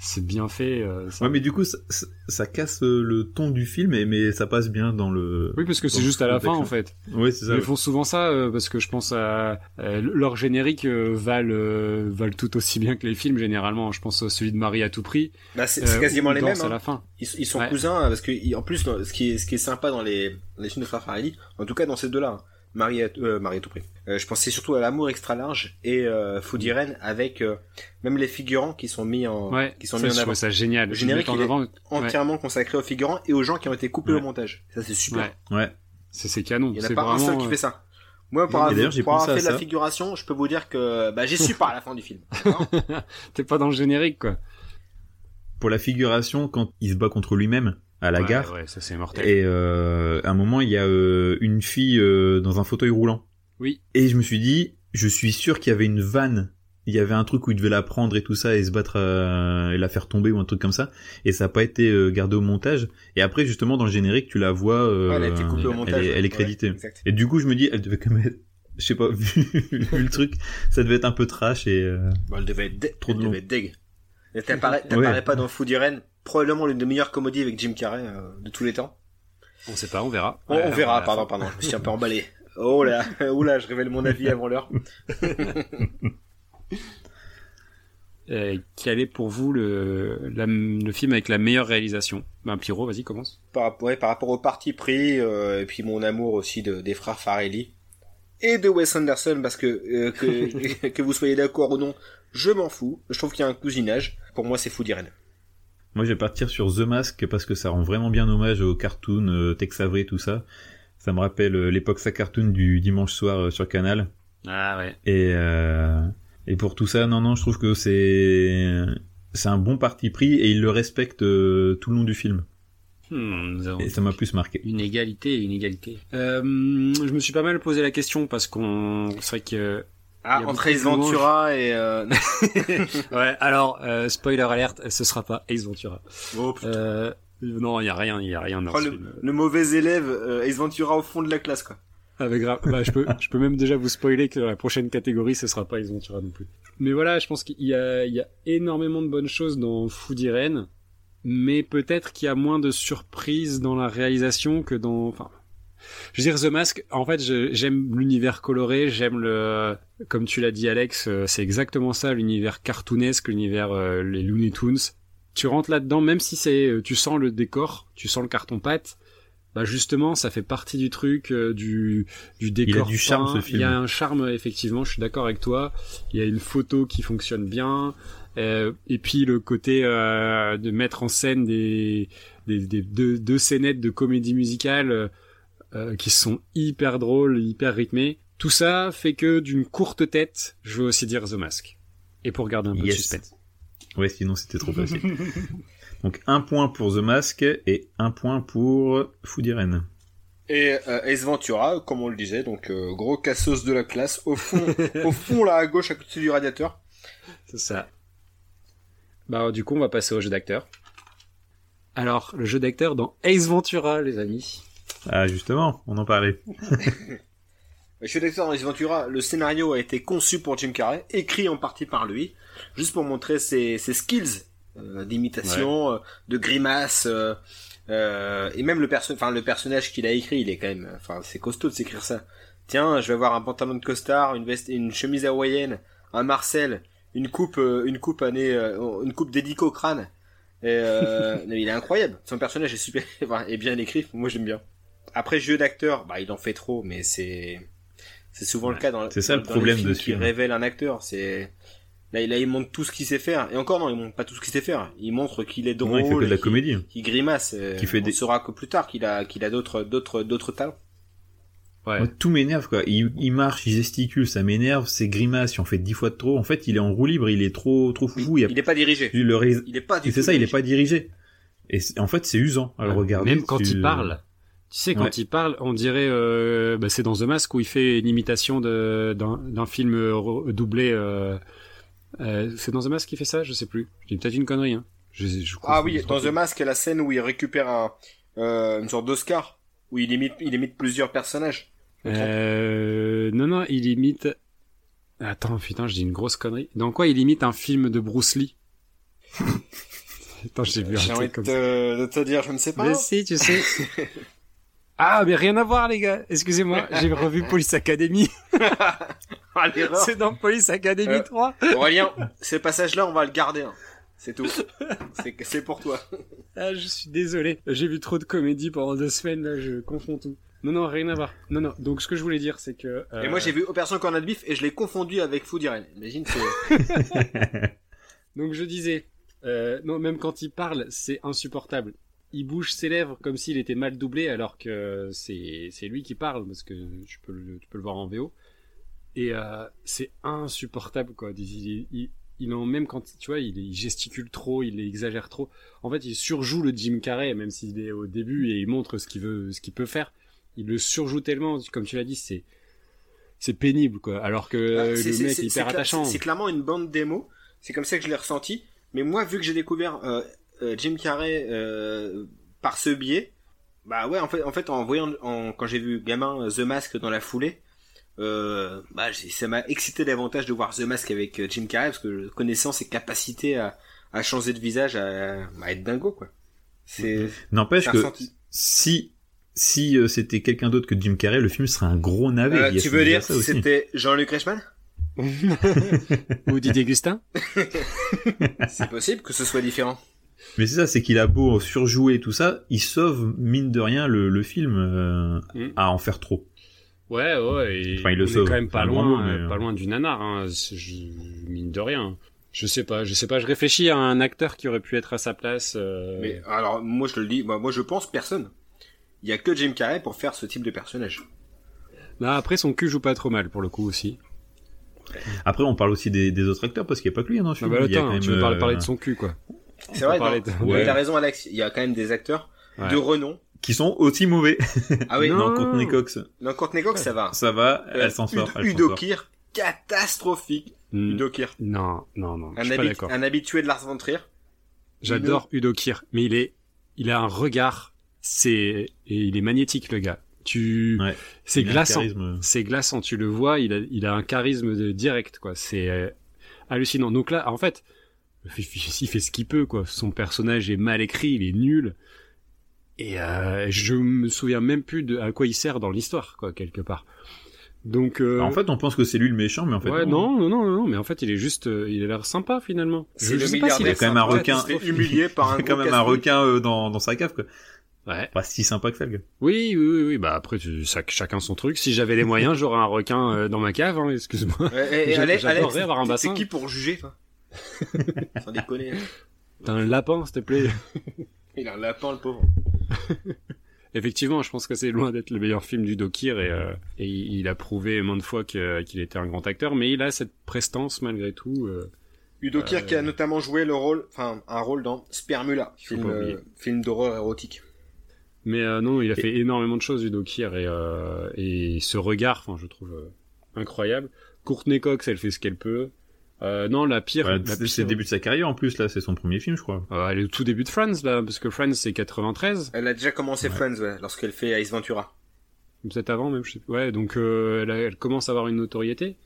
c'est bien fait. euh, ça- Ouais, mais du coup, ça, casse euh, le ton du film, et, mais ça passe bien dans le. Oui, parce que c'est juste à la fin en fait. Ouais, c'est ça. Ils font souvent ça euh, parce que je pense à euh, leur générique euh, valent euh, valent tout aussi bien que les films généralement. Je pense à celui de Marie à tout prix. Bah, c'est euh, quasiment les mêmes. à hein. la fin. Ils, ils sont Ouais. cousins hein, parce que en plus ce qui est ce qui est sympa dans les les films de frères Farrelly, en tout cas dans ces deux-là, hein, Marie à, euh, Marie à tout prix. Euh, je pensais surtout à l'amour extra large et euh, Food Irene avec euh, même les figurants qui sont mis en Ouais. qui sont ça, mis je en avant, trouve ça génial. Le générique, Ils mettent en il est avant- ouais. entièrement consacré aux figurants et aux gens qui ont été coupés Ouais. au montage. Ça c'est super. Ouais. Ouais. C'est c'est canon. Il y en a pas un seul qui euh, fait ça. Moi, pour avoir, pour avoir fait de la figuration, je peux vous dire que bah, j'ai su pas à la fin du film. <laughs> T'es pas dans le générique quoi. Pour la figuration, quand il se bat contre lui-même à la ouais, gare, Ouais, ça c'est mortel. et euh, à un moment, il y a euh, une fille euh, dans un fauteuil roulant. Oui. Et je me suis dit, je suis sûr qu'il y avait une vanne. Il y avait un truc où il devait la prendre et tout ça et se battre euh, et la faire tomber ou un truc comme ça. Et ça n'a pas été euh, gardé au montage. Et après, justement, dans le générique, tu la vois. euh, Ouais, elle a été coupée au montage. Elle est, elle est ouais, créditée. exact. Et du coup, je me dis, elle devait quand même être je sais pas, <laughs> vu, vu le truc, ça devait être un peu trash et. Euh, bah, elle devait être, trop elle devait être deg. T'apparaît pas dans Food Irene, probablement l'une des meilleures comédies avec Jim Carrey euh, de tous les temps. On sait pas, on verra. on verra, pardon, pardon, je me suis un peu emballé. Oh là, <laughs> oh là, je révèle mon avis avant l'heure. <laughs> Euh, quel est pour vous le, le film avec la meilleure réalisation? Ben Pierrot, vas-y, commence. Par, ouais, par rapport au parti pris, euh, et puis mon amour aussi de, des frères Farelli, et de Wes Anderson, parce que euh, que, <laughs> que vous soyez d'accord ou non, je m'en fous. Je trouve qu'il y a un cousinage. Pour moi, c'est fou d'Irene. Moi, je vais partir sur The Mask parce que ça rend vraiment bien hommage aux cartoons, euh, Tex Avery, tout ça. Ça me rappelle euh, l'époque sa cartoon du dimanche soir euh, sur Canal. Ah ouais. Et euh, et pour tout ça, non non, je trouve que c'est c'est un bon parti pris et il le respecte tout le long du film. Hmm, et ça m'a plus marqué. Une égalité, une égalité. Je me suis pas mal posé la question parce qu'on, c'est vrai que ah, entre Ace Ventura et... Euh... <laughs> ouais, alors, euh, spoiler alerte, ce sera pas Ace Ventura. Oh, euh, non, il y a rien, il y a rien dans le, le, mauvais élève, euh, Ace Ventura au fond de la classe, quoi. Avec ah, bah, je peux, je peux même déjà vous spoiler que la prochaine catégorie, ce sera pas Ace Ventura non plus. Mais voilà, je pense qu'il y a, il y a énormément de bonnes choses dans Food Irene, mais peut-être qu'il y a moins de surprises dans la réalisation que dans, enfin, je veux dire, The Mask, en fait, j'aime l'univers coloré, j'aime le, comme tu l'as dit, Alex, euh, c'est exactement ça, l'univers cartoonesque, l'univers euh, les Looney Tunes. Tu rentres là-dedans, même si c'est, euh, tu sens le décor, tu sens le carton pâte. Bah justement, ça fait partie du truc, du, du décor. Il a du charme ce film. Il y a un charme effectivement. Je suis d'accord avec toi. Il y a une photo qui fonctionne bien. Euh, et puis le côté de mettre en scène des, des, des deux, deux scénettes de comédie musicale euh, qui sont hyper drôles, hyper rythmés. Tout ça fait que d'une courte tête, je veux aussi dire The Mask. Et pour garder un peu de suspense. Ouais, sinon c'était trop facile. <laughs> Donc un point pour The Mask et un point pour Food Irene. Et euh, Ace Ventura, comme on le disait, donc euh, gros cassos de la classe, au fond, <laughs> au fond là à gauche à côté du radiateur. C'est ça. Bah du coup on va passer au jeu d'acteur. Alors le jeu d'acteur dans Ace Ventura, les amis. Ah, justement, on en parlait. <laughs> Je suis d'accord dans Ventura, le scénario a été conçu pour Jim Carrey, écrit en partie par lui, juste pour montrer ses, ses skills euh, d'imitation, euh, de grimace, euh, et même le perso le personnage qu'il a écrit, il est quand même, enfin c'est costaud de s'écrire ça. Tiens, je vais avoir un pantalon de costard, une veste, une chemise hawaïenne, un Marcel, une coupe, une coupe année, une coupe dédico crâne. Et, <laughs> il est incroyable. Son personnage est super, <laughs> enfin, est bien écrit. Moi j'aime bien. Après, jeu d'acteur, bah, il en fait trop, mais c'est, c'est souvent le cas dans, c'est ça le problème les de qui révèle un acteur. C'est, là, il, il montre tout ce qu'il sait faire. Et encore, non, il montre pas tout ce qu'il sait faire. Il montre qu'il est drôle. il fait de la comédie. Qu'il grimace. Qui fait on des... saura que plus tard qu'il a, qu'il a d'autres, d'autres, d'autres talents. Ouais. tout m'énerve quoi. Il, il, marche, il gesticule, ça m'énerve. C'est grimace, il en fait dix fois de trop. En fait, il est en roue libre, il est trop, trop fou. Il, il est pas dirigé. Le Il est pas. Du c'est ça, il est pas dirigé. Et en fait, c'est usant à le regarder. Même quand il parle, tu sais, quand il parle, on dirait, euh, bah, c'est dans The Mask où il fait une imitation d'un film doublé. Euh, euh, c'est dans The Mask qu'il fait ça? Je sais plus. J'ai peut-être une connerie. Hein. Je, je ah oui, dans The Mask, il y a la scène où il récupère un, euh, une sorte d'Oscar, où il imite, il imite plusieurs personnages. Euh, non, non, il imite... Attends, putain, je dis une grosse connerie. Dans quoi il imite un film de Bruce Lee? <laughs> Attends, j'ai vu un truc comme de, de te dire, je ne sais pas. Mais si, tu sais. <laughs> Ah, mais rien à voir, les gars. Excusez-moi, <laughs> j'ai revu Police Academy. <laughs> ah, c'est dans Police Academy euh, 3. Aurélien, ce passage-là, on va le garder. Hein. C'est tout. C'est pour toi. <laughs> Ah, je suis désolé. J'ai vu trop de comédies pendant deux semaines, là, je confonds tout. Non, non, rien à voir. Non, non. Donc, ce que je voulais dire, c'est que... Euh... Et moi, j'ai vu Opération Cornet de Bif et je l'ai confondu avec Food Irene. Imagine, Donc, je disais... Euh, non, même quand il parle, c'est insupportable il bouge ses lèvres comme s'il était mal doublé alors que c'est c'est lui qui parle parce que tu peux le, tu peux le voir en VO et euh, c'est insupportable quoi. Il, il, il, en même quand tu vois il, gesticule trop il exagère trop. En fait il surjoue le Jim Carrey même s'il est au début et il montre ce qu'il veut ce qu'il peut faire. Il le surjoue tellement comme tu l'as dit c'est c'est pénible quoi. Alors que ah, le mec est, hyper attachant. c'est clairement une bande démo. C'est comme ça que je l'ai ressenti. Mais moi vu que j'ai découvert euh, Jim Carrey euh, par ce biais, bah ouais, en fait, en fait, en voyant, en, quand j'ai vu gamin euh, The Mask dans la foulée, euh, bah, ça m'a excité davantage de voir The Mask avec euh, Jim Carrey parce que connaissant ses capacités à, à changer de visage, à, à être dingo quoi. C'est. N'empêche que si si euh, c'était quelqu'un d'autre que Jim Carrey, le film serait un gros navet. Euh, tu veux dire si c'était Jean-Luc Reichmann? <laughs> Ou Didier Gustin? <laughs> C'est possible que ce soit différent. Mais c'est ça, c'est qu'il a beau surjouer tout ça, il sauve mine de rien le, le film euh, mm. à en faire trop. Ouais, ouais. Et enfin, il le sauve. quand même pas loin, euh, pas loin du nanar, hein, mine de rien. Je sais pas, je sais pas. Je réfléchis à un acteur qui aurait pu être à sa place. Euh... Mais alors, moi je le dis, moi, moi je pense personne. Il y a que Jim Carrey pour faire ce type de personnage. Bah, après, son cul joue pas trop mal pour le coup aussi. Après, on parle aussi des, des autres acteurs parce qu'il n'y a pas que lui hein, dans le film. Ah bah, attends, tu veux parler, parler, de son cul, quoi. C'est vrai, de... ouais. t'as raison, Alex. Il y a quand même des acteurs de renom qui sont aussi mauvais. Ah oui, <laughs> non, Courtney Cox. Non, Courtney Cox, ça va. Ça va, euh, elle s'en sort. Udo Kier, catastrophique. Mm. Udo Kier. Non, non, non. Un, un habitué de Lars von Trier. J'adore Udo Kier, mais il est, il a un regard, c'est, et il est magnétique, le gâ tu ouais, c'est glaçant c'est glaçant tu le vois il a il a un charisme de direct quoi c'est euh, hallucinant donc là en fait il fait ce qu'il peut quoi son personnage est mal écrit il est nul et euh, je me souviens même plus de à quoi il sert dans l'histoire quoi quelque part donc euh... en fait on pense que c'est lui le méchant mais en fait ouais, non. non non non mais en fait il est juste euh, il a l'air sympa finalement c'est le milliardaire il est quand même un requin humilié par <laughs> un quand même un requin euh, dans dans sa cave quoi Ouais. Pas si sympa que ça, le gars. Oui, oui, oui, oui. Bah après, ça, chacun son truc. Si j'avais les moyens, j'aurais un requin euh, dans ma cave. Hein, excuse-moi. et, <laughs> J'adorerais avoir un bassin. C'est qui pour juger, toi? <laughs> Sans déconner. T'as un lapin, s'il te plaît. <laughs> Il a un lapin, le pauvre. <laughs> Effectivement, je pense que c'est loin d'être le meilleur film du Dokir et, euh, et il a prouvé maintes fois qu'il était un grand acteur, mais il a cette prestance malgré tout. Euh, Udo Kier qui a notamment joué le rôle, enfin un rôle dans Spermula, film, film d'horreur érotique. Mais euh, non, il a fait énormément de choses, Udo Kier, et, euh, et ce regard, enfin, je trouve euh, incroyable. Courtney Cox, elle fait ce qu'elle peut. Euh, non, la pire. Ouais, c'est le début de sa carrière en plus, là, c'est son premier film, je crois. Euh, elle est au tout début de Friends, là, parce que Friends, c'est 93. Elle a déjà commencé Friends, ouais, lorsqu'elle fait Ice Ventura. Peut-être avant, même, je sais Ouais, donc elle, elle, commence à avoir une notoriété.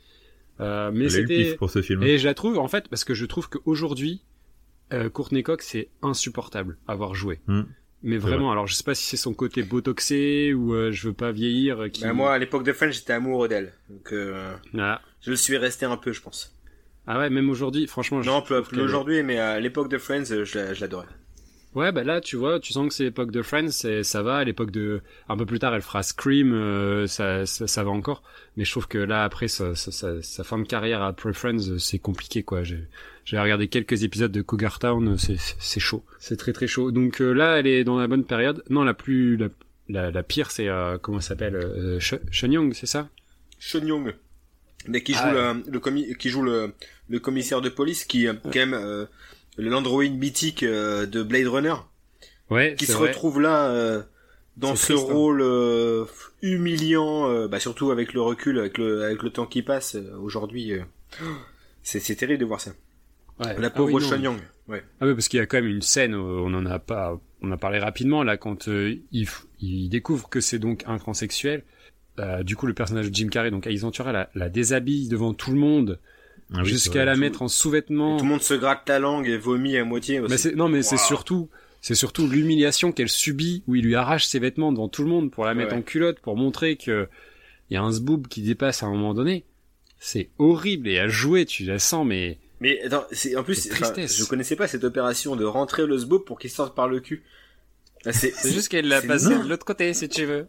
mais c'était. pour ce film. Et je la trouve, en fait, parce que je trouve qu'aujourd'hui, Courtney Cox, c'est insupportable à avoir joué. Hmm. Mais vraiment, alors je sais pas si c'est son côté botoxé ou euh, je veux pas vieillir. Euh, qui... Bah, moi, à l'époque de Friends, j'étais amoureux d'elle. Donc, euh, ah. je le suis resté un peu, je pense. Ah ouais, même aujourd'hui, franchement. Non, plus, plus aujourd'hui, mais à l'époque de Friends, je l'adorais. Ouais, bah là, tu vois, tu sens que c'est l'époque de Friends, ça va. À l'époque de, un peu plus tard, elle fera Scream, euh, ça, ça, ça, va encore. Mais je trouve que là, après, sa, sa fin de carrière après Friends, c'est compliqué, quoi. J'ai regardé quelques épisodes de Cougar Town, c'est chaud, c'est très très chaud. Donc euh, là, elle est dans la bonne période. Non, la plus, la, la, la pire, c'est euh, comment ça s'appelle, euh, Sean Young, c'est ça? Sean Young, mais qui joue ah, le, le qui joue le, le commissaire de police, qui quand même l'android mythique euh, de Blade Runner. Ouais, qui se retrouve là euh, dans ce hein. rôle euh, humiliant, bah, surtout avec le recul, avec le avec le temps qui passe aujourd'hui. <gasps> c'est c'est terrible de voir ça. Ouais. La pauvre ah Young. Ouais. Ah oui, parce qu'il y a quand même une scène, on en a pas, on a parlé rapidement là quand il, il découvre que c'est donc un transsexuel. du coup, le personnage de Jim Carrey, donc Ace la, la déshabille devant tout le monde ah jusqu'à la mettre en sous-vêtements. Tout le monde se gratte la langue et vomit à moitié. Mais non, mais c'est surtout, c'est surtout l'humiliation qu'elle subit où il lui arrache ses vêtements devant tout le monde pour la mettre en culotte pour montrer que il y a un zboob qui dépasse à un moment donné. C'est horrible et à jouer, tu la sens, mais. Mais attends, c'est en plus, je connaissais pas cette opération de rentrer le zboob pour qu'il sorte par le cul. Ah, c'est juste qu'elle l'a passé de l'autre côté, si tu veux.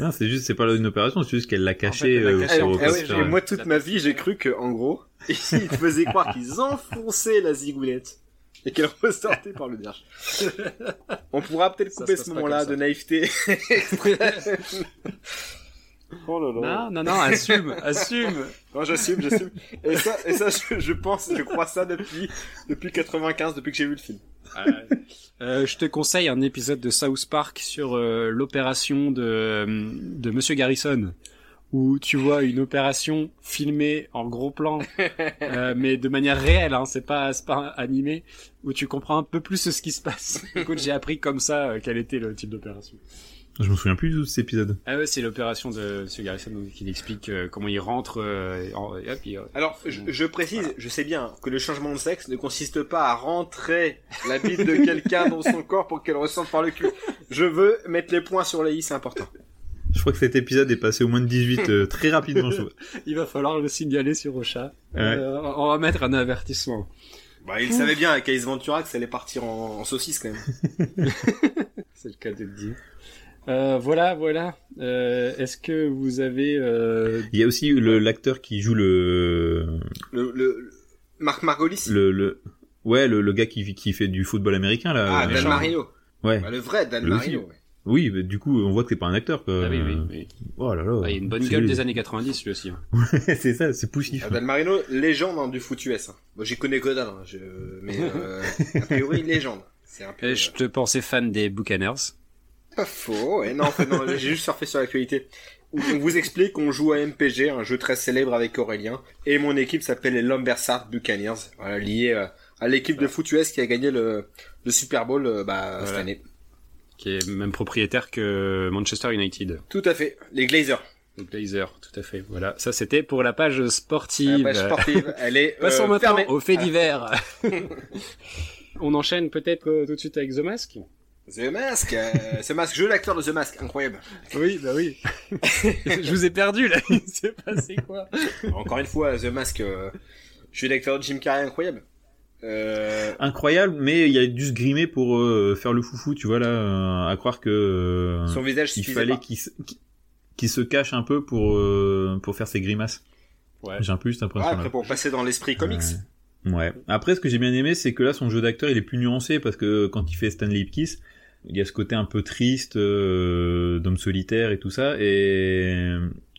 Non, c'est juste, c'est pas une opération, c'est juste qu'elle l'a caché. euh, moi, toute ma vie, j'ai cru que, en gros, <laughs> ils faisaient croire qu'ils enfonçaient la zigounette et qu'elle ressortait par le derche. <laughs> On pourra peut-être couper ce moment-là de naïveté. <laughs> Oh là là. Non, non, non, assume, <laughs> assume. Non, j'assume, j'assume. Et ça, et ça, je, je, pense, je crois ça depuis, depuis 95, depuis que j'ai vu le film. Euh, je te conseille un épisode de South Park sur euh, l'opération de, de Monsieur Garrison où tu vois une opération filmée en gros plan, euh, mais de manière réelle, hein, c'est pas, pas animé, où tu comprends un peu plus ce qui se passe. <laughs> Écoute, j'ai appris comme ça quel était le type d'opération. Je me souviens plus de cet épisode. Ah ouais, c'est l'opération de M. Garrison qui explique euh, comment il rentre. euh, en- et hop, il- Alors, je, je précise, je sais bien que le changement de sexe ne consiste pas à rentrer la bite de <laughs> quelqu'un dans son corps pour qu'elle ressente par le cul. Je veux mettre les points sur les i, c'est important. Je crois que cet épisode est passé au moins de 18 euh, très rapidement. je <laughs> il va falloir le signaler sur Ocha. Ouais. Euh, on va mettre un avertissement. Bah, il savait bien avec Ace Ventura que ça allait partir en, en saucisse quand même. <laughs> C'est le cas de le dire. Euh, voilà, voilà. Euh, Est-ce que vous avez... Euh... Il y a aussi le- l'acteur qui joue le, Le, le, le- Marc Margolis le, le, ouais, le, le gars qui, qui fait du football américain là. Ah, euh, Dan Marino. Ouais. Bah, le vrai Dan Le Marino. ouais. Oui, mais du coup, on voit que c'est pas un acteur. Quoi. Ah oui, oui, oui. Oh là là. Ah, il a une bonne gueule lui. des années 90 lui aussi. hein. <laughs> c'est ça, c'est poussif. Ah, Dan Marino, légende hein, du foot US. Hein. Moi, j'y connais que dalle, hein, je... mais euh, a priori, <laughs> légende. C'est un peu... Et je te pensais fan des Buccaneers. Pas faux, ouais. Non, en fait, non, j'ai juste surfé sur l'actualité. On vous explique qu'on joue à MPG, un jeu très célèbre avec Aurélien, et mon équipe s'appelle les Lumbersart Buccaneers, voilà, lié euh, à l'équipe de foot US qui a gagné le, le Super Bowl euh, bah, cette année. qui est même propriétaire que Manchester United. Tout à fait, les Glazers. Le Blazer, tout à fait. Voilà, ça c'était pour la page sportive. La page sportive, elle est <laughs> euh, Passons maintenant fermée. aux faits divers. <laughs> On enchaîne peut-être euh, tout de suite avec The Mask The Mask, euh, The Mask, jeu d'acteur de The Mask, incroyable. Oui, bah oui. <laughs> Je vous ai perdu là, <laughs> il s'est passé quoi? Encore une fois, The Mask, euh, jeu d'acteur de Jim Carrey, incroyable. Euh, Incroyable, mais il a dû se grimer pour euh, faire le foufou, tu vois là, euh, à croire que euh, son visage il fallait qu'il se, cache un peu pour euh, pour faire ses grimaces. Ouais. J'ai un peu eu cette Ouais, impression. après, pour passer dans l'esprit comics. Ouais. Ouais. Après, ce que j'ai bien aimé, c'est que là, son jeu d'acteur, il est plus nuancé parce que quand il fait Stanley Ipkiss, il y a ce côté un peu triste, euh, d'homme solitaire et tout ça, et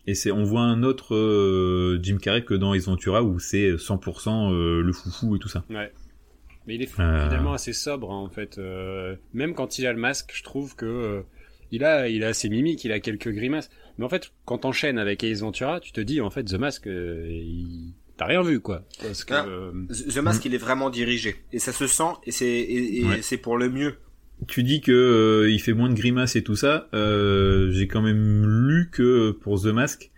et c'est, on voit un autre euh, Jim Carrey que dans Ace Ventura où c'est 100% euh, le foufou et tout ça. Ouais. Mais il est Euh. finalement assez sobre hein, en fait. Euh, même quand il a le masque, je trouve que euh, il a, il a ses mimiques, il a quelques grimaces. Mais en fait, quand t'enchaînes avec Ace Ventura, tu te dis en fait The Mask, euh, il... t'as rien vu quoi. Parce que Ah. euh, The Mask, il est vraiment dirigé. Et ça se sent, et c'est, et, et Ouais. c'est pour le mieux. Tu dis que euh, il fait moins de grimaces et tout ça. Euh, j'ai quand même lu que pour The Mask,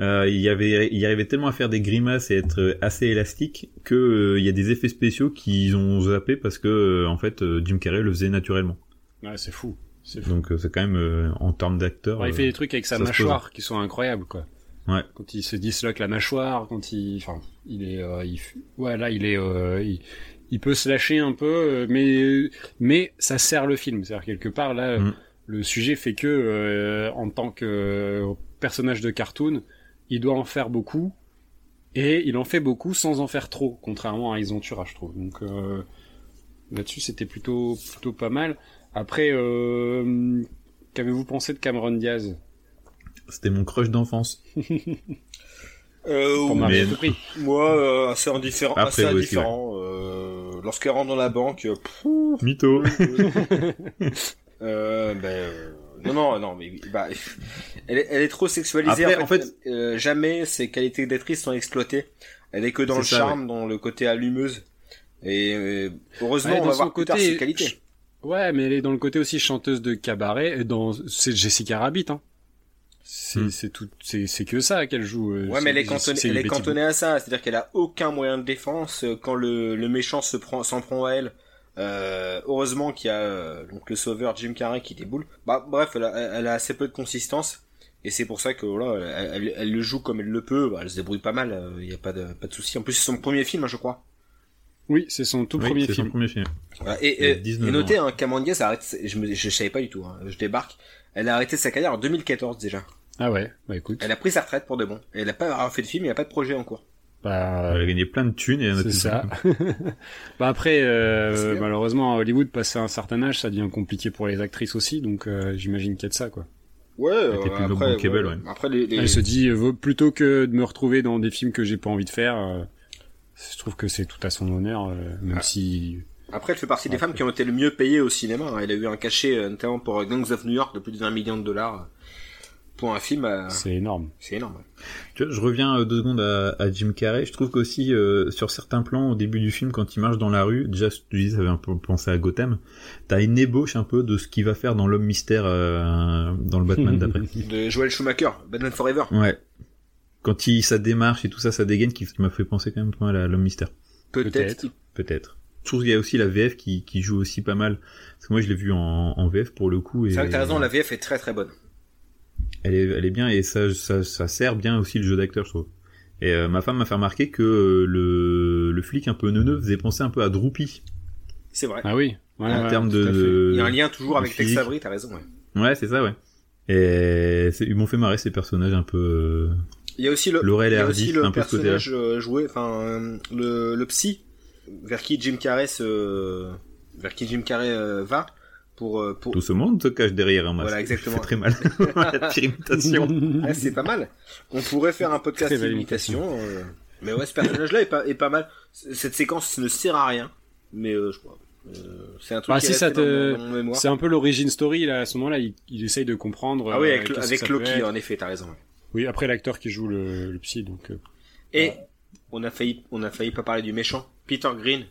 euh, il y avait, il arrivait tellement à faire des grimaces et être assez élastique que euh, il y a des effets spéciaux qu'ils ont zappé parce que euh, en fait euh, Jim Carrey le faisait naturellement. ouais, c'est fou. C'est fou. Donc c'est quand même euh, en termes d'acteur. Ouais, il fait des trucs avec sa mâchoire qui sont incroyables quoi. Ouais. Quand il se disloque la mâchoire, quand il, enfin, il est, euh, il, ouais, là, il est, euh, il, il peut se lâcher un peu, euh, mais, mais ça sert le film. C'est-à-dire quelque part là, Mm. le sujet fait que, euh, en tant que euh, personnage de cartoon, il doit en faire beaucoup, et il en fait beaucoup sans en faire trop, contrairement à Ace Ventura, je trouve. Donc euh, là-dessus, c'était plutôt, plutôt pas mal. Après, euh, qu'avez-vous pensé de Cameron Diaz? C'était mon crush d'enfance. <laughs> Euh, pour oui, mais- moi, euh, assez indifférent. Après, assez indifférent. Euh, Lorsqu'elle rentre dans la banque, euh, pff, Mytho. <laughs> euh, ben, euh, non, non, non, mais bah, elle est, elle est trop sexualisée. Après, en en fait, euh, jamais ses qualités d'actrice sont exploitées. Elle est que dans le ça, charme, dans le côté allumeuse. Et euh, heureusement, Ouais, on dans va son voir plus tard côté- ses qualités. Ouais, mais elle est dans le côté aussi chanteuse de cabaret. et Dans c'est Jessica Rabbit, hein. C'est Hmm. c'est tout, c'est c'est que ça qu'elle joue. euh, Ouais, mais elle est cantonnée, c'est elle est Betty cantonnée à ça. C'est-à-dire qu'elle a aucun moyen de défense euh, quand le, le méchant se prend, s'en prend à elle. Euh, heureusement qu'il y a euh, donc le sauveur Jim Carrey qui déboule. Bah, bref, elle a, elle a assez peu de consistance. Et c'est pour ça que voilà, elle, elle- elle le joue comme elle le peut. Bah, elle se débrouille pas mal. Il y a pas de pas de souci. En plus, c'est son premier film, hein, je crois. Oui, c'est son tout Oui, premier film. son premier film. Voilà. Et, et, 19 et notez, hein, Cameron Diaz a arrêté. Je me, je savais pas du tout. hein, je débarque. Elle a arrêté sa carrière en 2014 déjà. Ah ouais, bah écoute. Elle a pris sa retraite pour de bon. Et elle a pas fait de film. Il n'y a pas de projet en cours. Bah, Elle a gagné plein de thunes et c'est ça. <laughs> bah après, euh, bien. malheureusement, à Hollywood, passé un certain âge, ça devient compliqué pour les actrices aussi. Donc euh, j'imagine qu'il y a de ça, quoi. Ouais. Bankable, ouais. Après, les, les... Elle se dit, euh, plutôt que de me retrouver dans des films que j'ai pas envie de faire, euh, je trouve que c'est tout à son honneur, euh, même Ah. si Après, elle fait partie des femmes qui ont été le mieux payées au cinéma. hein. Elle a eu un cachet, euh, notamment pour Gangs of New York, de plus d'un million de dollars. pour un film, euh, C'est énorme. c'est énorme. Je reviens euh, deux secondes à, à Jim Carrey. Je trouve qu'aussi euh, sur certains plans au début du film, quand il marche dans la rue, déjà tu dis ça avait un peu pensé à Gotham. T'as une ébauche un peu de ce qu'il va faire dans l'homme mystère euh, dans le Batman d'après. <laughs> De Joel Schumacher, Batman Forever. Ouais. Quand il sa démarche et tout ça, ça dégaine, qui, qui m'a fait penser quand même pas mal à l'homme mystère. Peut-être. Peut-être. Peut-être. Je trouve qu'il y a aussi la VF qui, qui joue aussi pas mal. Parce que moi je l'ai vu en, en VF pour le coup. C'est vrai que t'as raison, la VF est très très bonne. elle est, elle est bien et ça, ça, ça sert bien aussi le jeu d'acteur, je trouve. Et euh, ma femme m'a fait remarquer que euh, le, le flic un peu neuneux faisait penser un peu à Droopy C'est vrai. Ah oui. Ouais, en ouais, termes de, Il y a un lien toujours avec Tex. Avery, t'as raison. Ouais. Ouais, c'est ça, ouais. Et ils m'ont fait marrer ces personnages un peu. euh, Il y a aussi le, Laurel il et y a Hardy, aussi le un personnage joué, enfin le, le psy vers qui Jim Carrey se, vers qui Jim Carrey euh, va pour euh, pour. Tout ce monde se cache derrière un masque. Voilà, <laughs> exactement. Très mal. <laughs> Ouais, <laughs> c'est pas mal. On pourrait faire un podcast d'imitation. euh, Mais ouais, ce personnage-là est pas est pas mal. Cette séquence ne sert à rien, mais euh, je crois. euh, c'est un truc Ah, qui si est ça te- dans, mon- dans mon mémoire. C'est un peu l'origine story là. À ce moment-là, il, il essaye de comprendre. Ah oui, euh, avec, avec Loki, en effet, t'as raison. ouais. Oui, après l'acteur qui joue le, le psy, donc. euh, Et on a failli, on a failli pas parler du méchant, Peter Green,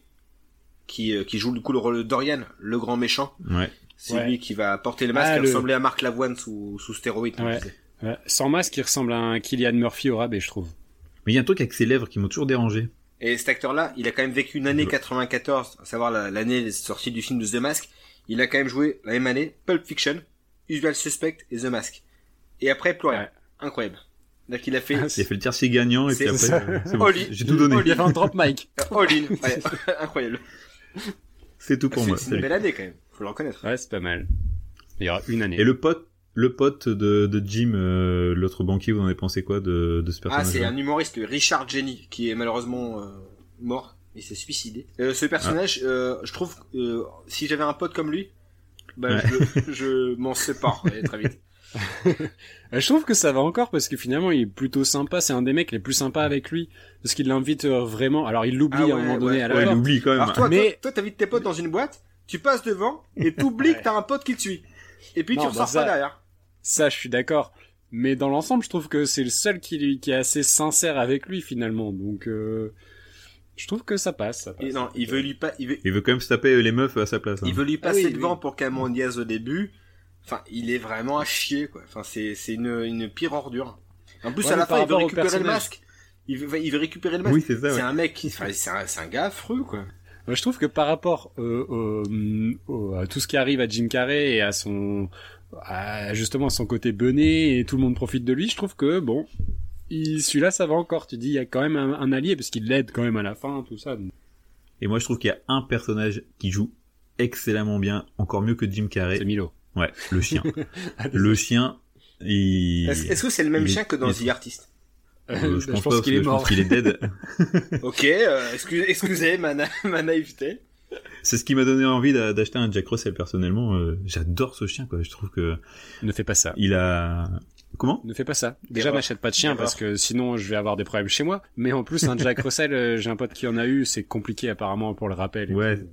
qui, euh, qui joue du coup le rôle de Dorian, le grand méchant. Ouais. C'est Ouais. lui qui va porter le masque Ah, le- ressembler à Mark Lavoine sous, sous Ouais. ouais. Sans masque, il ressemble à un Killian Murphy au rabais, je trouve. Mais il y a un truc avec ses lèvres qui m'ont toujours dérangé. Et cet acteur-là, il a quand même vécu une année Ouais. 94, à savoir la- l'année des sorties du film de The Mask. Il a quand même joué la même année Pulp Fiction, Usual Suspect et The Mask. Et après, plus rien. Ouais. Incroyable. Donc il a fait Ah, Il a fait le tiercé gagnant et puis après, euh, bon. J'ai tout donné. Il a fait un drop mic. <laughs> all in. Ouais, <laughs> incroyable. C'est tout pour moi. c'est une belle année quand même, faut le reconnaître. Ouais, c'est pas mal. Il y aura une année. Et le pote, le pote de, de Jim, euh, l'autre banquier, vous en avez pensé quoi de, de ce Ah, personnage c'est un humoriste, Richard Jenny, qui est malheureusement euh, mort. Il s'est suicidé. Euh, ce personnage, euh, je trouve, euh, si j'avais un pote comme lui, bah, Ouais. je, je m'en sépare <laughs> très vite. <laughs> Je trouve que ça va encore parce que finalement il est plutôt sympa. C'est un des mecs les plus sympas avec lui parce qu'il l'invite euh, vraiment. Alors il l'oublie Ah ouais, à un moment donné ouais, à la Ouais, il porte. oublie quand même. Alors toi, Mais- toi, t'invites tes potes dans une boîte, tu passes devant et t'oublies <laughs> que t'as un pote qui te suit. Et puis Non, tu bah ressors ça- pas derrière. Ça, je suis d'accord. Mais dans l'ensemble, je trouve que c'est le seul qui, est assez sincère avec lui finalement. Donc, euh, je trouve que ça passe. Ça passe. Et non, il veut lui pas, il veut, Il veut quand même se taper les meufs à sa place. hein. il veut lui Ah passer oui, devant oui. pour Cameron Diaz au début. Enfin, il est vraiment à chier, quoi. Enfin, c'est, c'est une, une pire ordure. En plus, Ouais, à la fin, il veut récupérer le masque. Il veut, il veut récupérer le masque. Oui, c'est ça, C'est ouais. un mec qui, enfin, c'est un, c'est un gars affreux, quoi. Moi, je trouve que par rapport euh, au- à tout ce qui arrive à Jim Carrey et à son, à justement son côté bené et tout le monde profite de lui, je trouve que bon, il- celui-là, ça va encore. Tu dis, il y a quand même un, un allié parce qu'il l'aide quand même à la fin, tout ça. Et moi, je trouve qu'il y a un personnage qui joue excellemment bien, encore mieux que Jim C'est Carrey. Milo. Ouais, le chien. <laughs> le chien, il... Est-ce, que c'est le même il est- chien que dans il The Artist? Euh, je, je pense qu'il est mort. Je pense qu'il est dead. <laughs> Ok, euh, excusez, excusez <laughs> ma, na- ma naïveté. C'est ce qui m'a donné envie d'a- d'acheter un Jack Russell personnellement. euh, J'adore ce chien, quoi. Je trouve que Ne fais pas ça. il a. Comment? Ne fais pas ça. Déjà, m'achète pas de chien parce que sinon, je vais avoir des problèmes chez moi. Mais en plus, un Jack Russell, euh, j'ai un pote qui en a eu, c'est compliqué apparemment pour le rappel. Ouais. tout.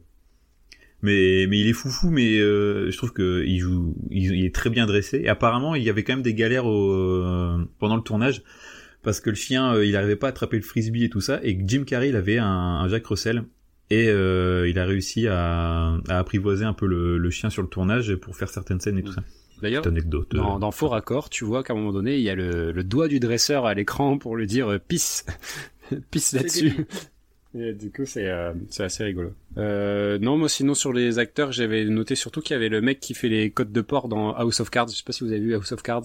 Mais mais il est foufou, mais euh, je trouve que il joue, il, il est très bien dressé. Et apparemment, il y avait quand même des galères au, euh, pendant le tournage parce que le chien, euh, il arrivait pas à attraper le frisbee et tout ça. Et que Jim Carrey, il avait un, un Jack Russell et euh, il a réussi à, à apprivoiser un peu le, le chien sur le tournage pour faire certaines scènes et tout ça. D'ailleurs, Petite anecdote. euh, dans, dans Faux Raccord, tu vois qu'à un moment donné, il y a le, le doigt du dresseur à l'écran pour lui dire pisse, <laughs> pisse là-dessus. Et du coup, c'est euh, c'est assez rigolo. Euh, non, moi sinon sur les acteurs, j'avais noté surtout qu'il y avait le mec qui fait les codes de port dans House of Cards. Je sais pas si vous avez vu House of Cards.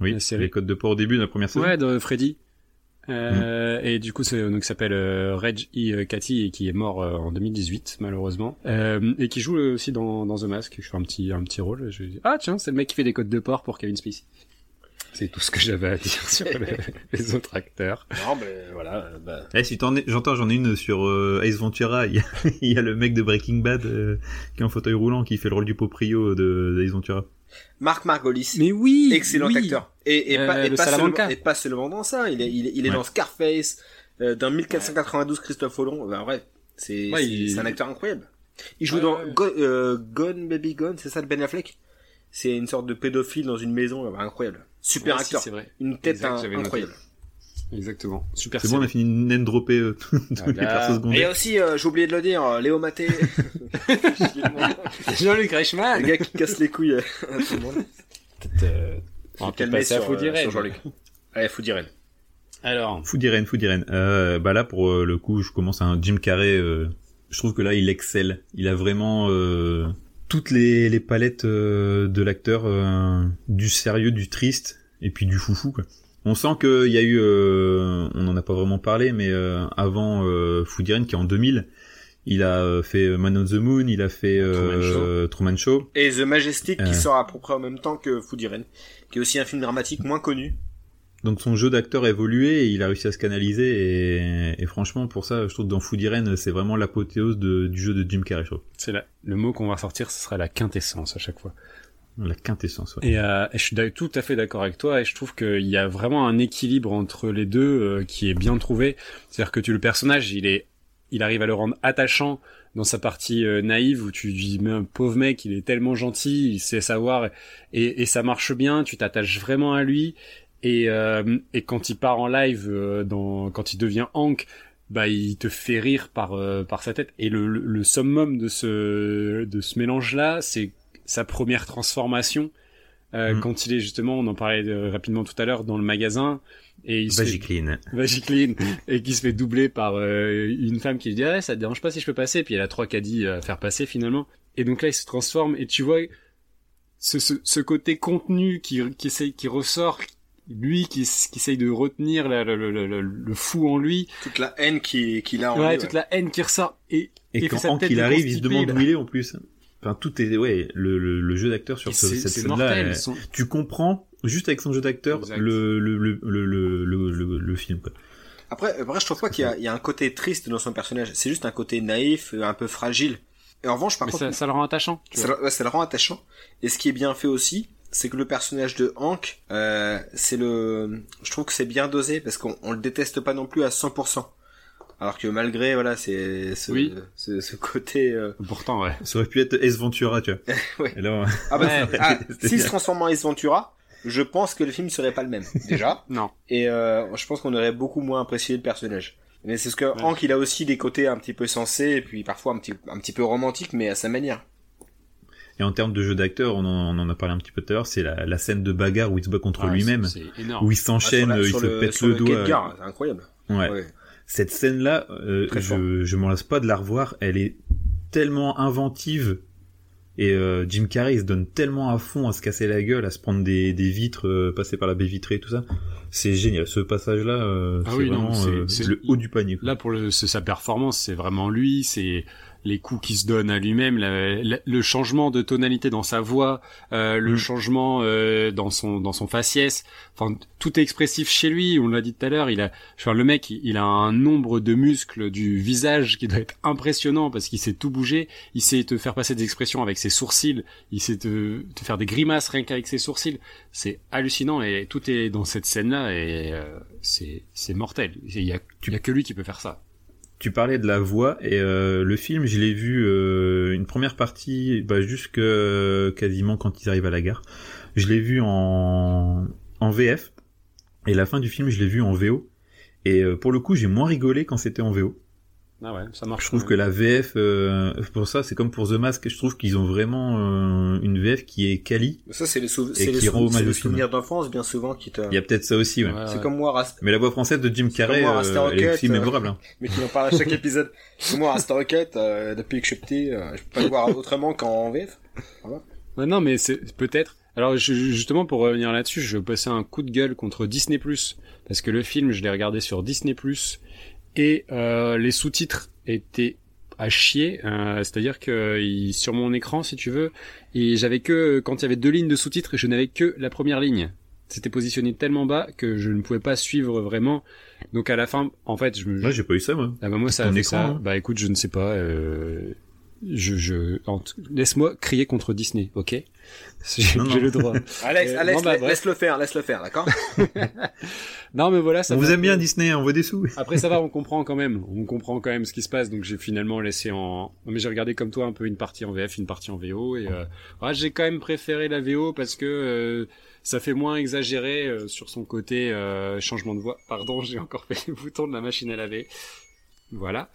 oui, la série. les codes de port au début de la première saison. Ouais, de Freddy. Euh, Mm. Et du coup, c'est donc il s'appelle euh, Reg E. Cathy et qui est mort euh, en 2018 malheureusement euh, et qui joue aussi dans, dans The Mask. Je fais un petit un petit rôle. Je dis, ah tiens, c'est le mec qui fait des codes de port pour Kevin Spacey. C'est tout ce que j'avais à dire sur les, <laughs> les autres acteurs. Non, mais voilà, bah. Eh, si j'entends, j'en ai une sur euh, Ace Ventura. Il y, a, <laughs> il y a le mec de Breaking Bad euh, qui est en fauteuil roulant qui fait le rôle du proprio de, de Ace Ventura. Marc Margolis. Mais oui, excellent oui. acteur. Et, et, Euh, pas, et, pas seulement, et pas seulement dans ça. Il est, il est, il est Ouais. dans Scarface, euh, dans 1492 Christophe Hollande. Ben, bref, c'est Ouais, un acteur incroyable. Il joue Ouais, dans ouais. Go- euh, Gone Baby Gone, c'est ça de Ben Affleck? C'est une sorte de pédophile dans une maison, incroyable. Super acteur. c'est vrai. Une tête Exact, un- incroyable. Exactement. Super. C'est bon, on a fini de naine dropper euh, <laughs> tous Ah les bah, persos Et secondaires. aussi, euh, j'ai oublié de le dire, euh, Léo Maté, <laughs> Jean-Luc Reichmann. le gars qui casse les couilles à tout le monde. Peut-être, euh, on va Calmer sur, euh, sur Jean-Luc. Allez, Food Irene. Alors, Irene. Euh, bah là, pour euh, le coup, je commence à un Jim Carrey. euh, je trouve que là, il excelle. Il a vraiment euh, toutes les, les palettes euh, de l'acteur, euh, du sérieux, du triste, et puis du foufou. Quoi. On sent qu'il y a eu, euh, on en a pas vraiment parlé, mais euh, avant euh, Food Irene, qui est en 2000, il a euh, fait Man on the Moon, il a fait euh, Truman Show. Et The Majestic qui sort à peu près en même temps que Food Irene, qui est aussi un film dramatique moins connu. Donc son jeu d'acteur a évolué et il a réussi à se canaliser et, et franchement pour ça je trouve que dans Food Irene c'est vraiment l'apothéose de- du jeu de Jim Carrey c'est le mot qu'on va sortir, ce sera la quintessence à chaque fois. La quintessence ouais. Et, euh, je suis tout à fait d'accord avec toi et je trouve qu'il y a vraiment un équilibre entre les deux euh, qui est bien trouvé. C'est-à-dire que tu le personnage, il est, il arrive à le rendre attachant dans sa partie euh, naïve où tu dis mais un pauvre mec, il est tellement gentil, il sait savoir et, et ça marche bien. Tu t'attaches vraiment à lui et, euh, et quand il part en live, euh, dans, quand il devient Hank, bah il te fait rire par euh, par sa tête. Et le, le, le summum de ce de ce mélange là, c'est sa première transformation. Euh, Mm. quand il est justement, on en parlait euh, rapidement tout à l'heure dans le magasin et il se fait- Vagicline. <laughs> Vagicline. Et qui se fait doubler par euh, une femme qui lui dit ah, ça te dérange pas si je peux passer? Puis elle a trois caddies à faire passer finalement. Et donc là il se transforme. Et tu vois ce, ce, ce côté contenu qui qui qui ressort lui qui, qui essaye de retenir la- le, le, le, le fou en lui Toute la haine qui- qu'il a en ouais, lui, toute ouais. la haine qui ressort et Et Et quand que sa Hank tête il est arrive il se demande où il est en plus. Enfin tout est ouais le, le, le jeu d'acteur sur ce- c'est cette c'est scène mortel là. son- Tu comprends juste avec son jeu d'acteur le le, le, le, le, le, le- le film quoi. Après, après, je trouve pas qu'il y, a- il y a un côté triste dans son personnage. C'est juste un côté naïf, euh, un peu fragile. Et en revanche, par mais contre, ça, ça le rend attachant ça, ouais, ça le rend attachant. Et ce qui est bien fait aussi, c'est que le personnage de Hank, euh, c'est le, je trouve que c'est bien dosé parce qu'on on le déteste pas non plus à 100%. Alors que malgré, voilà, c'est ce, Oui. ce, ce côté. euh, pourtant ouais Ça aurait pu être Ace Ventura tu vois. <laughs> Ouais. Et là Ah bah, Ouais. ah, <laughs> s'il se transforme en Ace Ventura, je pense que le film serait pas le même déjà. <laughs> non Et euh, je pense qu'on aurait beaucoup moins apprécié le personnage. Mais c'est ce que Ouais. Hank, il a aussi des côtés un petit peu sensés et puis parfois un petit, un petit peu romantiques, mais à sa manière. Et en termes de jeu d'acteur, on en, on en a parlé un petit peu tout à l'heure, c'est la, la scène de bagarre où il se bat contre lui-même, c'est c'est énorme où il s'enchaîne, Ah, il se le- pète sur le, quai doigt. c'est incroyable. Ouais. Ouais. Cette scène-là, euh, je, je m'en lasse pas de la revoir. Elle est tellement inventive. Et euh, Jim Carrey il se donne tellement à fond à se casser la gueule, à se prendre des, des vitres, euh, passer par la baie vitrée et tout ça. C'est génial. Ce passage-là, euh, Ah c'est oui, non, vraiment c'est- euh, c'est- le haut du panier. quoi. Là, pour le, c'est sa performance, c'est vraiment lui, c'est les coups qu'il se donne à lui-même, la- la- le changement de tonalité dans sa voix, euh, le Mm. changement euh, dans son dans son faciès. Enfin, tout est expressif chez lui. On l'a dit tout à l'heure. Il a, enfin, le mec, il, il a un nombre de muscles du visage qui doit être impressionnant parce qu'il sait tout bouger. Il sait te faire passer des expressions avec ses sourcils. Il sait te, te faire des grimaces rien qu'avec ses sourcils. C'est hallucinant et tout est dans cette scène-là et euh, c'est c'est mortel. Il y a, y a que lui qui peut faire ça. Tu parlais de la voix et euh, le film, je l'ai vu euh, une première partie, bah, jusque quasiment quand ils arrivent à la gare. Je l'ai vu en en VF et la fin du film, je l'ai vu en VO. Et euh, pour le coup, j'ai moins rigolé quand c'était en VO. Ah ouais, ça marche. Je trouve que la VF, euh, pour ça, c'est comme pour The Mask. Je trouve qu'ils ont vraiment euh, une VF qui est quali. Ça, c'est les, sou- Et qui sou- souvenirs d'enfance, bien souvent, qui te... Il y a peut-être ça aussi, ouais. Ouais, C'est ouais. comme moi, Rast... Mais la voix française de Jim Carrey, moi, euh, elle est aussi mémorable. hein. mais qui en parle à chaque <laughs> épisode. C'est moi, à Star Rocket, euh, depuis que je suis petit, euh, je peux pas le voir autrement qu'en VF. Ouais, non, mais c'est peut-être. Alors je- justement pour revenir là-dessus, je vais passer un coup de gueule contre Disney parce que le film je l'ai regardé sur Disney et euh, les sous-titres étaient à chier, euh, c'est-à-dire que il- sur mon écran si tu veux, et j'avais que quand il y avait deux lignes de sous-titres je n'avais que la première ligne. C'était positionné tellement bas que je ne pouvais pas suivre vraiment. Donc à la fin, en fait, je me Moi, j'ai pas eu ça, moi. ah bah moi ça a fait écran, ça. hein. Bah écoute, je ne sais pas. Euh... Je, je... laisse-moi crier contre Disney, ok? J'ai le droit. <laughs> Alex, Euh, Alex, bah, laisse- laisse-le faire, laisse-le faire, d'accord <laughs> Non, mais voilà, ça On vous aime bien Disney, on veut des sous. <laughs> Après, ça va, on comprend quand même. On comprend quand même ce qui se passe. Donc, j'ai finalement laissé en. Non, mais j'ai regardé comme toi un peu une partie en VF, une partie en VO. Et euh... ouais, j'ai quand même préféré la VO parce que euh, ça fait moins exagéré euh, sur son côté euh, changement de voix. Pardon, j'ai encore fait le bouton de la machine à laver. Voilà.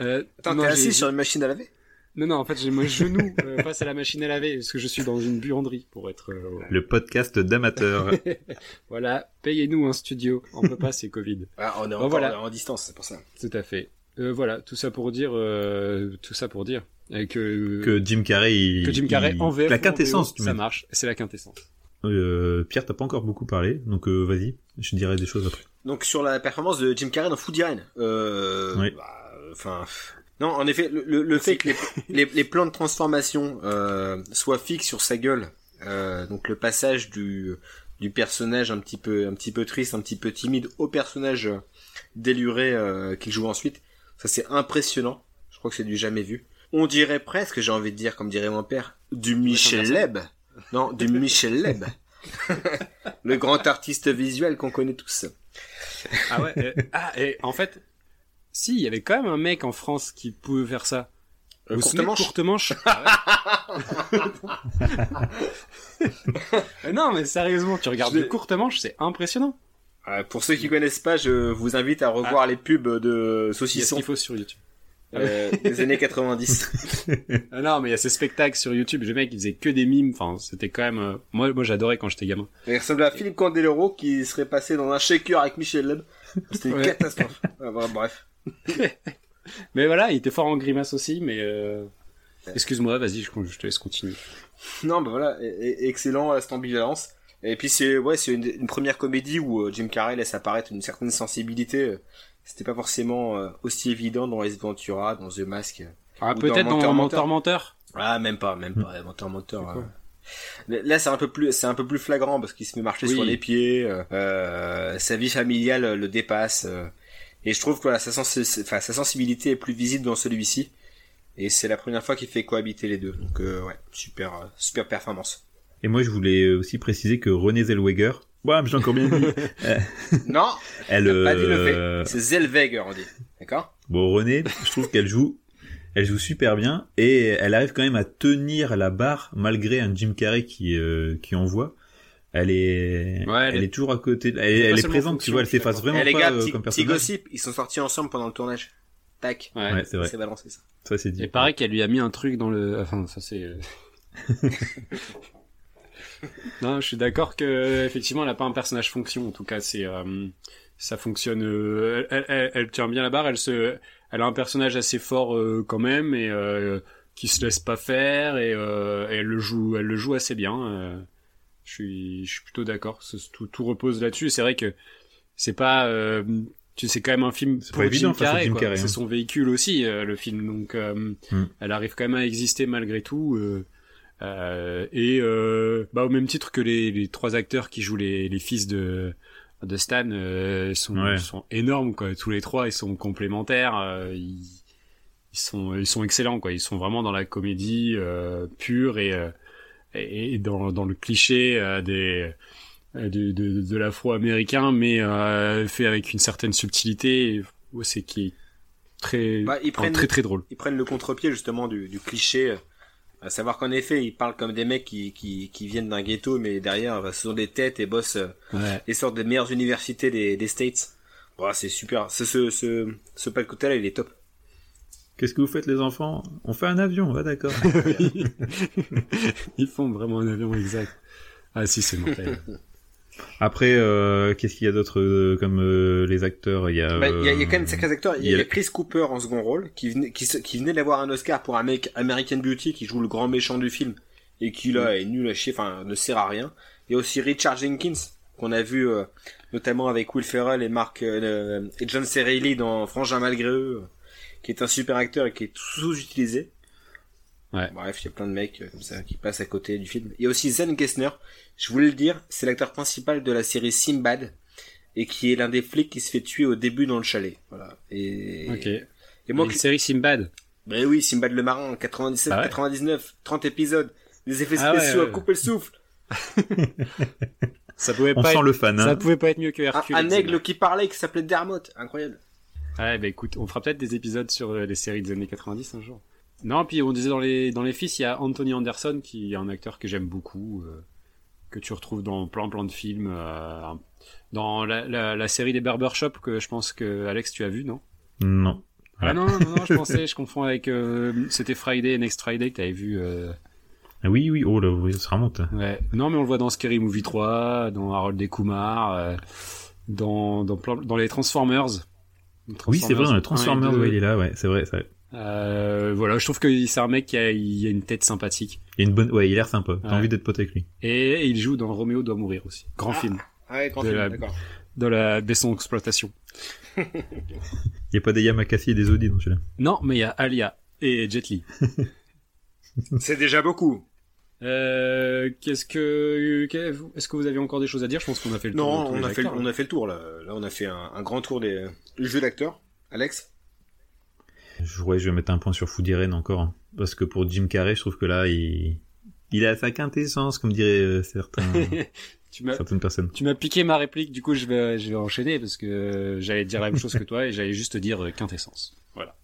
Euh, Attends, t'es assis sur une machine à laver? Non, non, en fait, j'ai mon genou euh, face à la machine à laver parce que je suis dans une buanderie pour être. euh, Le podcast d'amateurs. <laughs> Voilà, payez-nous un studio. On peut pas, c'est Covid. ah, On est Bon, encore voilà. en distance, c'est pour ça. Tout à fait. Euh, voilà, tout ça pour dire, euh, tout ça pour dire que que Jim Carrey, il, que Jim Carrey il- en VF la en quintessence. VO, ça marche, c'est la quintessence. Euh, Pierre, t'as pas encore beaucoup parlé, donc euh, vas-y, je dirai des choses après. Donc sur la performance de Jim Carrey dans Food Irene. Euh, Oui. bah, Enfin, non, en effet, le, le- le fait que les, <laughs> les, les plans de transformation euh, soient fixes sur sa gueule, euh, donc le passage du du personnage un petit peu un petit peu triste, un petit peu timide au personnage déluré euh, qu'il joue ensuite, ça c'est impressionnant. Je crois que c'est du jamais vu. On dirait presque, j'ai envie de dire, comme dirait mon père, du Michel Leb. Non, du <laughs> Michel Leb. <laughs> le grand artiste visuel qu'on connaît tous. Ah ouais. euh, ah et en fait, si il y avait quand même un mec en France qui pouvait faire ça. Euh, courte manche Courte manche. <laughs> <laughs> Euh, non mais sérieusement, tu regardes le courte manche, c'est impressionnant. Euh, pour ceux qui connaissent pas, je vous invite à revoir les pubs de Il saucissons qu'il faut sur YouTube. euh, <laughs> des années 90. Ah non, mais il y a ces spectacles sur YouTube. Le mec, il faisait que des mimes. Enfin, c'était quand même. Moi, moi, j'adorais quand j'étais gamin. Il ressemble à Philippe Candeloro qui serait passé dans un shaker avec Michel Leb. C'était une Ouais. catastrophe. Ah, bref. <laughs> Mais voilà, il était fort en grimace aussi. Mais euh... excuse-moi, vas-y, je, je te laisse continuer. Non, bah voilà, et- et- excellent à cette ambivalence. Et puis c'est ouais, c'est une, une première comédie où euh, Jim Carrey laisse apparaître une certaine sensibilité. euh, C'était pas forcément euh, aussi évident dans Les Ventura, dans The Mask. Ah, peut-être dans dans Menteur, Menteur. Ah, même pas, même pas. Menteur, menteur. Euh. Là, c'est un peu plus, c'est un peu plus flagrant parce qu'il se met marcher Oui. sur les pieds. euh, euh, sa vie familiale euh, le dépasse. Euh, et je trouve que voilà, sa, sens- enfin, sa sensibilité est plus visible dans celui-ci. Et c'est la première fois qu'il fait cohabiter les deux. Donc euh, ouais, super, euh, super performance. Et moi, je voulais aussi préciser que Renée Zellweger, ouais, j'ai encore bien dit, <laughs> non, elle, t'as pas dit le euh, fait. C'est Zellweger, on dit. D'accord? Bon, Renée, je trouve qu'elle joue, elle joue super bien et elle arrive quand même à tenir la barre malgré un Jim Carrey qui, euh, qui envoie. Elle est, Ouais, elle, elle est toujours à côté, elle, pas elle est seulement présente, fonction, tu vois, elle s'efface vraiment Eh les pas gars, euh, petit, comme petit personnage. gossip, ils sont sortis ensemble pendant le tournage. Tac. Ouais. Ouais, c'est vrai. C'est balancé ça. Ça, c'est dit. Il paraît qu'elle lui a mis un truc dans le. Enfin, ça c'est. euh, <laughs> non, je suis d'accord que effectivement, elle a pas un personnage fonction. En tout cas, c'est euh, ça fonctionne. euh, elle, elle- elle tient bien la barre. Elle se, elle a un personnage assez fort euh, quand même et euh, qui se laisse pas faire et, euh, et elle le joue, elle le joue assez bien. Je suis, je suis plutôt d'accord. Tout, tout repose là-dessus. C'est vrai que c'est pas. euh, tu sais, c'est quand même un film pour pas Jim Carrey. C'est hein. son véhicule aussi, euh, le film. Donc, euh, Mm. elle arrive quand même à exister malgré tout. euh, et bah, au même titre que les, les trois acteurs qui jouent les, les fils de de Stan sont, Ouais. sont énormes quoi. Tous les trois, ils sont complémentaires. ils, ils sont ils sont excellents quoi. Ils sont vraiment dans la comédie pure et et et dans dans le cliché euh, des euh, de, de, de l'afro-américain, mais euh, fait avec une certaine subtilité. c'est qui est très Bah, ils enfin, prennent- très très drôle. ils prennent le contre-pied justement du, du cliché. À savoir qu'en effet, ils parlent comme des mecs qui, qui, qui viennent d'un ghetto, mais derrière, bah, ce sont des têtes et bossent Ouais. et sortent des meilleures universités des, des States. Voilà, c'est super. Ce, ce, ce, ce pas de côté là, il est top. Qu'est-ce que vous faites, les enfants? On fait un avion, va d'accord. <laughs> Ils font vraiment un avion exact. Ah si, c'est mortel. Après, euh, qu'est-ce qu'il y a d'autre euh, comme euh, les acteurs? Il y a, Bah, Il y, a, il y a euh, quand même de sacrés acteurs. Il y, il y a Chris Cooper en second rôle, qui venait, qui, se- qui venait d'avoir un Oscar pour un mec American Beauty, qui joue le grand méchant du film, et qui là est nul à chier, enfin ne sert à rien. Il y a aussi Richard Jenkins, qu'on a vu euh, notamment avec Will Ferrell et Mark euh, et John C. Reilly dans Frangin malgré eux, euh, qui est un super acteur et qui est sous-utilisé. Ouais. Bref, il y a plein de mecs euh, comme ça qui passent à côté du film. Il y a aussi Zen Gessner. Je voulais le dire, c'est l'acteur principal de la série Simbad et qui est l'un des flics qui se fait tuer au début dans le chalet. Voilà. Et, moi, Une série Simbad. ben oui, Simbad le marin, 97, Ah ouais 99, 30 épisodes, des effets Ah ouais, spéciaux ouais. à couper le souffle. <laughs> ça pouvait On pas sent être, le fan. ça Hein. pouvait pas être mieux que Un, Hercule. un et aigle qui parlait qui s'appelait Dermot. Incroyable. Ouais, bah écoute, on fera peut-être des épisodes sur euh, les séries des années 90 un jour. Non, puis on disait dans les dans les fils, il y a Anthony Anderson qui est un acteur que j'aime beaucoup, euh, que tu retrouves dans plein plein de films, euh, dans la, la, la série des Barbershop que je pense que Alex tu as vu, non? Non. Ah non, non, non, je <laughs> pensais, je confonds avec, euh, c'était Friday et Next Friday que t'avais vu. Euh, Ah Oui, oui, oh là, oui, ça remonte. ouais. Non, mais on le voit dans Scary Movie 3, dans Harold et Kumar, dans dans plein, dans les Transformers. Oui, c'est vrai, dans le Transformers, 1 et 2. ouais, il est là, ouais, c'est vrai, c'est vrai. Euh, voilà, je trouve que c'est un mec qui a, il a une tête sympathique. Il a une bonne, ouais, il a l'air sympa. T'as Ouais. envie d'être pote avec lui. Et il joue dans Roméo doit mourir aussi. Grand Ah. film. Ah ouais, grand De film, la- d'accord. Dans la Besson exploitation. Il <laughs> y a pas des Yamakasi et des Audi dans celui-là? Non, mais il y a Alia et Jet Li. <laughs> C'est déjà beaucoup. Euh, qu'est-ce que, est-ce que vous avez encore des choses à dire? Je pense qu'on a fait le tour. Non, on a, fait, le- acteurs, on a fait le tour là. Là, on a fait un, un grand tour des jeu d'acteurs. Alex Je, ouais, je vais mettre un point sur Food Irene encore. hein. Parce que pour Jim Carrey, je trouve que là, il, il a sa quintessence, comme diraient euh, certains, <laughs> tu m'as, certaines personnes. tu m'as piqué ma réplique, du coup je vais, je vais enchaîner parce que euh, j'allais dire la même chose que toi et j'allais juste dire euh, quintessence. Voilà.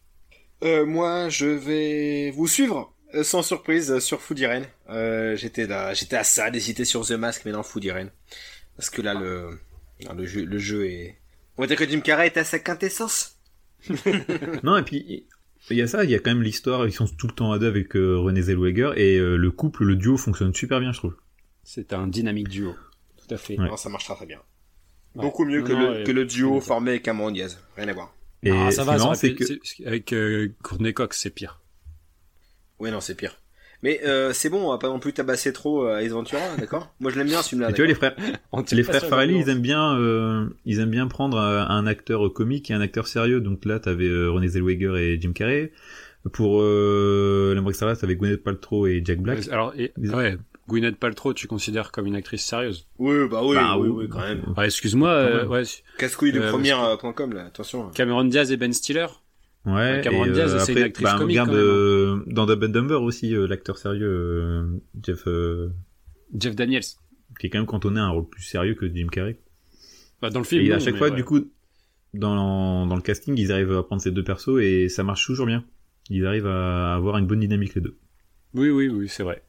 euh, Moi, je vais vous suivre. Sans surprise sur Food Irene. Euh, j'étais là, j'étais à ça d'hésiter sur The Mask, mais non Food Irene. Parce que là, le, le jeu, le jeu est. On va dire que Jim Carrey est à sa quintessence. <laughs> non, et puis, il y a ça, il y a quand même l'histoire, ils sont tout le temps à deux avec euh, René Zellweger, et euh, le couple, le duo fonctionne super bien, je trouve. C'est un dynamique duo. Tout à fait. Ouais. Non, ça marche très très bien. Ouais. Beaucoup mieux Non, que, non, le, ouais. que le duo formé avec Cameron Diaz. Rien à voir. Et ah, ça va, ça que... c'est- avec euh, Courtney Cox, c'est pire. Ouais, non, c'est pire. Mais euh, c'est bon, on va pas non plus tabasser trop euh, Ace Ventura, d'accord? Moi, je l'aime bien ce film-là. Et tu vois, les frères, les frères Farrelly, ils aiment bien, euh, ils aiment bien prendre euh, un acteur comique et un acteur sérieux. Donc là, t'avais euh, René Zellweger et Jim Carrey. Pour euh, Star t'avais Gwyneth Paltrow et Jack Black. Alors, et, ouais, Gwyneth Paltrow, tu considères comme une actrice sérieuse? Oui, bah oui, Bah, oui, oui. oui, quand même. ah, Excuse-moi, euh, ouais, Casse-couille de Euh, première.com, là, attention. Cameron Diaz et Ben Stiller? Ouais. Cameron et, euh, Diaz, c'est une après, actrice bah, comique, regarde quand même, hein. euh, dans Dumb and Dumber aussi, euh, l'acteur sérieux euh, Jeff, euh, Jeff Daniels. qui est quand même cantonné à un rôle plus sérieux que Jim Carrey. Bah, dans le film. Et à chaque fois, ouais. du coup, dans, dans le casting, ils arrivent à prendre ces deux persos et ça marche toujours bien. Ils arrivent à avoir une bonne dynamique les deux. Oui, oui, oui, c'est vrai.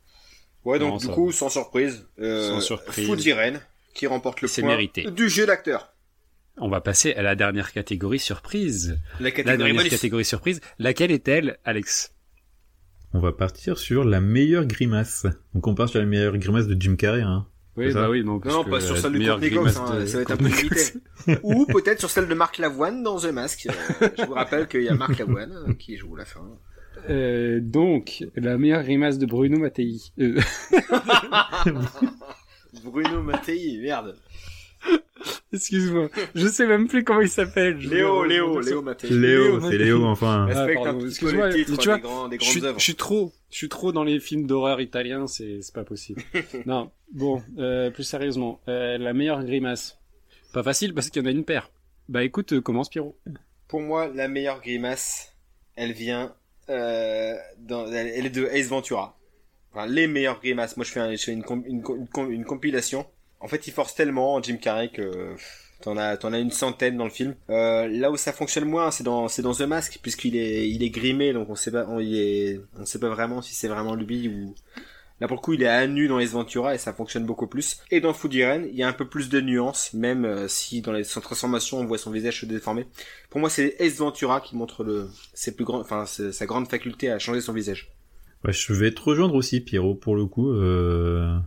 Ouais, donc Non, du coup, sans surprise, euh, Sans surprise. Food Irene, qui remporte le C'est point mérité. du jeu d'acteur. On va passer à la dernière catégorie surprise. La dernière bonus. catégorie surprise. Laquelle est-elle, Alex? On va partir sur la meilleure grimace. Donc on part sur la meilleure grimace de Jim Carrey. Hein. Oui, bah oui, donc. Non, pas sur celle de Courtney Cox, hein, de ça va être un peu Courtney limité. Ou peut-être sur celle de Mark Lavoine dans The Mask. Euh, je vous rappelle qu'il y a Mark Lavoine euh, qui joue la fin. Euh, donc, la meilleure grimace de Bruno Mattei. Euh, <laughs> Bruno Mattei, merde. <laughs> Excuse-moi, je sais même plus comment il s'appelle. Léo, Léo, Léo Mattei. Léo, c'est Léo enfin. Ah, Respecte pardon, un petit peu excuse-moi, tu vois, des, grands, des Je suis, je trop, je suis trop dans les films d'horreur italiens, c'est, c'est pas possible. <laughs> non, bon, euh, plus sérieusement, euh, la meilleure grimace. Pas facile parce qu'il y en a une paire. Bah écoute, euh, commence Pierrot. Pour moi, la meilleure grimace, elle vient, euh, dans, elle, elle est de Ace Ventura. Enfin, les meilleures grimaces. Moi, je fais, un- je fais une, com- une, com- une com- une compilation. En fait, il force tellement Jim Carrey que t'en as, t'en as une centaine dans le film. Euh, là où ça fonctionne moins, c'est dans, c'est dans The Mask, puisqu'il est, il est grimé, donc on sait pas, on, il est, on sait pas vraiment si c'est vraiment lui ou. Là, pour le coup, il est à nu dans Ace Ventura et ça fonctionne beaucoup plus. Et dans Food Irene, il y a un peu plus de nuances, même euh, si dans les, transformation, on voit son visage se déformer. Pour moi, c'est Ace Ventura qui montre le, ses plus enfin, sa grande faculté à changer son visage. Je vais te rejoindre aussi, Pierrot, pour le coup. Euh...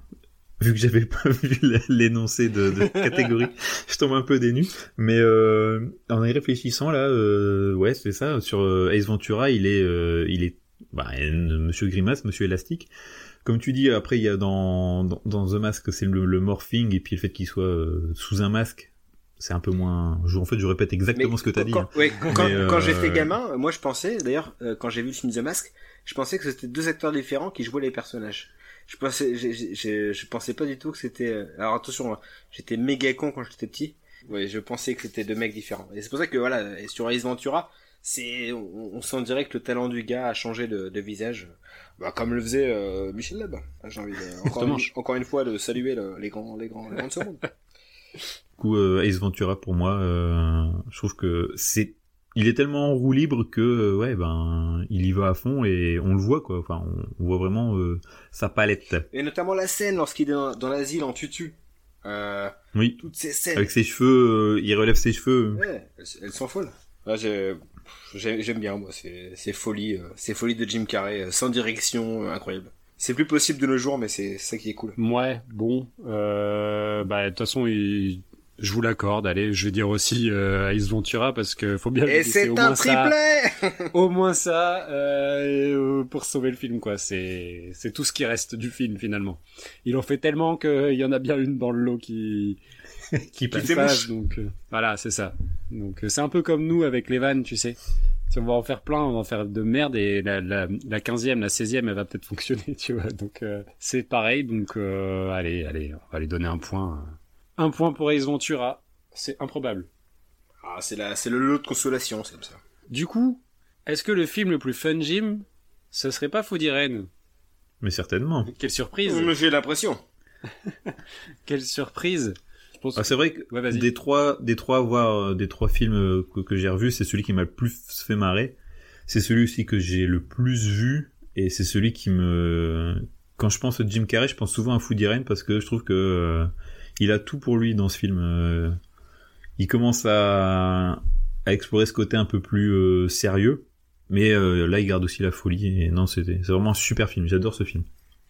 Vu que j'avais <laughs> pas vu l'énoncé de, de catégorie, <laughs> je tombe un peu dénu. Mais euh, en y réfléchissant là, euh, ouais, c'est ça. Sur euh, Ace Ventura, il est, euh, il est, bah, Monsieur Grimace, Monsieur Élastique. Comme tu dis, après il y a dans dans, dans The Mask, c'est le, le morphing et puis le fait qu'il soit euh, sous un masque, c'est un peu moins. Je, en fait, je répète exactement ce que t'as dit. quand, hein. ouais, quand, quand j'étais gamin, euh, moi je pensais, d'ailleurs, euh, quand j'ai vu le film The Mask, je pensais que c'était deux acteurs différents qui jouaient les personnages. Je pensais, j'ai- j'ai- je pensais pas du tout que c'était. euh, Alors attention, hein, j'étais méga con quand j'étais petit. Ouais, je pensais que c'était deux mecs différents. Et c'est pour ça que voilà, et sur Ace Ventura, c'est, on, sent direct que le talent du gars a changé de, visage. Bah, comme le faisait euh, Michel Leb. J'ai envie de, encore, une, encore, une, fois de saluer les grands, les grands, les grands de ce monde. Du coup, euh, Ace Ventura pour moi, euh, je trouve que c'est, il est tellement en roue libre que ouais ben il y va à fond et on le voit quoi. Enfin, on, voit vraiment sa palette. Et notamment la scène lorsqu'il est dans, dans l'asile en tutu. oui. Toutes ces scènes. Avec ses cheveux, il relève ses cheveux. Ouais, elles, sont folles. Là, j'ai J'aime bien, moi, c'est folie, euh, c'est folie de Jim Carrey, euh, sans direction, euh, incroyable. C'est plus possible de nos jours, mais c'est ça qui est cool. Ouais, bon, euh, bah de toute façon, je vous l'accorde. Allez, je vais dire aussi euh, Ace Ventura parce que faut bien. Et c'est un triplet. <laughs> au moins ça, euh, pour sauver le film, quoi. C'est c'est tout ce qui reste du film finalement. Il en fait tellement qu'il y en a bien une dans le lot qui <laughs> qui, passe. Donc euh, voilà, c'est ça. Donc euh, c'est un peu comme nous avec les vannes, tu sais. Si on va en faire plein, on va en faire de merde et la, la, la 15e, la 16e, elle va peut-être <laughs> fonctionner, tu vois. Donc euh, c'est pareil. Donc allez, allez, on va lui donner un point. Un point pour Ace Ventura. C'est improbable. Ah, c'est la, c'est le lot de consolation, c'est comme ça. Du coup, est-ce que le film le plus fun, Jim, ce serait pas Foodie Mais certainement. Quelle surprise. J'ai l'impression. <laughs> Quelle surprise. Ah, c'est vrai que des trois, des trois, voire euh, des trois films euh, que, que j'ai revus, c'est celui qui m'a le plus fait marrer. C'est celui aussi que j'ai le plus vu et c'est celui qui me, quand je pense à Jim Carrey, je pense souvent à Foodie Rain parce que je trouve que euh, il a tout pour lui dans ce film. il commence à, à explorer ce côté un peu plus sérieux, mais là il garde aussi la folie et non, c'était, c'est vraiment un super film. J'adore ce film.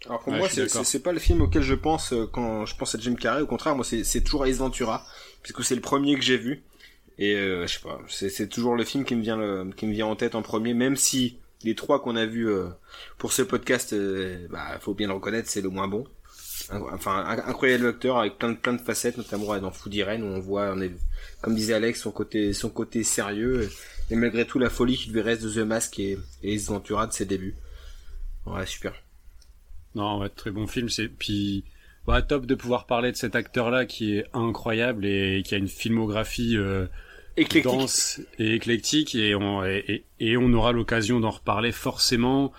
Alors pour moi, c'est pas le film auquel je pense euh, quand je pense à Jim Carrey. Au contraire, moi, c'est toujours Ace Ventura, puisque c'est le premier que j'ai vu. Et euh, je sais pas, c'est toujours le film qui me vient le, qui me vient en tête en premier, même si les trois qu'on a vus euh, pour ce podcast, euh, bah faut bien le reconnaître, c'est le moins bon. Enfin, incroyable acteur avec plein de plein de facettes, notamment dans Foodie Rain où on voit, on est, comme disait Alex, son côté son côté sérieux et malgré tout la folie qui lui reste de The Mask et, et de ses débuts. Ouais, super. Non, ouais, très bon film. C'est puis top de pouvoir parler de cet acteur-là qui est incroyable et qui a une filmographie euh, dense et éclectique et on et, et on aura l'occasion d'en reparler forcément.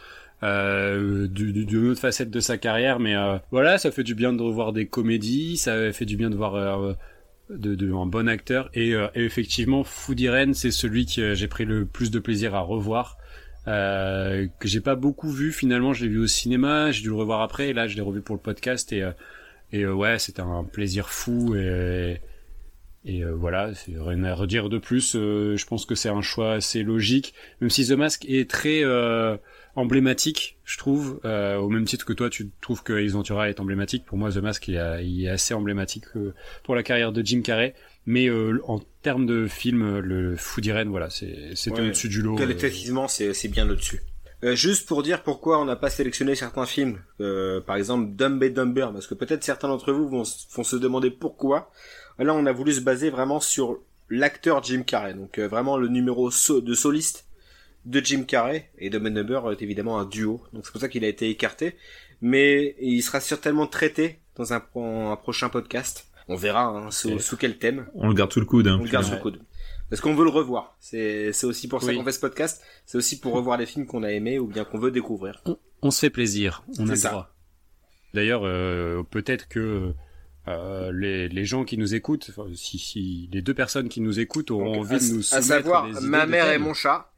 Euh, d'une autre facette de sa carrière mais euh, voilà ça fait du bien de revoir des comédies ça fait du bien de voir euh, de, un bon acteur et, euh, et effectivement Foodie c'est celui que j'ai pris le plus de plaisir à revoir euh, que j'ai pas beaucoup vu finalement. Je l'ai vu au cinéma, j'ai dû le revoir après. Et là, je l'ai revu pour le podcast et euh, et euh, ouais, c'était un plaisir fou et et voilà, c'est rien à redire de plus. je pense que c'est un choix assez logique, même si The Mask est très emblématique, je trouve, au même titre que toi, tu trouves que Ace Ventura est emblématique. Pour moi, The Mask, il, est assez emblématique pour la carrière de Jim Carrey. Mais euh, en termes de film, le Foodie voilà, c'est au-dessus du lot. Qualitativement, euh. c'est bien au-dessus. Euh, juste pour dire pourquoi on n'a pas sélectionné certains films, euh, par exemple Dumb and Dumber, parce que peut-être certains d'entre vous vont, vont, se demander pourquoi. Là, on a voulu se baser vraiment sur l'acteur Jim Carrey, donc euh, vraiment le numéro de soliste de Jim Carrey et Dumb and Dumber est évidemment un duo, donc c'est pour ça qu'il a été écarté, mais il sera certainement traité dans un, un prochain podcast. On verra hein, sous, sous, quel thème. On le garde sous le coude. Hein, on le garde sous le coude. Parce qu'on veut le revoir. C'est aussi pour ça qu'on fait ce podcast. C'est aussi pour revoir les films qu'on a aimés ou bien qu'on veut découvrir. On, se fait plaisir. On a le droit. D'ailleurs, euh, peut-être que euh, les, les, gens qui nous écoutent, si, si les deux personnes qui nous écoutent auront envie de nous soumettre à savoir ma mère et mon chat,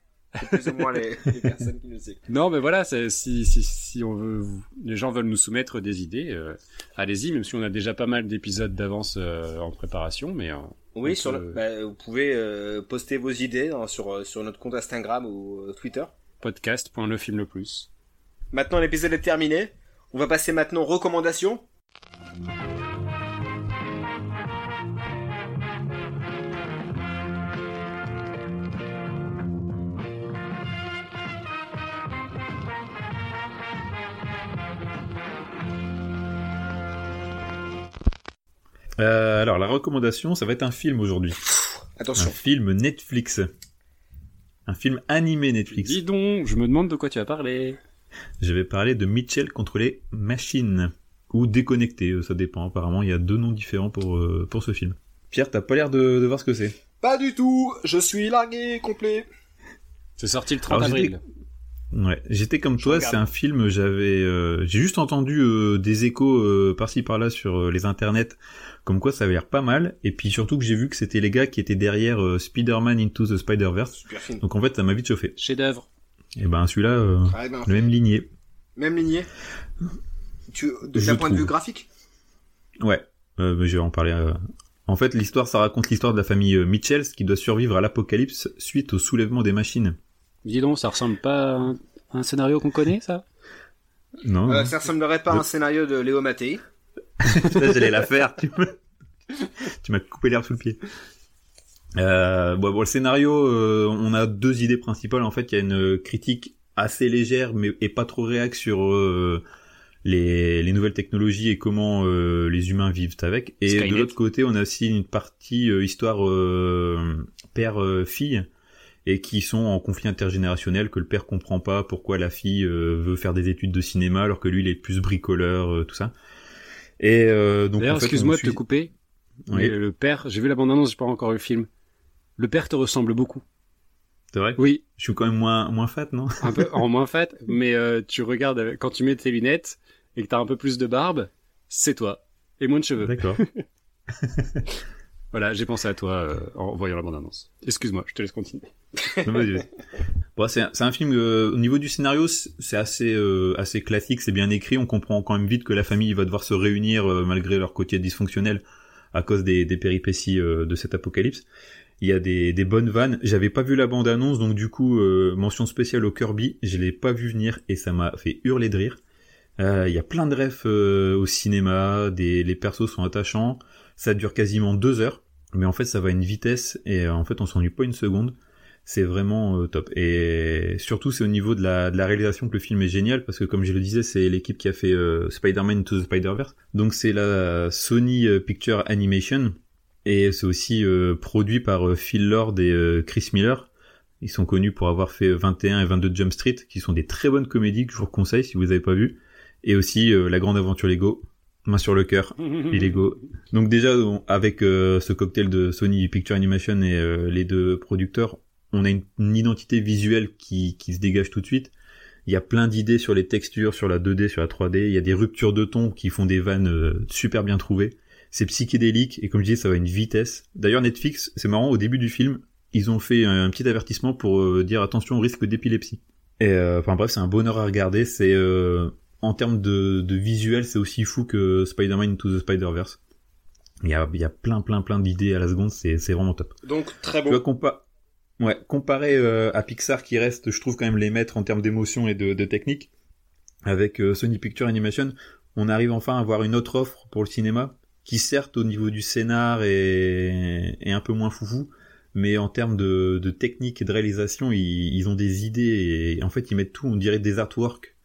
plus ou moins les, <laughs> personnes qui nous Non, mais voilà, si, si, si on veut, les gens veulent nous soumettre des idées, euh, allez-y, même si on a déjà pas mal d'épisodes d'avance euh, en préparation, mais. Euh, oui, sur le, bah, vous pouvez poster vos idées hein, sur sur notre compte Instagram ou Twitter. Podcast.lefilm le plus. Maintenant, l'épisode est terminé. On va passer maintenant aux recommandations. Euh, alors la recommandation, ça va être un film aujourd'hui. Attention. Un film Netflix. Un film animé Netflix. Dis donc, je me demande de quoi tu vas parler. Je vais parler de Mitchell contre les machines. Ou déconnecté, euh, ça dépend. Apparemment, il y a deux noms différents pour, euh, pour ce film. Pierre, t'as pas l'air de, de voir ce que c'est. Pas du tout, je suis largué complet. C'est sorti le 30 Alors, j'étais- avril. Ouais, j'étais comme toi, c'est un film, j'avais, euh, j'ai juste entendu euh, des échos euh, par-ci par-là sur euh, les internets, comme quoi ça avait l'air pas mal, et puis surtout que j'ai vu que c'était les gars qui étaient derrière euh, Spider-Man Into the Spider-Verse, donc en fait ça m'a vite chauffé. Chef-d'œuvre. Et ben celui-là, euh, Très bien. le même lignée. Même lignée. Tu, d'un point de vue graphique? Ouais, euh, mais je vais en parler. euh. En fait, l'histoire, ça raconte l'histoire de la famille Mitchells qui doit survivre à l'apocalypse suite au soulèvement des machines. Dis donc, ça ressemble pas à un, à un scénario qu'on connaît, ça? Non, Euh, non. Ça ressemblerait pas à un scénario de Léo Mattei. <laughs> J'allais la faire. Tu me- tu m'as coupé l'herbe sous le pied. Euh, bon, bon, le scénario, euh, on a deux idées principales. En fait, il y a une critique assez légère, mais et pas trop réac sur euh, les, les nouvelles technologies et comment euh, les humains vivent avec. Et Skynet. de l'autre côté, on a aussi une partie euh, histoire euh, père-fille et qui sont en conflit intergénérationnel que le père comprend pas pourquoi la fille euh, veut faire des études de cinéma alors que lui il est plus bricoleur euh, tout ça et euh, donc D'ailleurs, en fait, excuse-moi de te couper. Oui. mais le père, j'ai vu la bande-annonce, j'ai pas encore eu le film. Le père te ressemble beaucoup. c'est vrai? Oui, je suis quand même moins moins fat non? Un peu en <laughs> moins fat, mais euh, tu regardes quand tu mets tes lunettes et que t'as un peu plus de barbe, c'est toi et moins de cheveux. d'accord <laughs> Voilà, j'ai pensé à toi euh, en voyant la bande-annonce. Excuse-moi, je te laisse continuer. Bon, c'est un, film euh, au niveau du scénario c'est assez euh, assez classique c'est bien écrit. On comprend quand même vite que la famille va devoir se réunir euh, malgré leur quotidien dysfonctionnel à cause des, péripéties de cet apocalypse. Il y a des, bonnes vannes. J'avais pas vu la bande annonce donc du coup mention spéciale au Kirby. Je l'ai pas vu venir et ça m'a fait hurler de rire. Il y a plein de refs au cinéma. Les persos sont attachants. Ça dure quasiment deux heures. Mais en fait ça va à une vitesse et en fait on s'ennuie pas une seconde c'est vraiment euh, top. Et surtout, c'est au niveau de la, de la réalisation que le film est génial, parce que comme je le disais, c'est l'équipe qui a fait euh, Spider-Man Into the Spider-Verse. Donc c'est la Sony euh, Picture Animation, et c'est aussi euh, produit par Phil Lord et euh, Chris Miller. Ils sont connus pour avoir fait 21 et 22 Jump Street, qui sont des très bonnes comédies que je vous conseille si vous avez pas vu. Et aussi La Grande Aventure Lego, main sur le cœur, <laughs> les Lego. Donc déjà, on- avec ce cocktail de Sony Picture Animation et les deux producteurs, on a une, une identité visuelle qui, qui se dégage tout de suite. Il y a plein d'idées sur les textures, sur la 2D, sur la 3D. Il y a des ruptures de ton qui font des vannes euh, super bien trouvées. C'est psychédélique et comme je dis, ça va à une vitesse. D'ailleurs, Netflix, c'est marrant, au début du film, ils ont fait un, petit avertissement pour euh, dire attention au risque d'épilepsie. Et euh, enfin bref, c'est un bonheur à regarder. C'est euh, en termes de, de visuel, c'est aussi fou que Spider-Man Into the Spider-Verse. Il y a, il y a plein plein plein d'idées à la seconde, c'est c'est vraiment top. Donc, très Tu vois, bon. compa- ouais, comparé euh, à Pixar qui reste, je trouve quand même les maîtres en termes d'émotion et de, de technique, avec euh, Sony Picture Animation, on arrive enfin à avoir une autre offre pour le cinéma, qui certes au niveau du scénar est, est un peu moins foufou, mais en termes de, de technique et de réalisation, ils, ils ont des idées et en fait ils mettent tout, on dirait des artworks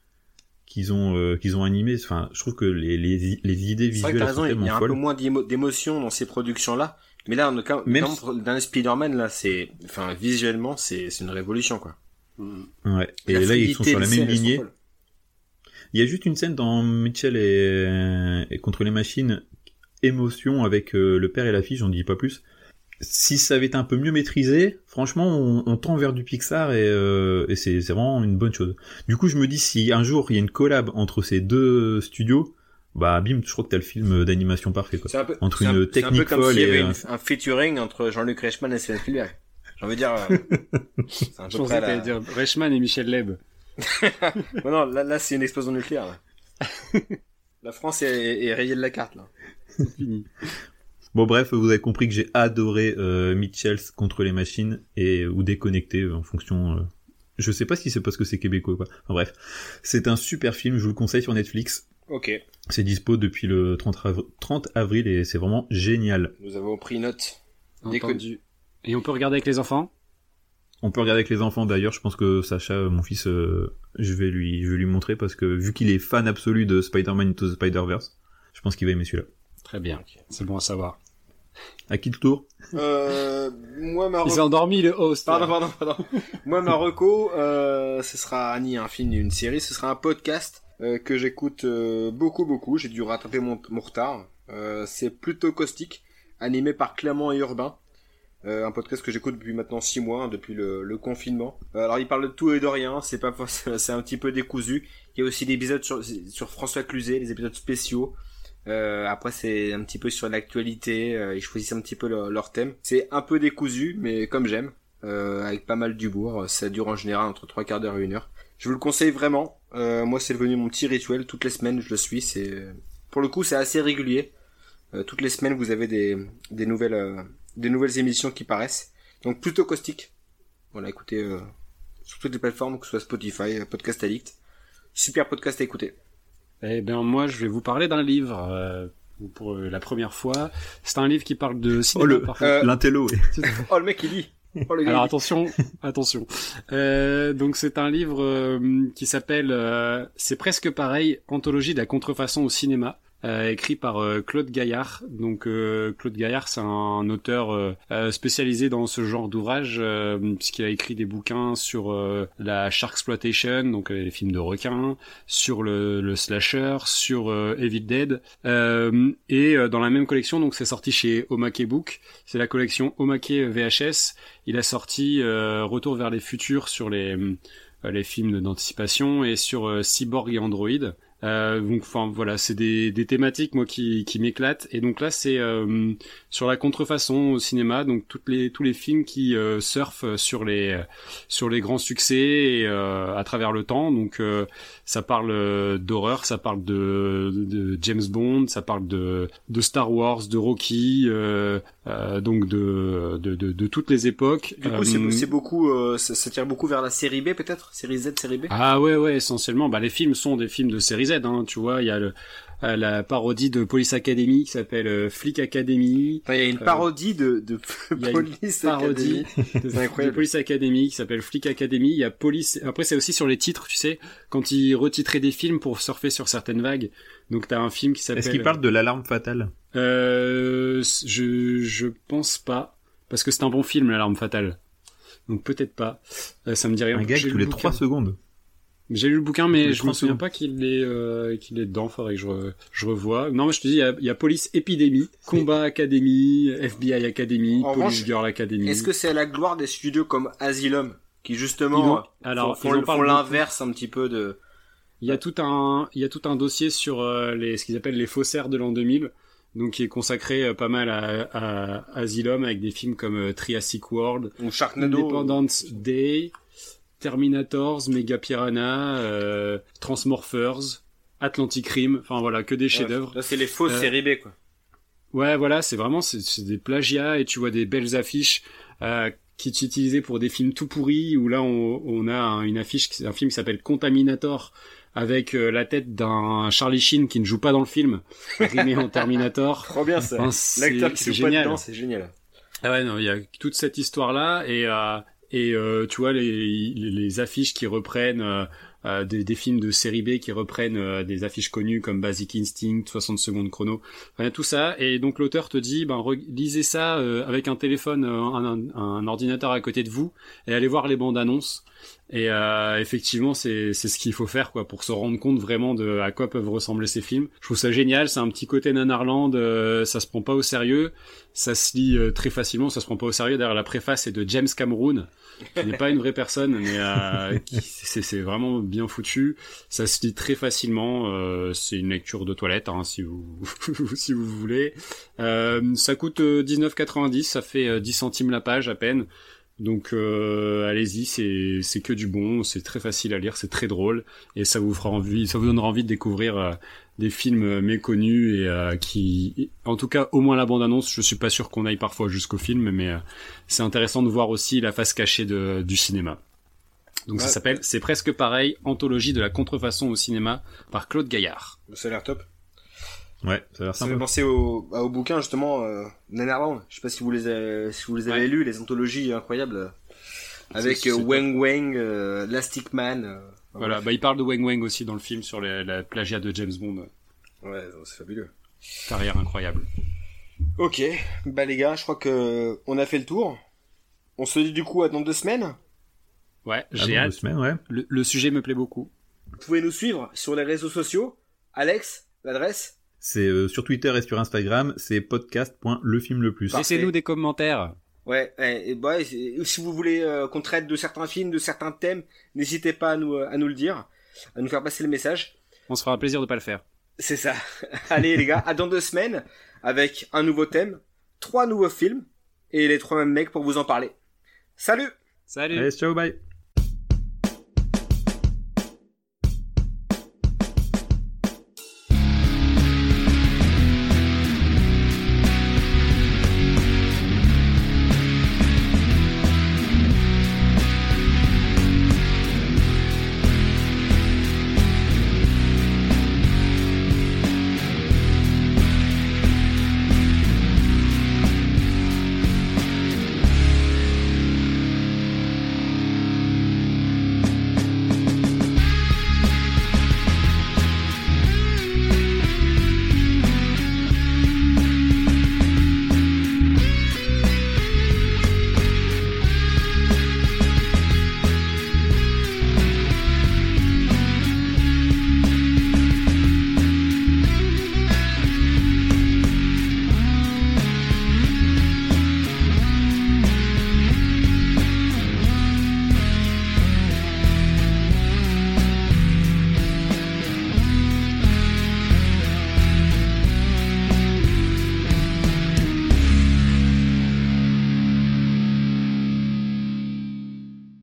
qu'ils ont euh, qu'ils ont animés. Enfin, je trouve que les, les, les idées C'est vrai que visuelles t'as elles sont raison, il y a un peu moins d'émo- d'émotion dans ces productions-là. Mais là, on quand Même même, pour- dans Spider-Man, là, c'est, enfin, visuellement, c'est, c'est une révolution, quoi. Ouais. Et là, ils sont sur la même lignée. Il y a juste une scène dans Mitchell et, et contre les machines, émotion avec euh, le père et la fille, j'en dis pas plus. Si ça avait été un peu mieux maîtrisé, franchement, on, on tend vers du Pixar et, euh, et c'est c'est vraiment une bonne chose. Du coup, je me dis si un jour il y a une collab entre ces deux studios, bah bim, je crois que t'as le film d'animation parfait quoi. C'est un peu, Entre c'est un- une c'est un peu technique comme s'il y avait un- une- un featuring entre Jean-Luc Reichmann et Steven Spielberg. J'ai envie de dire, euh, c'est un Je peu pensais la... t'allais dire Reichmann et Michel Leb. <laughs> Non, non, là, là, c'est une explosion nucléaire, là. <laughs> la France est, est rayée de la carte, là. C'est fini. Bon bref, vous avez compris que j'ai adoré euh, Mitchells contre les machines et ou déconnecté euh, en fonction. euh, Je sais pas si c'est parce que c'est québécois ou pas. Enfin, bref, c'est un super film. Je vous le conseille sur Netflix. Ok. C'est dispo depuis le 30, avri- 30 avril et c'est vraiment génial. Nous avons pris note. Entendu. Et on peut regarder avec les enfants? On peut regarder avec les enfants d'ailleurs. Je pense que Sacha, euh, mon fils, euh, je vais lui, je vais lui montrer parce que vu qu'il est fan absolu de Spider-Man Into the Spider-Verse, je pense qu'il va aimer celui-là. Très bien. C'est bon à savoir. À qui le tour? Euh, moi, ma Il s'est reco... endormi le host. Pardon, pardon, pardon. moi, ma reco, euh, ce sera ni un film ni une série, ce sera un podcast euh, que j'écoute euh, beaucoup, beaucoup. J'ai dû rattraper mon, retard. Euh, c'est plutôt caustique, animé par Clément et Urbain. un podcast que j'écoute depuis maintenant 6 mois, hein, depuis le, confinement. alors il parle de tout et de rien, c'est pas <laughs> c'est un petit peu décousu. Il y a aussi des épisodes sur, François Cluzet, des épisodes spéciaux. après c'est un petit peu sur l'actualité, ils choisissent un petit peu leur, thème. C'est un peu décousu, mais comme j'aime, avec pas mal d'humour. Ça dure en général entre 3 quarts d'heure et 1 heure. Je vous le conseille vraiment. moi c'est devenu mon petit rituel, toutes les semaines je le suis, c'est pour le coup, c'est assez régulier. Euh, toutes les semaines, vous avez des, des nouvelles, euh, des nouvelles émissions qui paraissent. Donc plutôt caustique. Voilà, écoutez, euh, sur toutes les plateformes, que ce soit Spotify, Podcast Addict. Super podcast à écouter. Eh bien, moi, je vais vous parler d'un livre. pour la première fois, c'est un livre qui parle de cinéma. Oh, le, l'intello. oh, le mec, il dit. Oh, Alors attention, <laughs> attention. Euh, donc c'est un livre qui s'appelle C'est presque pareil, anthologie de la contrefaçon au cinéma. Euh, écrit par euh, Claude Gaillard. Donc euh, Claude Gaillard, c'est un auteur spécialisé dans ce genre d'ouvrage puisqu'il a écrit des bouquins sur la shark exploitation, donc les films de requins, sur le, le slasher, sur Evil Dead, et dans la même collection, donc c'est sorti chez Omake Book, c'est la collection Omake VHS. Il a sorti Retour vers les futurs sur les les films d'anticipation et sur Cyborg et Android. Euh, donc, enfin voilà, c'est des, des thématiques moi qui, qui m'éclatent. Et donc là, c'est euh, sur la contrefaçon au cinéma, donc toutes les tous les films qui euh, surfent sur les sur les grands succès et, à travers le temps. Donc ça parle d'horreur, ça parle de, de, James Bond, ça parle de de Star Wars, de Rocky, donc de, de, de de toutes les époques. Du coup, c'est beaucoup, ça, ça, tire beaucoup vers la série B peut-être, série Z, série B? Ah ouais ouais, essentiellement. Bah les films sont des films de série Z Hein, tu vois, il y a le, euh, la parodie de Police Academy qui s'appelle euh, Flick Academy. il y a une euh, parodie de, de Police parodie De, <laughs> Police Academy qui s'appelle Flick Academy. Il y a Police. Après, c'est aussi sur les titres, tu sais, quand ils retitraient des films pour surfer sur certaines vagues. Donc, t'as un film qui s'appelle. Est-ce qu'il parle de l'alarme fatale? Euh, je je pense pas parce que c'est un bon film, l'alarme fatale. Donc peut-être pas. ça me dit rien. Un gars tous les 3 secondes. J'ai lu le bouquin, mais je me souviens pas qu'il est euh, qu'il est dedans. Faudrait que je, je revois. Non, mais je te dis, il y a, y a Police Epidémie, Combat Academy, FBI Academy, Police Girl Academy. Est-ce que c'est à la gloire des studios comme Asylum qui justement alors, font, font, l'inverse un petit peu de. Il y a tout un il y a tout un dossier sur euh, les ce qu'ils appellent les faussaires de l'an 2000 donc qui est consacré euh, pas mal à, à, Asylum avec des films comme Triassic World, ou Sharknado, Independence Day, Terminators, Mega Piranha, euh, Transmorphers, Atlantic Rim, enfin voilà, que des chefs-d'œuvre. Là, c'est les fausses euh, séries B, quoi. Ouais, voilà, c'est vraiment c'est des plagiats et tu vois des belles affiches euh, qui sont utilisées pour des films tout pourris où là on, on a une affiche, un film qui s'appelle Contaminator avec euh, la tête d'un Charlie Sheen qui ne joue pas dans le film, rimé en Terminator. <laughs> Trop bien ça. L'acteur qui joue génial. pas dedans, c'est génial. Ah ouais, non, il y a toute cette histoire là et euh, et euh, tu vois les, affiches qui reprennent euh, euh, des, des, films de série B qui reprennent des affiches connues comme Basic Instinct, 60 secondes chrono, enfin, tout ça. Et donc l'auteur te dit, ben lisez ça avec un téléphone, un, un, ordinateur à côté de vous, et allez voir les bandes annonces. Et euh, effectivement, c'est ce qu'il faut faire quoi pour se rendre compte vraiment de à quoi peuvent ressembler ces films. Je trouve ça génial, c'est un petit côté nanarland, euh, ça se prend pas au sérieux, ça se lit euh, très facilement, ça se prend pas au sérieux. Derrière la préface est de James Cameron, qui n'est pas une vraie personne, mais c'est vraiment bien foutu. Ça se lit très facilement, c'est une lecture de toilette hein, si vous <laughs> si vous voulez. ça coûte 19,90, ça fait 10 centimes la page à peine. Donc euh, allez-y, c'est c'est que du bon, c'est très facile à lire, c'est très drôle et ça vous fera envie, ça vous donnera envie de découvrir euh, des films méconnus et euh, qui, en tout cas, au moins la bande-annonce, je suis pas sûr qu'on aille parfois jusqu'au film, mais c'est intéressant de voir aussi la face cachée de, du cinéma. Donc ça s'appelle, c'est presque pareil, Anthologie de la contrefaçon au cinéma par Claude Gaillard. Ça a l'air top. Ouais, ça a l'air Ça fait penser au, au bouquin justement euh, Netherland. Je sais pas si vous les avez, si vous les avez lus, les anthologies incroyables euh, avec euh, Wang Wang, euh, Elastic Man. Euh, voilà, bah il parle de Wang Wang aussi dans le film sur les, la plagiat de James Bond. Ouais, c'est fabuleux. Carrière incroyable. Ok, bah les gars, je crois que on a fait le tour. On se dit du coup à dans deux semaines. Ouais, j'ai hâte. Deux semaines, ouais. Le, le sujet me plaît beaucoup. Vous pouvez nous suivre sur les réseaux sociaux. Alex, l'adresse c'est euh, sur Twitter et sur Instagram, c'est podcast.lefilmleplus. Laissez-nous des commentaires. Ouais, et, bah, si vous voulez euh, qu'on traite de certains films, de certains thèmes, n'hésitez pas à nous, à nous le dire, à nous faire passer le message. On se fera plaisir de pas le faire. C'est ça. <laughs> Allez les gars, à dans deux semaines avec un nouveau thème, trois nouveaux films et les trois mêmes mecs pour vous en parler. Salut Salut Allez, ciao, bye